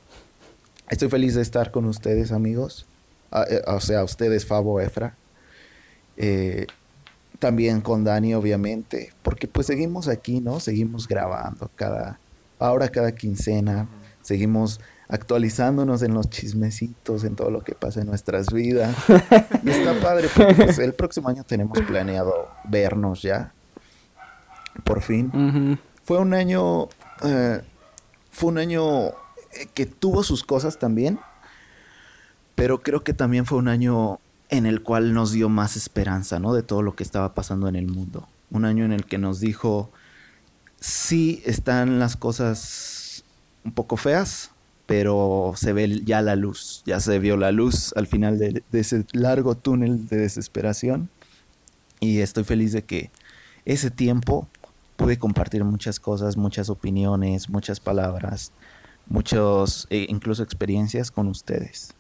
Estoy feliz de estar con ustedes, amigos. Ah, eh, o sea, ustedes, Fabo, Efra. Eh, también con Dani, obviamente. Porque pues seguimos aquí, ¿no? Seguimos grabando cada... Ahora cada quincena. Seguimos actualizándonos en los chismecitos, en todo lo que pasa en nuestras vidas. Y está padre porque pues, el próximo año tenemos planeado vernos ya. Por fin fue un año eh, fue un año eh, que tuvo sus cosas también pero creo que también fue un año en el cual nos dio más esperanza no de todo lo que estaba pasando en el mundo un año en el que nos dijo sí están las cosas un poco feas pero se ve ya la luz ya se vio la luz al final de, ese largo túnel de desesperación y estoy feliz de que ese tiempo pude compartir muchas cosas, muchas opiniones, muchas palabras, muchos, eh, incluso experiencias con ustedes.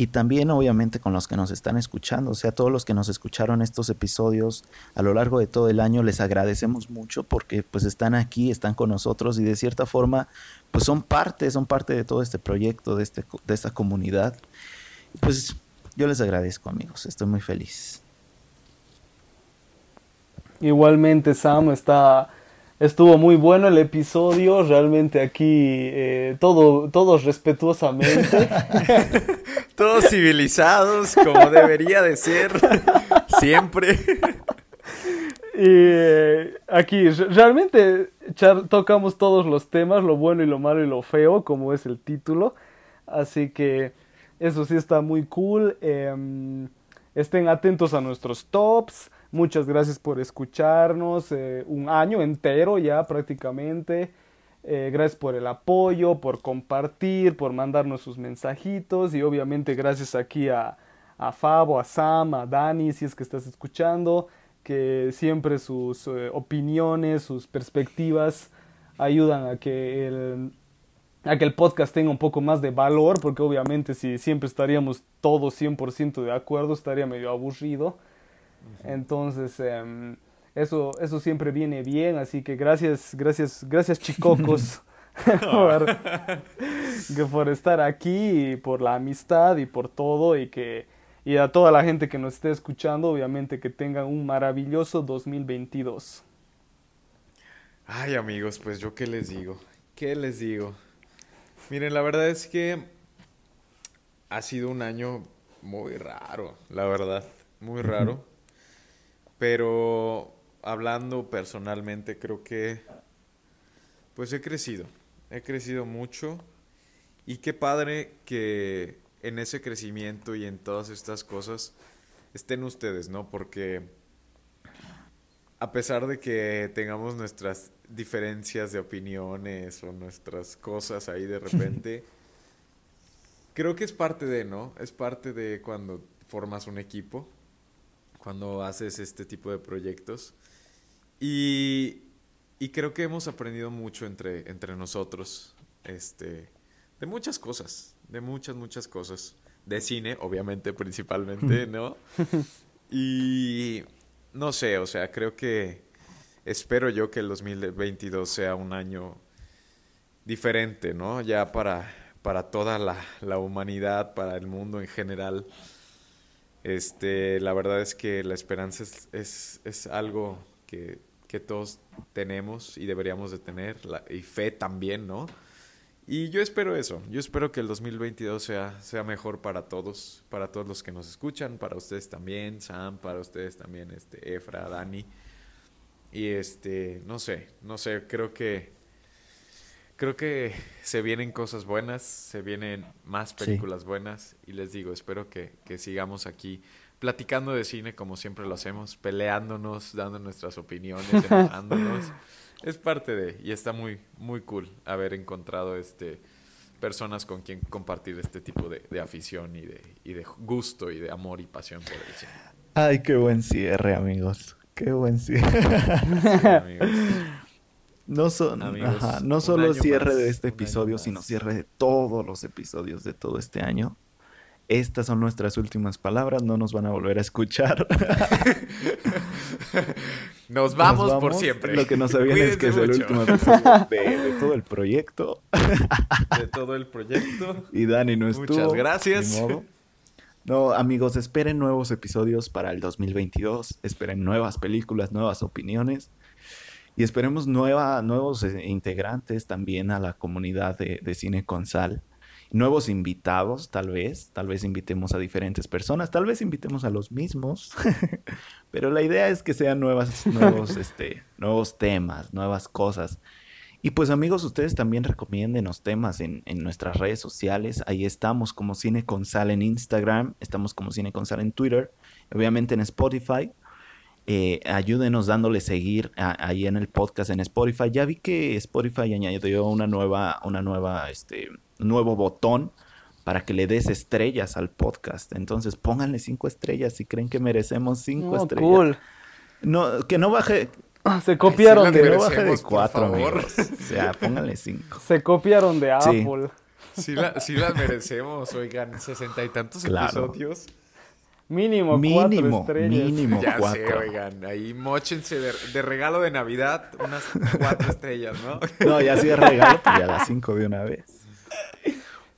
Y también obviamente con los que nos están escuchando, o sea, todos los que nos escucharon estos episodios a lo largo de todo el año, les agradecemos mucho porque pues están aquí, están con nosotros y de cierta forma pues son parte, son parte de todo este proyecto, de, este, de esta comunidad. Pues yo les agradezco amigos, estoy muy feliz. Igualmente Sam está Estuvo muy bueno el episodio, realmente aquí eh, todo, todos respetuosamente. todos civilizados, como debería de ser, siempre. Y eh, aquí realmente tocamos todos los temas, lo bueno y lo malo y lo feo, como es el título. Así que eso sí está muy cool. Em, estén atentos a nuestros tops. Muchas gracias por escucharnos, eh, un año entero ya prácticamente. Eh, gracias por el apoyo, por compartir, por mandarnos sus mensajitos y obviamente gracias aquí a, a Fabo, a Sam, a Dani, si es que estás escuchando, que siempre sus eh, opiniones, sus perspectivas ayudan a que el, a que el podcast tenga un poco más de valor, porque obviamente si siempre estaríamos todos 100% de acuerdo estaría medio aburrido. Entonces, em, eso, eso siempre viene bien, así que gracias, gracias, gracias chicocos por, por estar aquí y por la amistad y por todo y que y a toda la gente que nos esté escuchando, obviamente que tengan un maravilloso 2022. Ay amigos, pues yo qué les digo, qué les digo. Miren, la verdad es que ha sido un año muy raro, la verdad, muy raro. Pero hablando personalmente, creo que pues he crecido. He crecido mucho. Y qué padre que en ese crecimiento y en todas estas cosas estén ustedes, ¿no? Porque a pesar de que tengamos nuestras diferencias de opiniones o nuestras cosas ahí de repente, creo que es parte de, ¿no? Es parte de cuando formas un equipo cuando haces este tipo de proyectos. Y, y creo que hemos aprendido mucho entre, entre nosotros, este, de muchas cosas, de muchas, muchas cosas. De cine, obviamente, principalmente, ¿no? Y no sé, o sea, creo que espero yo que el 2022 sea un año diferente, ¿no? Ya para, para toda la, la humanidad, para el mundo en general. Este, la verdad es que la esperanza es, es, algo que, que, todos tenemos y deberíamos de tener, y fe también, ¿no? Y yo espero eso, yo espero que el 2022 sea, sea mejor para todos, para todos los que nos escuchan, para ustedes también, Sam, para ustedes también, este, Efra, Dani. Y este, no sé, no sé, creo que creo que se vienen cosas buenas, se vienen más películas buenas y les digo, espero que, que, sigamos aquí platicando de cine como siempre lo hacemos, peleándonos, dando nuestras opiniones, enojándonos. es parte de, y está muy, muy cool haber encontrado este personas con quien compartir este tipo de, de afición y de, y de gusto y de amor y pasión por el cine. Ay, qué buen cierre, amigos. Qué buen cierre. Sí, amigos. No, son, no solo cierre de este episodio, sino cierre de todos los episodios de todo este año. Estas son nuestras últimas palabras, no nos van a volver a escuchar. nos, vamos por siempre. Lo que no sabían es que es el último episodio de, todo el proyecto. de todo el proyecto. Y Dani no estuvo. Muchas gracias. No, amigos, esperen nuevos episodios para el 2022. Esperen nuevas películas, nuevas opiniones. Y esperemos nueva, nuevos eh, integrantes también a la comunidad de, Cine con Sal. Nuevos invitados, tal vez. Tal vez invitemos a diferentes personas. Tal vez invitemos a los mismos. Pero la idea es que sean nuevas, nuevos, este, nuevos temas, nuevas cosas. Y pues amigos, ustedes también recomienden los temas en, en, nuestras redes sociales. Ahí estamos como Cine con Sal en Instagram, estamos como Cine con Sal en Twitter, obviamente en Spotify. Eh, ayúdenos dándole seguir ahí en el podcast en Spotify. Ya vi que Spotify añadió una nueva, una nueva, este, nuevo botón para que le des estrellas al podcast. Entonces pónganle cinco estrellas si creen que merecemos cinco estrellas. No, que no baje. Ah, se copiaron de, no baje de cuatro, amigos. O sea, pónganle cinco. Se copiaron de Apple. Sí, la- sí las merecemos, oigan, sesenta y tantos Claro. episodios. Mínimo, Mínimo, cuatro estrellas. mínimo Ya sé, cuatro. oigan, ahí mochense de, de regalo de Navidad unas cuatro estrellas, ¿no? No, ya sí es regalo, pues ya las cinco de una vez.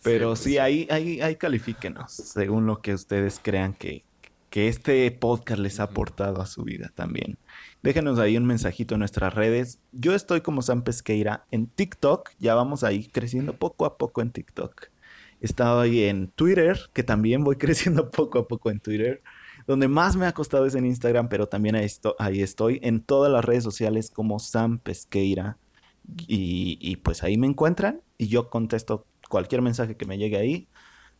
Pero Sí, sí, ahí, ahí, ahí califíquenos, según lo que ustedes crean que, que este podcast les ha aportado a su vida también. Déjenos ahí un mensajito en nuestras redes. Yo estoy como Sam Pesqueira en TikTok, ya vamos ahí creciendo poco a poco en TikTok. He estado ahí en Twitter, que también voy creciendo poco a poco en Twitter. Donde más me ha costado es en Instagram, pero también ahí, esto- ahí estoy en todas las redes sociales como Sam Pesqueira. Y, y pues ahí me encuentran y yo contesto cualquier mensaje que me llegue ahí.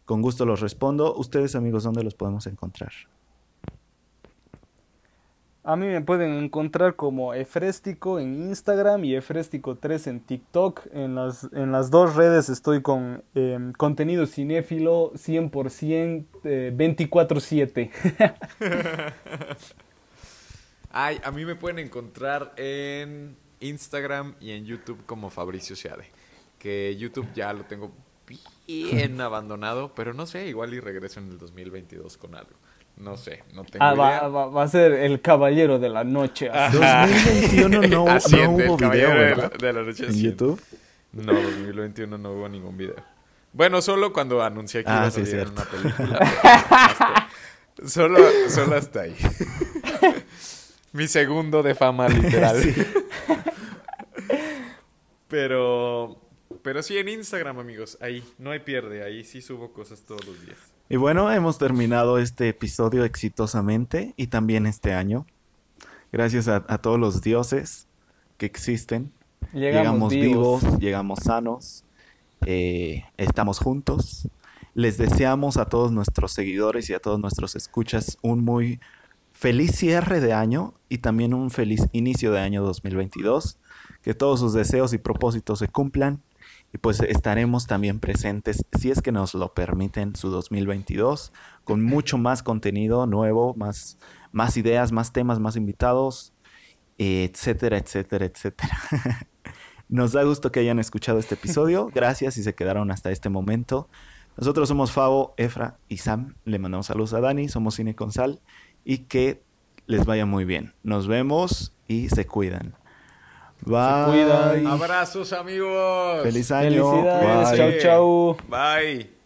Con gusto los respondo. Ustedes amigos, ¿dónde los podemos encontrar? A mí me pueden encontrar como Efrestico en Instagram y Efrestico3 en TikTok. En las, en las dos redes estoy con eh, contenido cinéfilo 100% eh, 24/7. Ay, a mí me pueden encontrar en Instagram y en YouTube como Fabricio Seade. Que YouTube ya lo tengo bien abandonado, pero no sé, igual y regreso en el 2022 con algo. No sé, no tengo Ah, idea. va, va- va a ser el caballero de la noche. así. 2021 no, no hubo el video, de la- ¿verdad? de la noche En. YouTube. No, 2021 no hubo ningún video. Bueno, solo cuando anuncié que Ah, iba a sí, salir una película. hasta- solo, solo hasta ahí. Mi segundo de fama, literal. Pero, pero sí en Instagram, amigos. Ahí, no hay pierde. Ahí sí subo cosas todos los días. Y bueno, hemos terminado este episodio exitosamente y también este año. Gracias a, a todos los dioses que existen. Llegamos, vivos. llegamos sanos, eh, estamos juntos. Les deseamos a todos nuestros seguidores y a todos nuestros escuchas un muy feliz cierre de año y también un feliz inicio de año 2022. Que todos sus deseos y propósitos se cumplan y pues estaremos también presentes, si es que nos lo permiten, su 2022 con mucho más contenido nuevo, más, más ideas, más temas, más invitados, etcétera, etcétera, etcétera. Nos da gusto que hayan escuchado este episodio. Gracias si se quedaron hasta este momento. Nosotros somos Fabo, Efra y Sam. Le mandamos saludos a Dani. Somos Cine con Sal. Y que les vaya muy bien. Nos vemos y se cuidan. Bye. cuidan. Abrazos, amigos. Feliz año. Felicidades. Bye. Chau, chau. Bye.